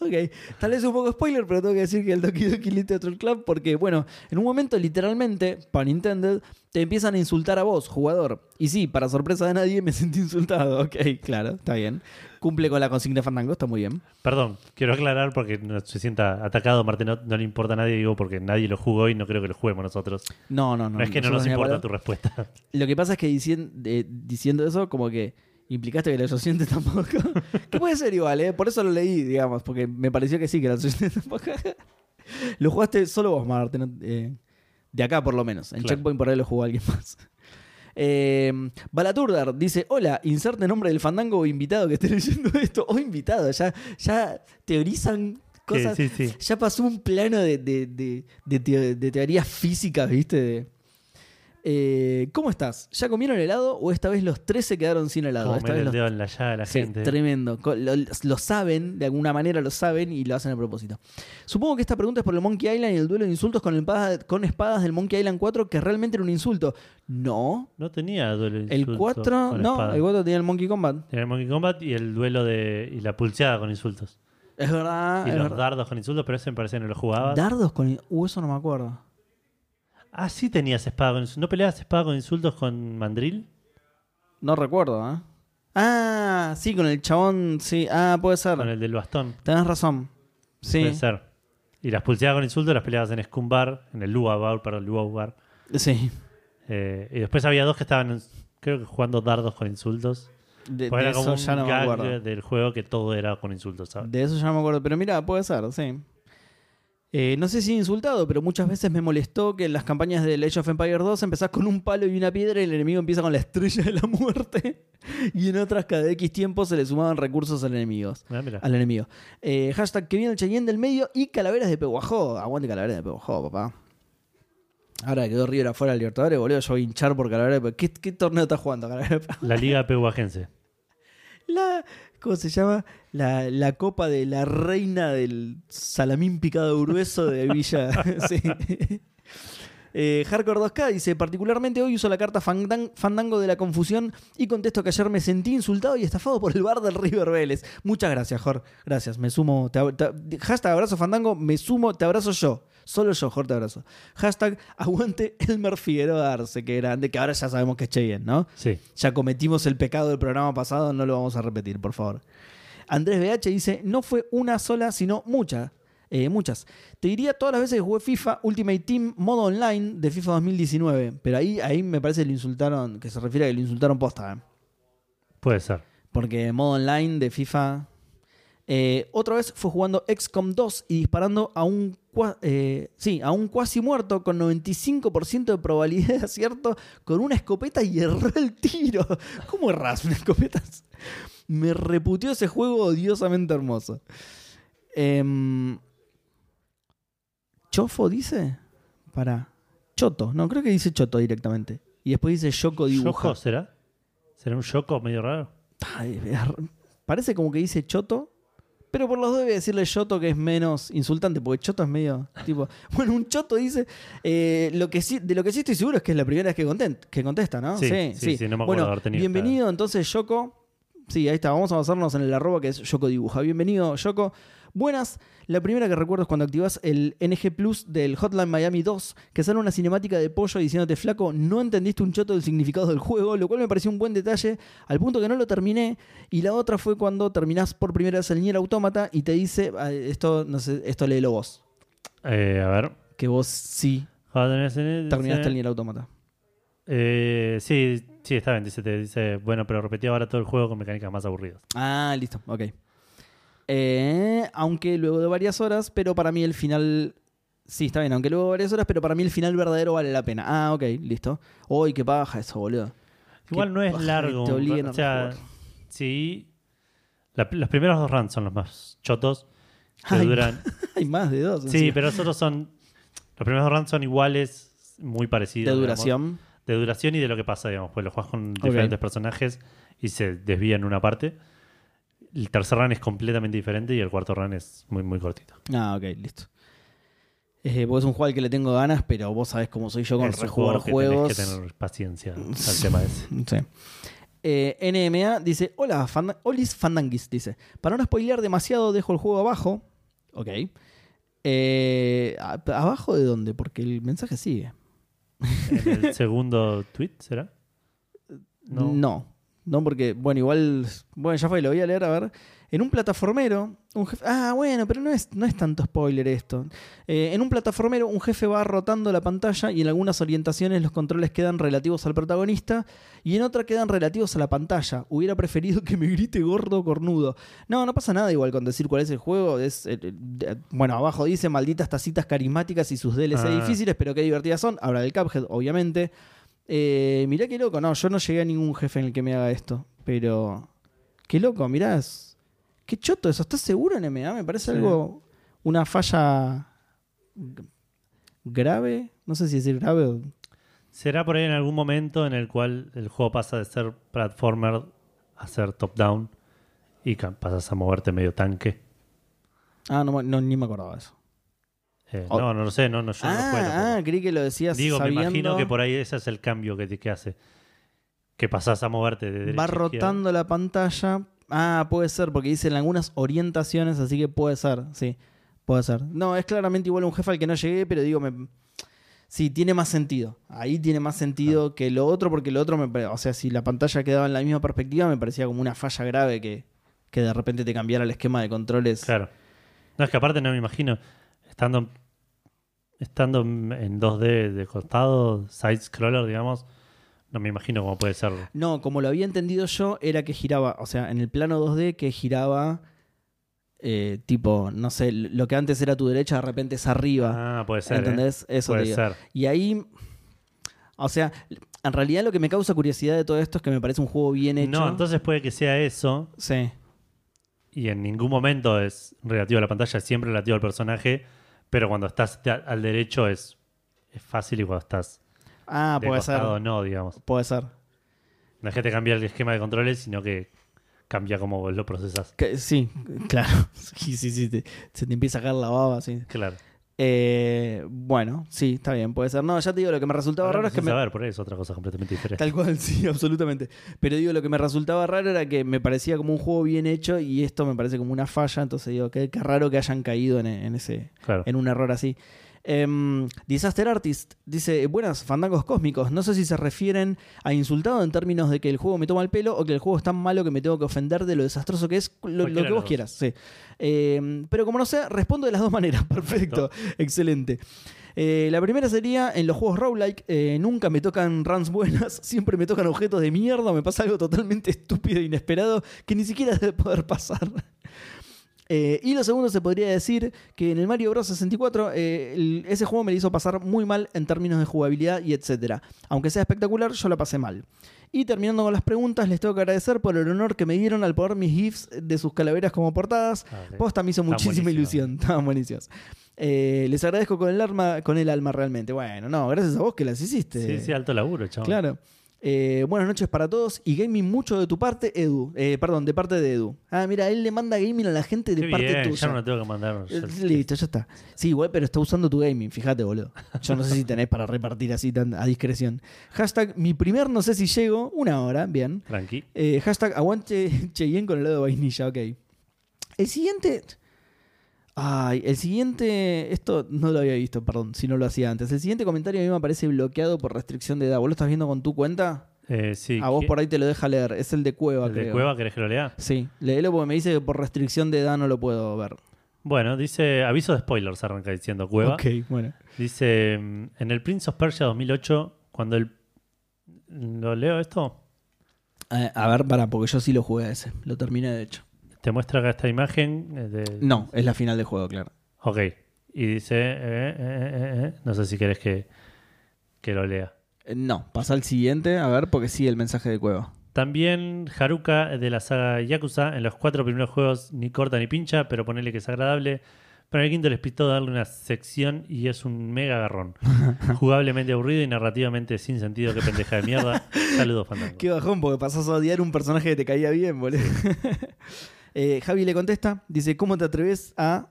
Ok, tal vez un poco spoiler, pero tengo que decir que el Doki Doki Literature Club, porque, bueno, en un momento, literalmente, para Nintendo, te empiezan a insultar a vos, jugador. Y sí, para sorpresa de nadie, me sentí insultado. Ok, claro, está bien. Cumple con la consigna de Fandango, está muy bien. Perdón, quiero aclarar porque no se sienta atacado. Martín no, no le importa a nadie, digo, porque nadie lo jugó y no creo que lo juguemos nosotros. No, no, no. No, es que no nos importa tu respuesta. Lo que pasa es que dicien- eh, diciendo eso, como que implicaste que los oyentes tampoco. que puede ser igual, ¿eh? Por eso lo leí, digamos, porque me pareció que sí, que los oyentes tampoco. lo jugaste solo vos, Marte. no- eh, de acá, por lo menos. En Claro. Checkpoint por ahí lo jugó alguien más. Eh, Balaturdar dice: Hola, inserte nombre del fandango o invitado que esté leyendo esto. O invitado, ya, ya teorizan cosas. Sí, sí, sí. Ya pasó un plano de, de, de teorías físicas, ¿viste? Eh, ¿Cómo estás? ¿Ya comieron helado o esta vez los tres se quedaron sin helado? Como Esta vez el los- dedo en la llaga de la Sí, gente. tremendo. Lo, lo saben, de alguna manera lo saben y lo hacen a propósito. Supongo que esta pregunta es por el Monkey Island y el duelo de insultos con, espada- con espadas del Monkey Island 4, que realmente era un insulto. No. No tenía duelo de El insultos 4, con no, espada. el 4 tenía el Monkey Combat. Tenía el Monkey Combat y el duelo de. y la pulseada con insultos. Es verdad. y es los verdad. dardos con insultos, pero ese me parece que no lo jugabas. Dardos con. Uh, eso no me acuerdo. Ah, sí tenías espada con insultos. ¿No peleabas espada con insultos con Mandril? No recuerdo, ¿eh? Ah, sí, con el chabón, sí. Ah, puede ser. Con el del bastón. Tenés razón. Sí, Puede ser. Y las pulseadas con insultos las peleabas en Scumbar, en el Lua Bar, perdón, Lua Bar. sí. Eh, y después había dos que estaban, creo que jugando dardos con insultos. De, de era como eso un ya no me acuerdo. del juego que todo era con insultos, ¿sabes? De eso ya no me acuerdo. Pero mira, puede ser, sí. Eh, no sé si insultado, pero muchas veces me molestó que en las campañas de Age of Empires 2 empezás con un palo y una piedra y el enemigo empieza con la estrella de la muerte. Y en otras, cada X tiempo se le sumaban recursos al enemigo. Ah, mira. Al enemigo. Eh, hashtag que viene el Cheyenne del medio y calaveras de Peguajó. Aguante calaveras de Peguajó, papá. Ahora quedó River afuera del Libertadores, boludo. Yo voy a hinchar por calaveras de Peguajó. ¿Qué, qué torneo estás jugando, calaveras de Peguajó? La Liga Pehuajense. La, ¿Cómo se llama? La, la copa de la reina del salamín picado grueso de Villa. sí. Eh, Hardcore 2K dice, particularmente hoy uso la carta Fandan- Fandango de la confusión y contesto que ayer me sentí insultado y estafado por el bar del River Vélez. Muchas gracias, Jor. Gracias, me sumo. Te- hashtag abrazo Fandango, me sumo, te abrazo yo. Solo yo, Jor, te abrazo. Hashtag aguante Elmer Figueroa Arce, que grande, que ahora ya sabemos que es Cheyenne, ¿no? Sí. Ya cometimos el pecado del programa pasado, no lo vamos a repetir, por favor. Andrés BH dice, no fue una sola, sino muchas. eh, muchas. Te diría todas las veces que jugué FIFA Ultimate Team modo online de FIFA 2019. Pero ahí, ahí me parece que lo insultaron, que se refiere a que lo insultaron posta. ¿eh? Puede ser. Porque modo online de FIFA. Eh, otra vez fue jugando XCOM 2 y disparando a un, eh, sí, a un cuasi muerto con 95% de probabilidad de acierto con una escopeta y erró el tiro. ¿Cómo erras una escopeta? Me reputió ese juego odiosamente hermoso. Em, ¿Chofo dice? Para. Choto. No, creo que dice Choto directamente. Y después dice Yoko dibuja. ¿Yoko será? ¿Será un Yoko medio raro? Ay, parece como que dice choto, pero por los dos debe decirle choto que es menos insultante, porque choto es medio tipo. Bueno, un choto dice. eh, lo que sí, de lo que sí estoy seguro es que es la primera vez que, que contesta, ¿no? Sí, sí, sí, no me acuerdo bueno, de haber tenido bienvenido entonces, Yoko. Sí, ahí está, vamos a basarnos en el arroba que es Yoko Dibuja. Bienvenido, Yoko. Buenas, la primera que recuerdo es cuando activas el NG Plus del Hotline Miami 2, que sale una cinemática de pollo diciéndote flaco, no entendiste un choto del significado del juego, lo cual me pareció un buen detalle, al punto que no lo terminé. Y la otra fue cuando terminás por primera vez el Nier Automata y te dice, ah, esto, no sé, esto léelo vos, Eh, a ver. que vos sí terminaste el Nier Automata. Eh, sí, sí, está bien. Dice, te dice, bueno, pero repetí ahora todo el juego con mecánicas más aburridas. Ah, listo, ok. Eh, aunque luego de varias horas, pero para mí el final. Sí, está bien, aunque luego de varias horas, pero para mí el final verdadero vale la pena. Ah, ok, listo. Uy, qué paja eso, boludo. Igual Qué no es largo. a o sea, sí. la- los primeros dos runs son los más chotos. Que Ay, duran. Hay más de dos. Sí, encima. pero los otros son. Los primeros dos runs son iguales, muy De parecidos. digamos. duración. de duración y de lo que pasa, digamos. Pues lo juegas con diferentes personajes y se desvía en una parte. El tercer run es completamente diferente y el cuarto run es muy, muy cortito. Ah, ok, listo. Eh, porque es un juego al que le tengo ganas, pero vos sabés cómo soy yo con es rejugar juego que juegos. tenés que tener paciencia al tema ese. Sí. Eh, NMA dice: Hola, Fanda- Olis Fandanguis. Dice: Para no spoilear demasiado, dejo el juego abajo. Ok. Eh, ¿Abajo de dónde? Porque el mensaje sigue. En el segundo tweet, ¿será? No. No. No. porque, bueno, igual. Bueno, ya fue, lo voy a leer, a ver. En un plataformero, un jefe. Ah, bueno, pero no es, no es tanto spoiler esto. Eh, en un plataformero, un jefe va rotando la pantalla y en algunas orientaciones los controles quedan relativos al protagonista y en otra quedan relativos a la pantalla. Hubiera preferido que me grite gordo o cornudo. No, no pasa nada igual con decir cuál es el juego. Es, eh, eh, bueno, abajo dice malditas tacitas carismáticas y sus DLC Ah. difíciles, pero qué divertidas son. Habla del Cuphead, obviamente. Eh, mirá qué loco, no, yo no llegué a ningún jefe en el que me haga esto, pero qué loco, mirá, qué choto eso, ¿estás seguro en MA? Me parece Sí. algo, una falla grave, no sé si decir grave o... ¿Será por ahí en algún momento en el cual el juego pasa de ser platformer a ser top-down y pasas a moverte medio tanque? Ah, no, no, ni me acordaba de eso. Eh. No, no lo sé, no, no, yo no lo ah, juego ah, creí que lo decías Digo, me imagino que por ahí ese es el cambio que, te- que hace. Que pasás a moverte de derecha va a rotando la pantalla. Ah, puede ser, porque dice en algunas orientaciones, así que puede ser, sí, puede ser. No, es claramente igual un jefe al que no llegué, pero digo, me... sí, tiene más sentido. Ahí tiene más sentido que lo otro, porque lo otro, me o sea, si la pantalla quedaba en la misma perspectiva, me parecía como una falla grave que, que de repente te cambiara el esquema de controles. Claro. No, es que aparte no me imagino estando estando en 2D de costado, side scroller, digamos, no me imagino cómo puede ser. No, como lo había entendido yo, era que giraba, o sea, en el plano 2D que giraba, eh, tipo, no sé, lo que antes era tu derecha, de repente es arriba. Ah, puede ser. ¿eh? ¿Entendés? Eso te Puede digo. ser. Y ahí, o sea, en realidad lo que me causa curiosidad de todo esto es que me parece un juego bien hecho. No, entonces puede que sea eso Sí. y en ningún momento es relativo a la pantalla, es siempre relativo al personaje, pero cuando estás al derecho es, es fácil y cuando estás Ah, de puede ser. costado no, digamos. Puede ser. No es que te cambie el esquema de controles, sino que cambia cómo vos lo procesas. Que- sí, claro. Sí, sí, sí. te- se te empieza a caer la baba, sí. Claro. Eh, bueno, sí, está bien, puede ser. No, ya te digo, lo que me resultaba raro Hablando es que sin me, saber, por ahí es otra cosa completamente diferente. Tal cual, sí, absolutamente. Pero digo, lo que me resultaba raro era que me parecía como un juego bien hecho y esto me parece como una falla. Entonces digo, qué, qué raro que hayan caído en, en ese, Claro. en un error así. Em, Disaster Artist dice: Buenas, fandangos cósmicos. No sé si se refieren a insultado en términos de que el juego me toma el pelo o que el juego es tan malo que me tengo que ofender de lo desastroso que es, lo, que vos quieras. Sí. Em, pero como no sé, respondo de las dos maneras. Perfecto, excelente. Eh, la primera sería en los juegos roguelike, eh, nunca me tocan runs buenas, siempre me tocan objetos de mierda, me pasa algo totalmente estúpido e inesperado que ni siquiera debe poder pasar. Eh, y lo segundo se podría decir que en el Mario Bros 64 eh, el- ese juego me lo hizo pasar muy mal en términos de jugabilidad y etcétera. Aunque sea espectacular, yo lo pasé mal. Y terminando con las preguntas, les tengo que agradecer por el honor que me dieron al poner mis GIFs de sus calaveras como portadas. Ah, ok. Posta me hizo muchísima ilusión. Estaban buenísimos. Eh, les agradezco con el, alma, con el alma realmente. Bueno, no, gracias a vos que las hiciste. Sí, sí, alto laburo, chaval. Claro. Eh, buenas noches para todos y gaming mucho de tu parte, Edu. Eh, perdón, de parte de Edu. Ah, mira, él le manda gaming a la gente de Qué parte bien, tuya. ya no lo tengo que mandar. Eh, Listo, ya está. Sí, igual, pero está usando tu gaming, fíjate, boludo. Yo no sé si tenés para repartir así tan a discreción. Hashtag mi primer no sé si llego, una hora, bien. Tranqui. Eh, hashtag aguante Cheyenne con el lado de vainilla, ok. El siguiente. Ay, el siguiente. Esto no lo había visto, perdón, si no lo hacía antes. El siguiente comentario a mí me parece bloqueado por restricción de edad. ¿Vos lo estás viendo con tu cuenta? Eh, sí. a vos ¿qué- por ahí te lo deja leer. Es el de Cueva, ¿El de. Cueva querés que lo lea? Sí, léelo porque me dice que por restricción de edad no lo puedo ver. Bueno, dice, aviso de spoilers, arranca diciendo Cueva. Ok, bueno. Dice, en el Prince of Persia 2008, cuando el... ¿Lo leo esto? Eh, a ver, para, porque yo sí lo jugué a ese. Lo terminé, de hecho. Te muestra acá esta imagen eh, de... No, es la final del juego, claro. Ok. Y dice, eh, eh, eh, eh, no sé si querés que, que lo lea. Eh, no, pasa al siguiente, a ver, porque sí, el mensaje de Cueva. También Haruka de la saga Yakuza, en los cuatro primeros juegos ni corta ni pincha, pero ponele que es agradable. Pero en el quinto les pintó darle una sección y es un mega garrón. Jugablemente aburrido y narrativamente sin sentido. Qué pendeja de mierda. Saludos, Fandango. Qué bajón, porque pasás a odiar un personaje que te caía bien, boludo. Eh, Javi le contesta, dice, ¿cómo te atreves a...?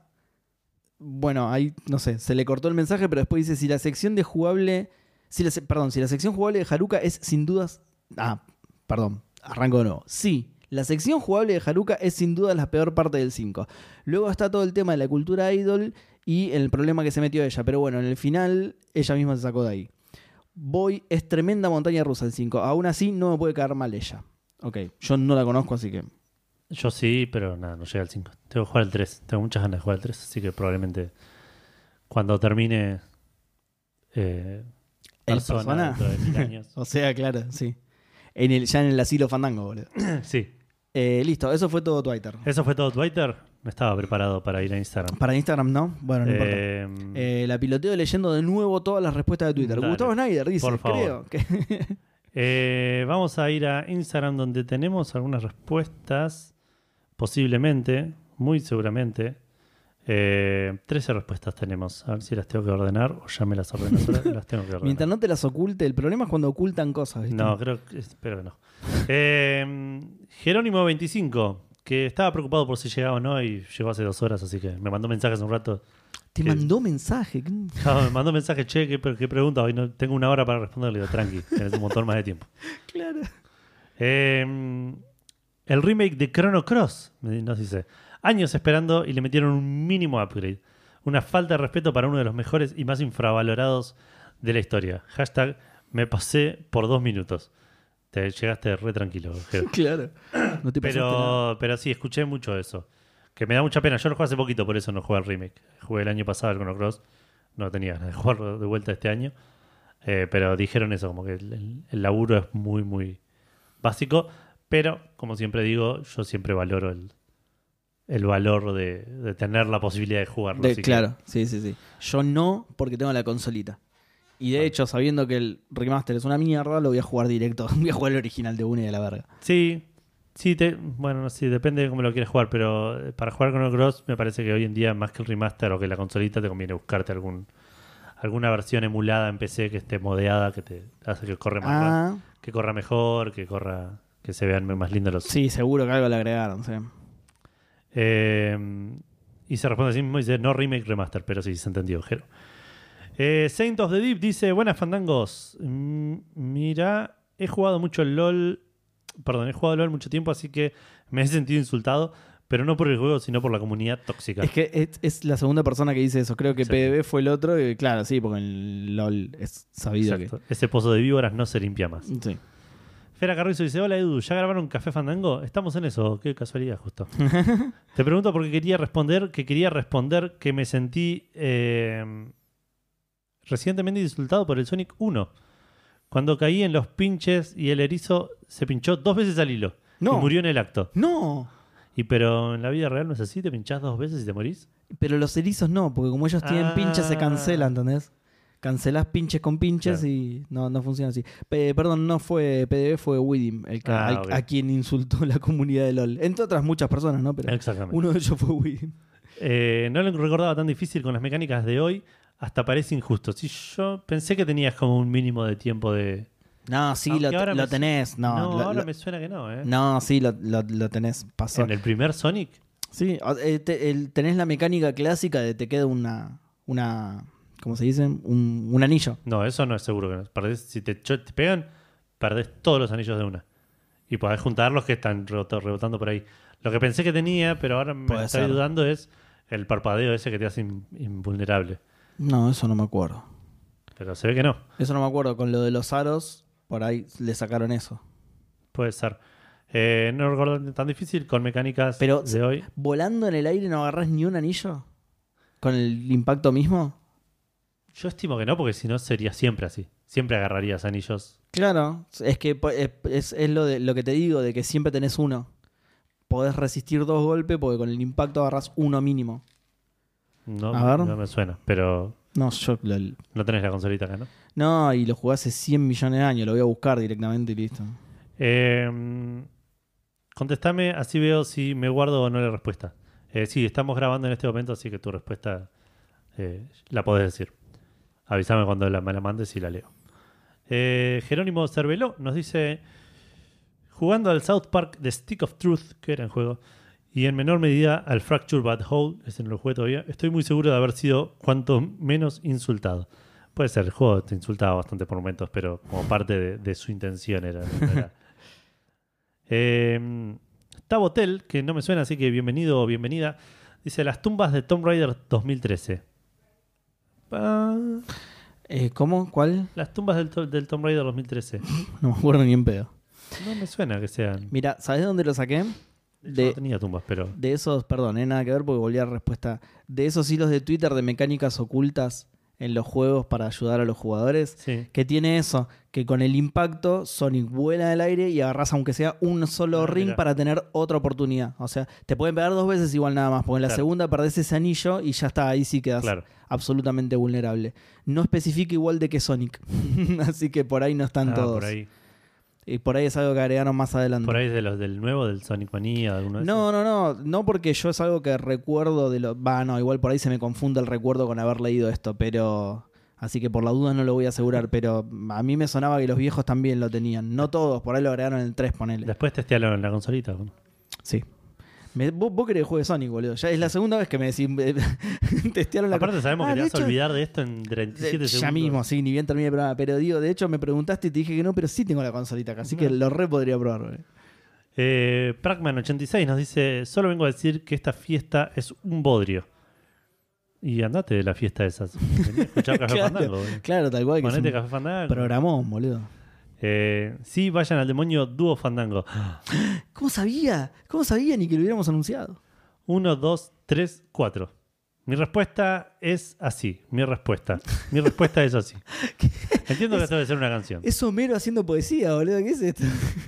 Bueno, ahí, no sé, se le cortó el mensaje, pero después dice, si la sección de jugable... Si la, perdón, si la sección jugable de Haruka es sin dudas... Ah, perdón. arranco de nuevo. Sí, la sección jugable de Haruka es sin duda la peor parte del 5. Luego está todo el tema de la cultura idol y el problema que se metió ella. Pero bueno, en el final ella misma se sacó de ahí. Voy, es tremenda montaña rusa el 5. Aún así no me puede caer mal ella. Ok, yo no la conozco, así que... Yo sí, pero nada, no llega al 5. Tengo que jugar el 3. Tengo muchas ganas de jugar el 3, así que probablemente cuando termine eh, ¿El Persona Persona? dentro de mil años. O sea, claro, sí. En el, ya en el asilo fandango, boludo. sí. Eh, listo, eso fue todo Twitter. Eso fue todo Twitter. No estaba preparado para ir a Instagram. Para Instagram, ¿no? Bueno, no importa. Eh, Eh, la piloteo leyendo de nuevo todas las respuestas de Twitter. Dale. Gustavo Snyder dice, Por favor. creo que... eh, vamos a ir a Instagram donde tenemos algunas respuestas. Posiblemente, muy seguramente. Eh, 13 respuestas tenemos. A ver si las tengo que ordenar o ya me las ordeno. las tengo que ordenar. Mientras no te las oculte, el problema es cuando ocultan cosas, ¿viste? No, creo que, espero que no. Eh, Jerónimo 25, que estaba preocupado por si llegaba o no y llegó hace dos horas, así que me mandó mensajes un rato. Te que- mandó mensaje. me mandó mensaje, che, ¿qué, qué pregunta? Hoy no tengo una hora para responderle. Digo, tranqui, tenés un montón más de tiempo. Claro. Eh, el remake de Chrono Cross, nos dice. Años esperando y le metieron un mínimo upgrade. Una falta de respeto para uno de los mejores y más infravalorados de la historia. Hashtag me pasé por dos minutos. Te llegaste re tranquilo, Jero. Claro. No te pasaste nada. Pero, pero sí, escuché mucho eso. Que me da mucha pena. Yo lo jugué hace poquito, por eso no jugué al remake. Jugué el año pasado el Chrono Cross. No tenía ganas de jugarlo de vuelta este año. Eh, pero dijeron eso, como que el laburo es muy, muy básico. Pero, como siempre digo, yo siempre valoro el, el valor de, de tener la posibilidad de jugarlo. De- así que- claro, sí, sí, sí. Yo no, porque tengo la consolita. Y de Ah. hecho, sabiendo que el remaster es una mierda, lo voy a jugar directo. Voy a jugar el original de una y de la verga. Sí, sí, te, bueno, sí, depende de cómo lo quieres jugar, pero eh, para jugar con el Cross me parece que hoy en día, más que el remaster o que la consolita, te conviene buscarte algún alguna versión emulada en PC que esté modeada, que te hace que corre más Ah, que corra mejor, que corra, que se vean más lindos los. sí, seguro que algo le agregaron, sí. Eh, y se responde así mismo y dice no remake remaster, pero sí se entendió, Jero. Eh, Saint of the Deep dice: Buenas fandangos. Mira, he jugado mucho el LOL. Perdón, he jugado LOL mucho tiempo, así que me he sentido insultado, pero no por el juego, sino por la comunidad tóxica. Es que es, es la segunda persona que dice eso. Creo que Sí. PDB fue el otro. Y claro, sí, porque el LOL es sabido Exacto. Ese pozo de víboras no se limpia más. que. Sí. Fera Carrizo dice: Hola Edu, ¿ya grabaron Café Fandango? Estamos en eso, qué casualidad, justo. Te pregunto porque quería responder, que quería responder que me sentí eh, recientemente insultado por el Sonic 1. Cuando caí en los pinches y el erizo se pinchó dos veces al hilo. No. Y murió en el acto. No, Y pero en la vida real no es así, te pinchás dos veces y te morís. pero los erizos no, porque como ellos tienen Ah. pinches se cancela, ¿entendés? Cancelás pinches con pinches Claro. y no, no funciona así. Pe- perdón, no fue PDB, fue Widim el que- Ah, al- a quien insultó la comunidad de LOL. Entre otras muchas personas, ¿no? Pero Exactamente. uno de ellos fue Widim. Eh, no lo recordaba tan difícil con las mecánicas de hoy, hasta parece injusto. Si yo pensé que tenías como un mínimo de tiempo de. No, sí, Aunque lo, lo tenés. No, No, lo- ahora lo- me suena que no, ¿eh? no sí, lo, tenés. Pasó. En el primer Sonic. Sí, eh, te- el- tenés la mecánica clásica de te queda una. una ¿Cómo se dice? Un, un anillo. No, eso no es seguro que no. Perdés- si te, cho- te pegan, perdés todos los anillos de una. Y podés juntar los que están rebot- rebotando por ahí. Lo que pensé que tenía, pero ahora me Puede estoy ser. dudando, es el parpadeo ese que te hace in- invulnerable. No, eso no me acuerdo. Pero se ve que no. Eso no me acuerdo. Con lo de los aros, por ahí le sacaron eso. Puede ser. Eh, no recuerdo tan difícil con mecánicas Pero- de hoy. ¿Volando en el aire no agarrás ni un anillo? ¿Con el impacto mismo? Yo estimo que no, porque si no sería siempre así. Siempre agarrarías anillos. Claro, es que es, es- lo, de, lo que te digo, de que siempre tenés uno. Podés resistir dos golpes porque con el impacto agarrás uno mínimo. No, A ver. no me suena, pero No, yo lo- no tenés la consolita acá, ¿no? no, y lo jugué hace 100 millones de años, lo voy a buscar directamente y listo. Eh, contestame, así veo si me guardo o no la respuesta. Eh, sí, estamos grabando en este momento, así que tu respuesta eh, la podés decir. Avísame cuando la, me la mandes y la leo. Eh, Jerónimo Cerveló nos dice: Jugando al South Park The Stick of Truth, que era en juego, y en menor medida al Fracture Bad Hole, ese no lo jugué todavía, estoy muy seguro de haber sido cuanto menos insultado. Puede ser, el juego te insultaba bastante por momentos, pero como parte de, de su intención era. era- Eh, Tabotel, que no me suena, así que bienvenido o bienvenida. Dice las tumbas de Tomb Raider 2013. Eh, ¿Cómo? ¿Cuál? las tumbas del, to- del Tomb Raider 2013. No me acuerdo ni en pedo. No me suena que sean. Mira, ¿sabes de dónde lo saqué? Yo no tenía tumbas, pero. de esos, perdón, eh, nada que ver porque volví a la respuesta. De esos hilos de Twitter de mecánicas ocultas en los juegos para ayudar a los jugadores. Sí. Que tiene eso, que con el impacto Sonic vuela del aire y agarras aunque sea un solo Ah, ring mira. para tener otra oportunidad. O sea, te pueden pegar dos veces igual nada más, porque en la Claro. segunda perdés ese anillo y ya está, ahí sí quedas Claro. absolutamente vulnerable. No especifica igual de que Sonic, así que por ahí no están Ah, todos. por ahí. Y por ahí es algo que agregaron más adelante. Por ahí es de los del nuevo, del Sonic Mania, de alguno de No, esos. no, no, no porque yo es algo que recuerdo de lo... Va, no, igual por ahí se me confunde el recuerdo con haber leído esto, pero... Así que por la duda no lo voy a asegurar, pero a mí me sonaba que los viejos también lo tenían. No todos, por ahí lo agregaron en el 3, ponele. Después testealo en la consolita. ¿no? Sí. Me- vos, vos querés que juegue Sonic, boludo. Ya es la segunda vez que me decís... testearon la... Aparte sabemos Ah, que te vas a olvidar de esto en 37 De- segundos. ya mismo, sí, ni bien terminé el programa. Pero digo, de hecho me preguntaste y te dije que no, pero sí tengo la consolita acá, así que lo re podría probar. boludo. Eh, Pragman86 nos dice: Solo vengo a decir que esta fiesta es un bodrio. Y andate de la fiesta de esas. Escuchar Café Claro. Fandango. boludo. Claro, tal cual. Que Ponete un Café Fandango. programón, boludo. Eh, sí, vayan al demonio dúo Fandango. ¿Cómo sabía? ¿Cómo sabía ni que lo hubiéramos anunciado? 1, 2, 3, 4. Mi respuesta es así. Mi respuesta. Mi respuesta es así. Entiendo que esto debe ser una canción. Es Homero haciendo poesía, boludo. ¿Qué es esto?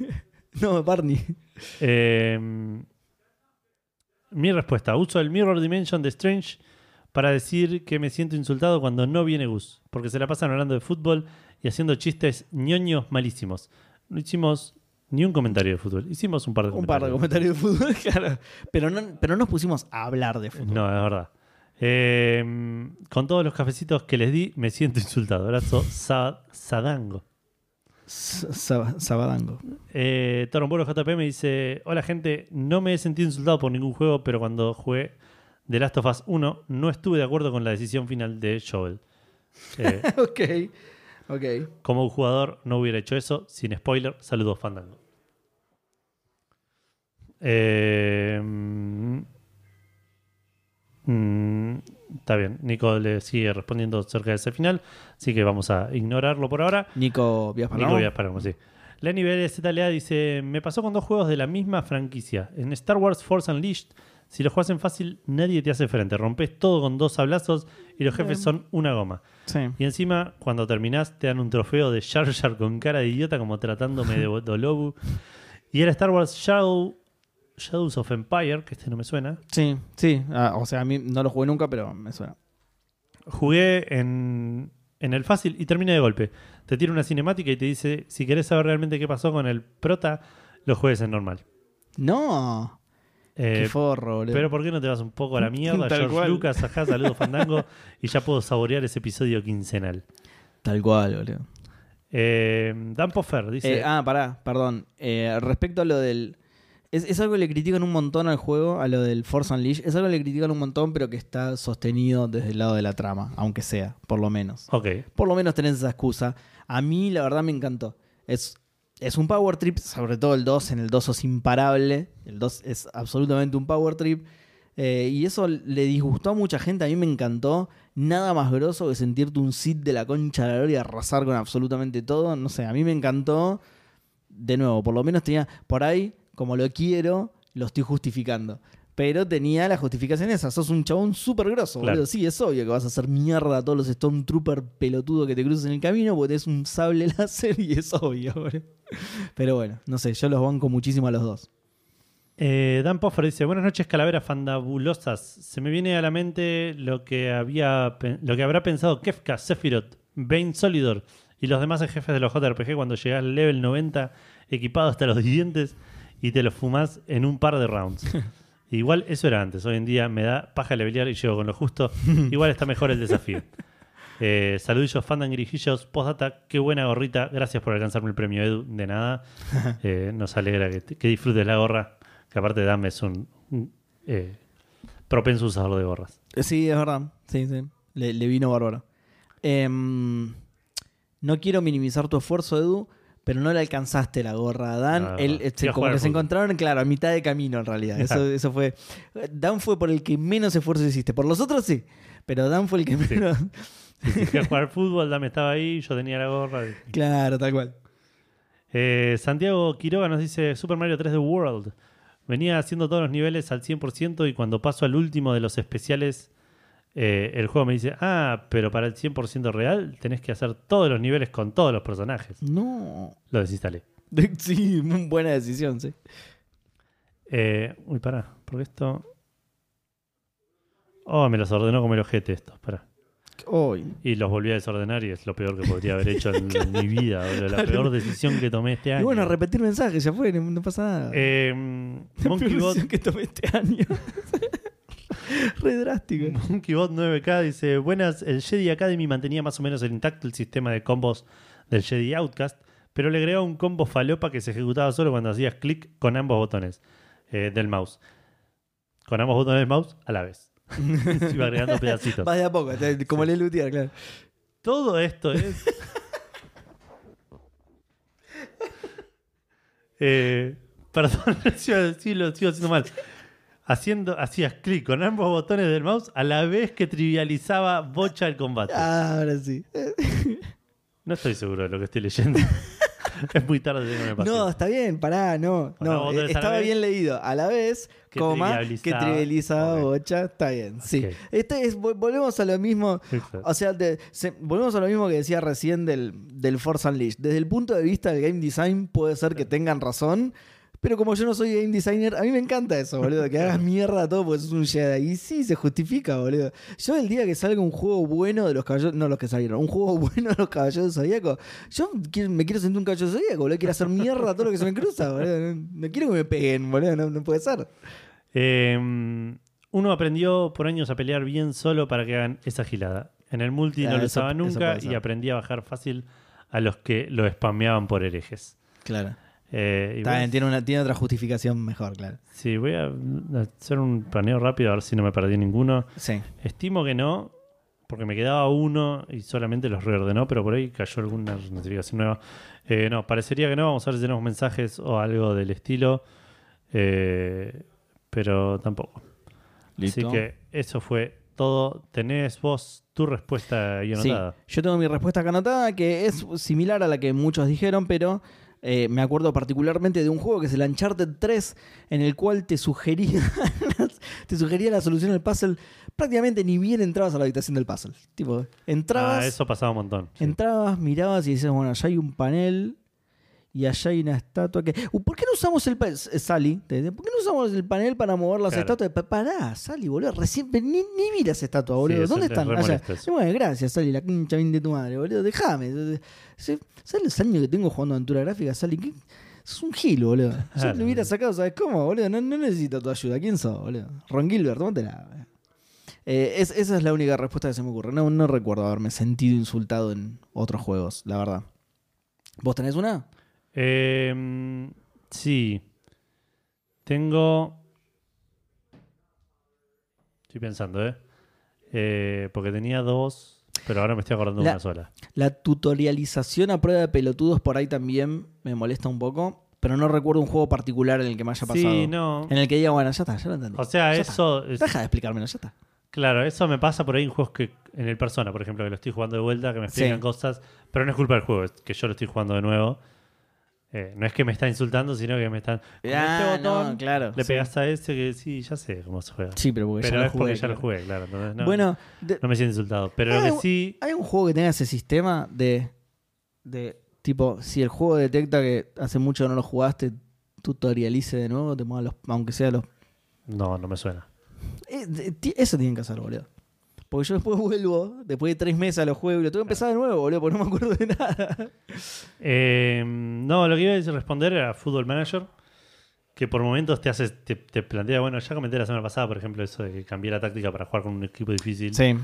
no, Barney. Eh, mi respuesta. Uso el Mirror Dimension de Strange para decir que me siento insultado cuando no viene Gus. Porque se la pasan hablando de fútbol y haciendo chistes ñoños malísimos. No hicimos ni un comentario de fútbol. Hicimos un par de Un par de comentarios. comentarios de fútbol, claro. Pero no, pero no nos pusimos a hablar de fútbol. No, es verdad. Eh, con todos los cafecitos que les di, me siento insultado. Abrazo Sa- Sadango. Sabadango. Eh, Torombolo JP me dice: Hola gente, no me he sentido insultado por ningún juego, pero cuando jugué The Last of Us 1 no estuve de acuerdo con la decisión final de Joel. Eh, ok. Ok. como un jugador no hubiera hecho eso, sin spoiler, saludos Fandango. Eh, mm, mm, está bien, Nico le sigue respondiendo cerca de ese final, así que vamos a ignorarlo por ahora. Nico Vías Nico. Vías Palermo, sí. Lenny BLZLA dice: Me pasó con dos juegos de la misma franquicia. En Star Wars Force Unleashed, si lo juegas en fácil, nadie te hace frente. Rompes todo con dos sablazos y los jefes son una goma. Sí. Y encima, cuando terminás, te dan un trofeo de Jar Jar con cara de idiota, como tratándome de Dolobu. Y era Star Wars Shadow, Shadows of Empire, que este no me suena. Sí, sí. Ah, o sea, a mí no lo jugué nunca, pero me suena. Jugué en, en el fácil y terminé de golpe. Te tira una cinemática y te dice: Si querés saber realmente qué pasó con el prota, lo juegues en normal. No. Eh, Qué forro, boludo. pero ¿por qué no te vas un poco a la mierda? Tal George cual. Lucas, acá, saludos Fandango. y ya puedo saborear ese episodio quincenal. Tal cual, boludo. Eh, Dan Poffer dice: Eh, ah, pará, perdón. Eh, respecto a lo del. Es, es algo que le critican un montón al juego, a lo del Force Unleashed. Es algo que le critican un montón, pero que está sostenido desde el lado de la trama, aunque sea, por lo menos. Ok, Por lo menos tenés esa excusa. A mí, la verdad, me encantó. Es, es un power trip, sobre todo el 2. En el 2 sos imparable. El 2 es absolutamente un power trip. Eh, y eso le disgustó a mucha gente. A mí me encantó. Nada más grosso que sentirte un Sith de la concha de la gloria arrasar con absolutamente todo. No sé, a mí me encantó. De nuevo, por lo menos tenía por ahí, como lo quiero, lo estoy justificando. Pero tenía la justificación esa. Sos un chabón súper grosso, Claro. boludo. Sí, es obvio que vas a hacer mierda a todos los Stormtrooper pelotudos que te cruces en el camino porque tenés un sable láser y es obvio, boludo. Pero bueno, no sé, yo los banco muchísimo a los dos. Eh, Dan Poffer dice: Buenas noches, calaveras fandabulosas. Se me viene a la mente lo que, había, lo que habrá pensado Kefka, Sephiroth, Bane Solidor y los demás jefes de los JRPG cuando llegás al level 90 equipado hasta los dientes y te los fumás en un par de rounds. Igual eso era antes. Hoy en día me da paja levelear y llego con lo justo. Igual está mejor el desafío. Eh, saludillos, fandangrijillos, postdata, qué buena gorrita. Gracias por alcanzarme el premio Edu. De nada. Eh, nos alegra que, que disfrutes la gorra. Que aparte Dame es un, un, eh, propenso usador de gorras. Eh, Sí, es verdad. Sí, sí. Le, le vino bárbaro. Em, no quiero minimizar tu esfuerzo, Edu, pero no le alcanzaste la gorra a Dan. No, Él, no. este, como que se encontraron, claro, a mitad de camino en realidad. Eso, eso fue. Dan fue por el que menos esfuerzo hiciste. Por los otros sí, pero Dan fue el que menos. Sí, sí, jugar fútbol, Dame estaba ahí, yo tenía la gorra. claro, tal cual. Eh, Santiago Quiroga nos dice Super Mario 3 The World. Venía haciendo todos los niveles al 100% y cuando paso al último de los especiales, eh, el juego me dice, ah, pero para el 100% real tenés que hacer todos los niveles con todos los personajes. No. Lo desinstalé. Sí, muy buena decisión, sí. Eh, uy, pará, porque esto... Oh, me los ordenó como el ojete estos, pará. Hoy. Y los volví a desordenar y es lo peor que podría haber hecho en, en mi vida, boludo. La peor decisión que tomé este año. Y bueno, repetir mensajes, ya fue, no, no pasa nada. Eh, La Monkey peor Bot decisión que tomé este año. Re drástico. MonkeyBot 9K dice: Buenas, el Jedi Academy mantenía más o menos el intacto el sistema de combos del Jedi Outcast, pero le agregó un combo falopa que se ejecutaba solo cuando hacías clic con ambos botones eh, del mouse. Con ambos botones del mouse a la vez. Se iba agregando pedacitos. Vas de a poco, como Sí. le claro. Todo esto es. Eh, perdón, sigo, sigo- sigo haciendo mal. Haciendo, hacías clic con ambos botones del mouse a la vez que trivializaba bocha el combate. Ah, ahora sí. No estoy seguro de lo que estoy leyendo. es muy tarde, tengo que No, está bien, pará, no. No eh, estaba bien leído. A la vez, Que coma, que trivializaba. bocha, está bien. Sí. Este es, vol- volvemos a lo mismo. O sea, de- se- volvemos a lo mismo que decía recién del, del Force Unleashed. Desde el punto de vista del game design, puede ser que tengan razón. Pero como yo no soy game designer, a mí me encanta eso, boludo. Que hagas mierda todo porque sos un Jedi. Y sí, se justifica, boludo. Yo el día que salga un juego bueno de los caballeros, no los que salieron, un juego bueno de los caballeros zodíacos, yo quiero- me quiero sentir un caballero zodíaco, boludo. Quiero hacer mierda todo lo que se me cruza, boludo. No, no quiero que me peguen, boludo. No, no puede ser. Eh, uno aprendió por años a pelear bien solo para que hagan esa gilada. En el multi Ah, no lo eso- usaba nunca y aprendí a bajar fácil a los que lo spameaban por herejes. Claro. Eh, bien, tiene, una, tiene otra justificación mejor, claro. Sí, voy a hacer un planeo rápido a ver si no me perdí ninguno. Sí. Estimo que no, porque me quedaba uno y solamente los reordenó, pero por ahí cayó alguna notificación nueva. Eh, no, parecería que no. Vamos a ver si tenemos mensajes o algo del estilo. Eh, pero tampoco. Así que eso fue todo. ¿Tenés vos tu respuesta ahí Sí, anotada? yo tengo mi respuesta acá anotada, que es similar a la que muchos dijeron, pero eh, me acuerdo particularmente de un juego que es el Uncharted 3, en el cual te sugería, te sugería la solución al puzzle. Prácticamente ni bien entrabas a la habitación del puzzle. Tipo, entrabas, Ah, eso pasaba un montón. sí. entrabas, mirabas y decías, bueno, allá hay un panel y allá hay una estatua que... Uh, ¿Por qué no usamos el... pa- eh, Sally, ¿por qué no usamos el panel para mover las Claro. estatuas? Pa- Pará, Sally, boludo, recién... Ni, ni mira esa estatua, boludo. ¿Dónde es están? Allá. bueno, gracias, Sally, la pincha bien de tu madre, boludo. Déjame. ¿Sabes los años que tengo jugando aventura gráfica, Sally? ¿Qué? Sos un gil, boludo. Yo Claro. lo hubiera sacado, ¿sabes cómo, boludo? No, no necesito tu ayuda. ¿Quién sos, boludo? Ron Gilbert, tómatela. Eh, es- esa es la única respuesta que se me ocurre. No, no recuerdo haberme sentido insultado en otros juegos, la verdad. ¿Vos tenés una? Eh, sí. Tengo. Estoy pensando, ¿eh? Eh, Porque tenía dos, pero ahora me estoy acordando de una sola. La tutorialización a prueba de pelotudos por ahí también me molesta un poco, pero no recuerdo un juego particular en el que me haya pasado. Sí, no. En el que diga, bueno, ya está, ya lo entendí. O sea, Ya eso. es- Deja de explicármelo, ya está. claro, eso me pasa por ahí en juegos que. En el Persona, por ejemplo, que lo estoy jugando de vuelta, que me explican Sí. cosas, pero no es culpa del juego, es que yo lo estoy jugando de nuevo. Eh, no es que me está insultando, sino que me están. Ah, este no, claro, le sí. pegas a ese que sí, ya sé cómo se juega. Sí, pero porque pero ya lo es porque ya lo jugué, claro. entonces no, Bueno, de- no me siento insultado. Pero lo que un- sí. ¿hay un juego que tenga ese sistema de, de tipo, si el juego detecta que hace mucho no lo jugaste, tutorialice de nuevo, te mueva los, aunque sea los... No, no me suena. Eh, eso tienen que hacer, boludo. Porque yo después vuelvo, después de tres meses a los juegos, y lo tengo que empezar de nuevo, boludo, porque no me acuerdo de nada. Eh, no, lo que iba a decir responder era Football Manager, que por momentos te hace, te, te plantea, bueno, ya comenté la semana pasada, por ejemplo, eso de que cambié la táctica para jugar con un equipo difícil. Sí,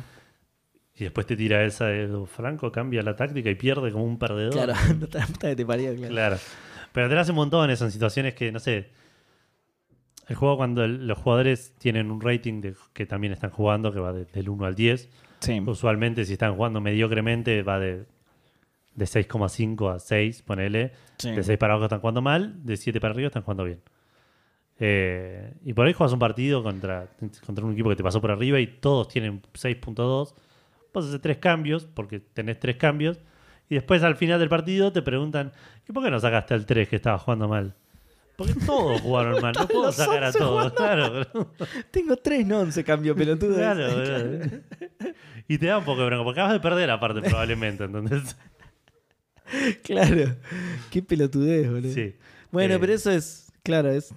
Y después te tira esa de "Oh, Franco cambia la táctica y pierde como un perdedor. claro, no te te parió, claro. Claro. Pero te lo hace un montón eso en situaciones que, no sé. El juego cuando el- los jugadores tienen un rating de, que también están jugando, que va de- del 1 al 10. Sí. Usualmente si están jugando mediocremente va de De 6,5 a 6, ponele. Sí. De 6 para abajo están jugando mal, de 7 para arriba están jugando bien. Eh, y por ahí juegas un partido contra, contra un equipo que te pasó por arriba y todos tienen 6.2. Vos haces tres cambios, porque tenés tres cambios. Y después al final del partido te preguntan, ¿y por qué no sacaste al 3 que estaba jugando mal? Porque todos jugaron mal, no puedo sacar a 11 todos. Claro, bro. Tengo tres no 11 cambio, pelotudo. Claro, bro. Y te da un poco de bronca, porque acabas de perder aparte probablemente, entonces. Claro. Qué pelotudez, boludo. Sí. Bueno, Eh, pero eso es, claro, es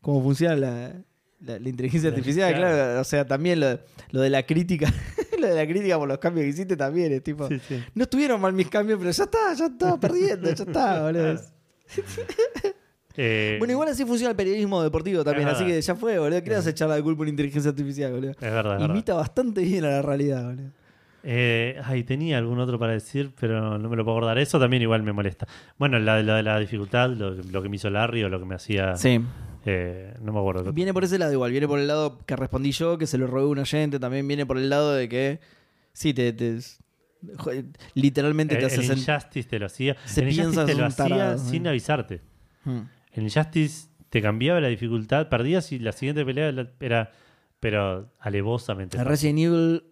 cómo funciona la, la- la inteligencia artificial, claro. claro. O sea, también lo, lo de la crítica, lo de la crítica por los cambios que hiciste también es tipo, Sí, sí. no estuvieron mal mis cambios, pero ya está, ya estaba perdiendo, ya está, boludo. Eh, Bueno, igual así funciona el periodismo deportivo también, así que ya fue, boludo. ¿Qué le vas a echar la culpa a una inteligencia artificial, boludo? Es verdad, es verdad. Imita bastante bien a la realidad, boludo. Eh, ay, tenía algún otro para decir, pero no me lo puedo acordar. Eso también igual me molesta. Bueno, la, de la dificultad, lo, lo que me hizo Larry o lo que me hacía. Sí. eh, no me acuerdo. Viene por ese lado igual, viene por el lado que respondí yo, que se lo robé a un oyente, también viene por el lado de que, sí, te, literalmente el, te hace el. Injustice te lo hacía. se el Injustice piensa te lo hacía sin ¿eh? avisarte. Hmm. El Injustice te cambiaba la dificultad, perdías y la siguiente pelea era, pero alevosamente. El. Resident Evil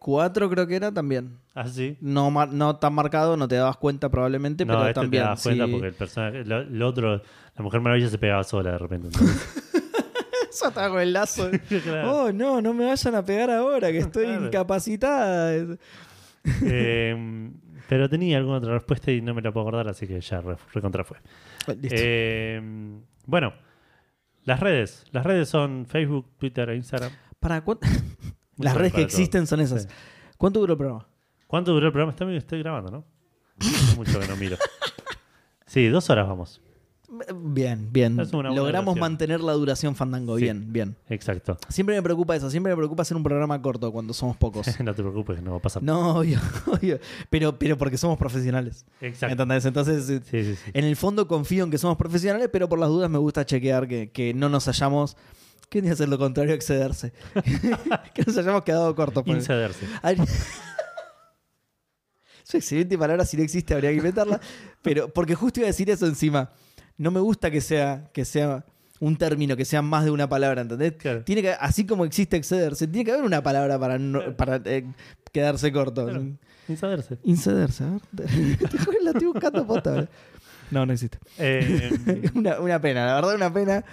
4 creo que era también. Ah, sí. No, tan marcado, no te dabas cuenta probablemente, No, pero este también. te das cuenta sí. porque el personaje, lo otro, la Mujer Maravilla se pegaba sola de repente. Eso estaba con el lazo. Claro. Oh, no, no me vayan a pegar ahora, que estoy Claro. incapacitada. Eh, pero tenía alguna otra respuesta y no me la puedo acordar, así que ya re- recontra fue. Listo. Eh, bueno, las redes. Las redes son Facebook, Twitter e Instagram. ¿Para cuánto? Las redes que todo. existen son esas. Sí. ¿Cuánto duró el programa? ¿Cuánto duró el programa? Bien, estoy grabando, ¿no? Mucho que no miro. Sí, dos horas vamos. Bien, bien. Es una buena Logramos duración. mantener la duración fandango. Sí. Bien, bien. Exacto. Siempre me preocupa eso. Siempre me preocupa hacer un programa corto cuando somos pocos. no te preocupes, no va a pasar. No, obvio, obvio. Pero, pero porque somos profesionales. Exacto. ¿Entendés? Entonces, Sí, sí, sí. en el fondo confío en que somos profesionales, pero por las dudas me gusta chequear que, que no nos hayamos. ¿Qué ni hacer lo contrario? Excederse. que nos hayamos quedado cortos. Ay, Es una excelente palabra, si no existe habría que inventarla. Pero, porque justo iba a decir eso encima. No me gusta que sea, que sea un término, que sea más de una palabra, ¿entendés? Claro. Tiene que, así como existe excederse, tiene que haber una palabra para, no- para eh, quedarse corto. Claro. Incederse. Incederse, a ver. la estoy buscando posta. ahora. No, no existe. Eh, una, una pena, la verdad, una pena.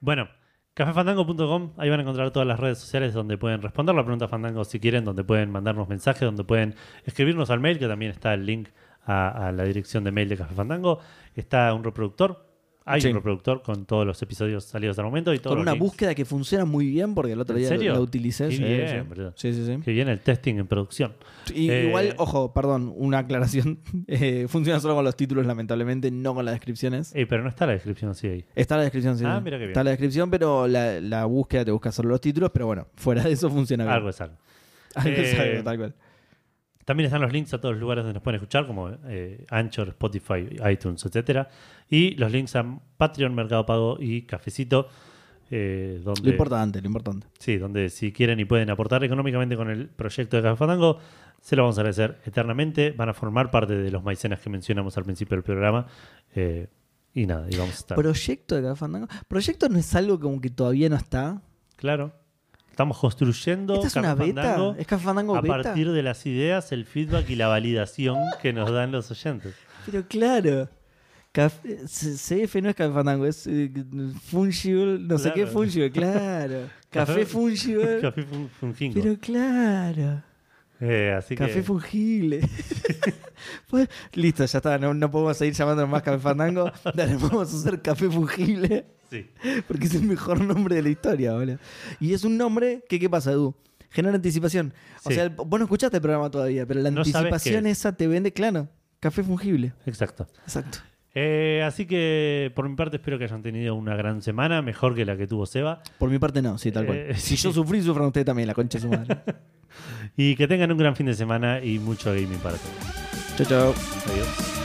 Bueno, cafefandango.com, ahí van a encontrar todas las redes sociales donde pueden responder la pregunta Fandango si quieren, donde pueden mandarnos mensajes, donde pueden escribirnos al mail, que también está el link a, a la dirección de mail de Café Fandango. Está un reproductor, hay Sí. un reproductor con todos los episodios salidos el momento y todos Con una links. búsqueda que funciona muy bien, porque el otro ¿En día serio? la utilicé. Qué sí, bien, sí. sí, sí. Que viene el testing en producción. Y Eh, Igual, ojo, perdón, una aclaración. Eh, funciona solo con los títulos, lamentablemente, no con las descripciones. Eh, pero no está la descripción así ahí. Está la descripción, sí. Ah, mira qué bien. Está la descripción, pero la, la búsqueda te busca solo los títulos, pero bueno, fuera de eso funciona bien. Algo es algo. Algo es Eh, algo, tal cual. También están los links a todos los lugares donde nos pueden escuchar, como eh, Anchor, Spotify, iTunes, etcétera. Y los links a Patreon, Mercado Pago y Cafecito. eh, donde, Lo importante, lo importante. Sí, donde si quieren y pueden aportar económicamente con el proyecto de Café Fandango, se lo vamos a agradecer eternamente. Van a formar parte de los maicenas que mencionamos al principio del programa. Eh, y nada, y vamos a estar. Proyecto de Café Fandango. Proyecto no es algo como que todavía no está. claro. Estamos construyendo ¿Esta es Café una beta? Fandango ¿Es Café Fandango a beta? partir de las ideas, el feedback y la validación que nos dan los oyentes. Pero claro. Café- CF no es Café Fandango, es eh, Fungible, no sé qué Fungible, claro. Café Fungible. Café fun- fungingo. Pero claro. Eh, así Café que fungible. Pues, listo, ya está. No, no podemos seguir llamándonos más Café Fandango. Dale, vamos a hacer Café Fungible. Sí. Porque es el mejor nombre de la historia, boludo. Y es un nombre que, ¿qué pasa, Edu? Genera anticipación. O Sí. sea, vos no escuchaste el programa todavía, pero la No anticipación qué es. esa te vende, claro. Café fungible. Exacto. Exacto. Eh, así que por mi parte espero que hayan tenido una gran semana, mejor que la que tuvo Seba, Por mi parte, no, sí, tal cual. Eh, si sí. yo sufrí, sufran ustedes también, la concha de su madre. y que tengan un gran fin de semana y mucho gaming para todos. chao, chao. Adiós.